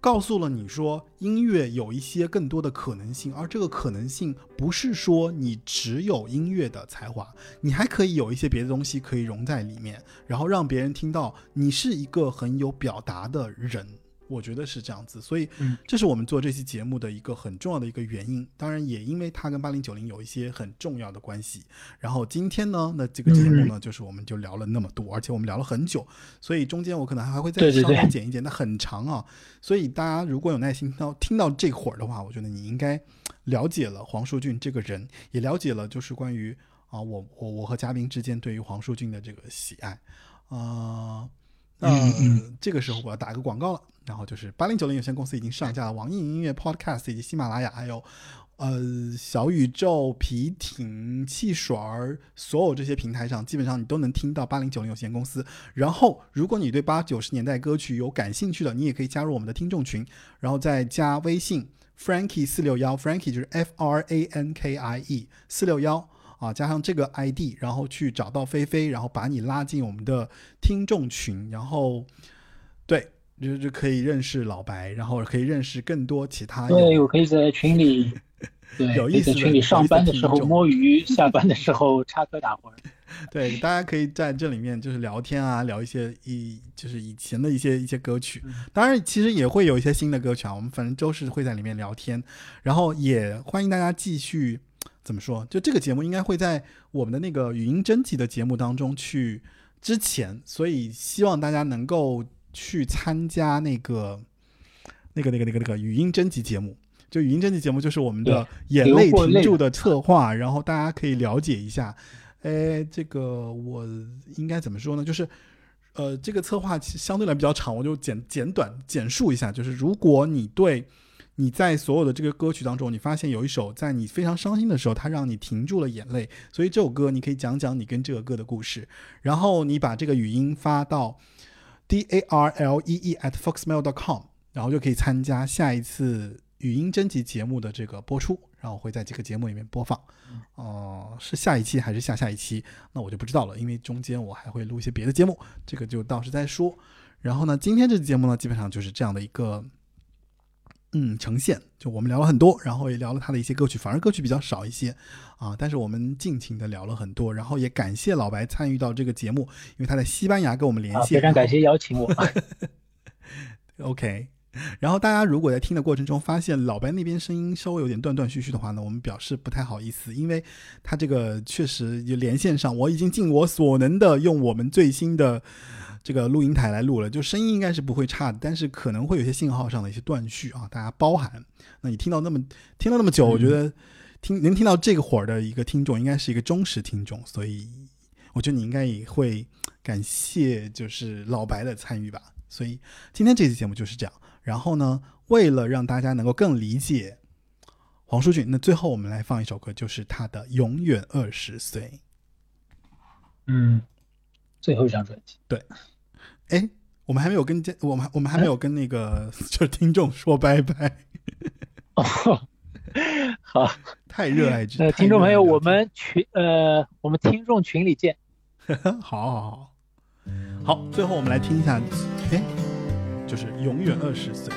告诉了你说，音乐有一些更多的可能性，而这个可能性不是说你只有音乐的才华，你还可以有一些别的东西可以融在里面，然后让别人听到你是一个很有表达的人。我觉得是这样子，所以嗯这是我们做这期节目的一个很重要的一个原因。当然，也因为它跟八零九零有一些很重要的关系。然后今天呢，那这个节目呢，就是我们就聊了那么多，而且我们聊了很久，所以中间我可能还会再稍微剪一剪，那很长啊。所以大家如果有耐心听到听到这会儿的话，我觉得你应该了解了黄舒骏这个人，也了解了就是关于啊我我我和嘉宾之间对于黄舒骏的这个喜爱啊。那、嗯这个时候我要打个广告了，然后就是八零九零有限公司已经上架了网易音乐、Podcast 以及喜马拉雅，还有呃小宇宙、皮艇、汽水儿，所有这些平台上，基本上你都能听到八零九零有限公司。然后，如果你对八九十年代歌曲有感兴趣的，你也可以加入我们的听众群，然后再加微信 Frankie 四六幺，Frankie 就是 F R A N K I E 四六幺。啊，加上这个 ID，然后去找到菲菲，然后把你拉进我们的听众群，然后对，就就可以认识老白，然后可以认识更多其他对，有我可以在群里，对，有意思群里上班的时候摸鱼，下班的时候插科打诨。对，大家可以在这里面就是聊天啊，聊一些以就是以前的一些一些歌曲。当然，其实也会有一些新的歌曲啊，我们反正都是会在里面聊天，然后也欢迎大家继续怎么说，就这个节目应该会在我们的那个语音征集的节目当中去之前，所以希望大家能够去参加那个那个那个那个那个语音征集节目。就语音征集节目就是我们的眼泪停住的策划，然后大家可以了解一下。哎，这个我应该怎么说呢？就是，呃，这个策划相对来比较长，我就简简短简述一下。就是如果你对你在所有的这个歌曲当中，你发现有一首在你非常伤心的时候，它让你停住了眼泪，所以这首歌你可以讲讲你跟这个歌的故事，然后你把这个语音发到 d a r l e e at foxmail dot com，然后就可以参加下一次语音征集节目的这个播出，然后会在这个节目里面播放。哦、是下一期还是下下一期？那我就不知道了，因为中间我还会录一些别的节目，这个就到时再说。然后呢，今天这期节目呢，基本上就是这样的一个。嗯，呈现就我们聊了很多，然后也聊了他的一些歌曲，反而歌曲比较少一些啊。但是我们尽情的聊了很多，然后也感谢老白参与到这个节目，因为他在西班牙跟我们连啊，线。非常感谢邀请我。OK，然后大家如果在听的过程中发现老白那边声音稍微有点断断续续的话呢，我们表示不太好意思，因为他这个确实就连线上，我已经尽我所能的用我们最新的这个录音台来录了，就声音应该是不会差的，但是可能会有些信号上的一些断续啊，大家包涵。那你听到那么听了那么久，我觉得听能听到这个会儿的一个听众，应该是一个忠实听众，所以我觉得你应该也会感谢就是老白的参与吧。所以今天这期节目就是这样。然后呢，为了让大家能够更理解黄舒骏，那最后我们来放一首歌，就是他的《永远二十岁嗯，最后一张专辑。》。对哎，我们还没有跟我们我们还没有跟那个就是听众说拜拜，哦，好，太热爱这。呃，听众朋友，我们群呃，我们听众群里见。好好好，好，最后我们来听一下，哎，就是《永远二十岁》。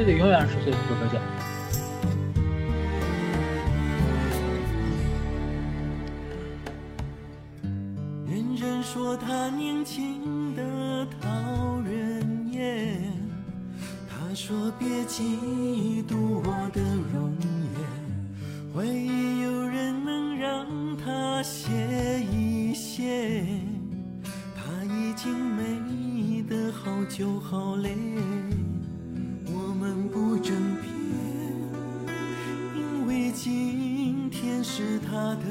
对对，永远二十岁，这首歌叫。人人说他年轻的讨人厌，他说别嫉妒我的容颜，怀疑有人能让他歇一歇，他已经美得好久好累，我们不争辩。因为今天是他的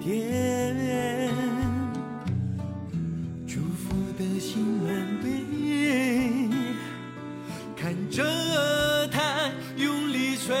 天，祝福的心满杯，看着他用力吹，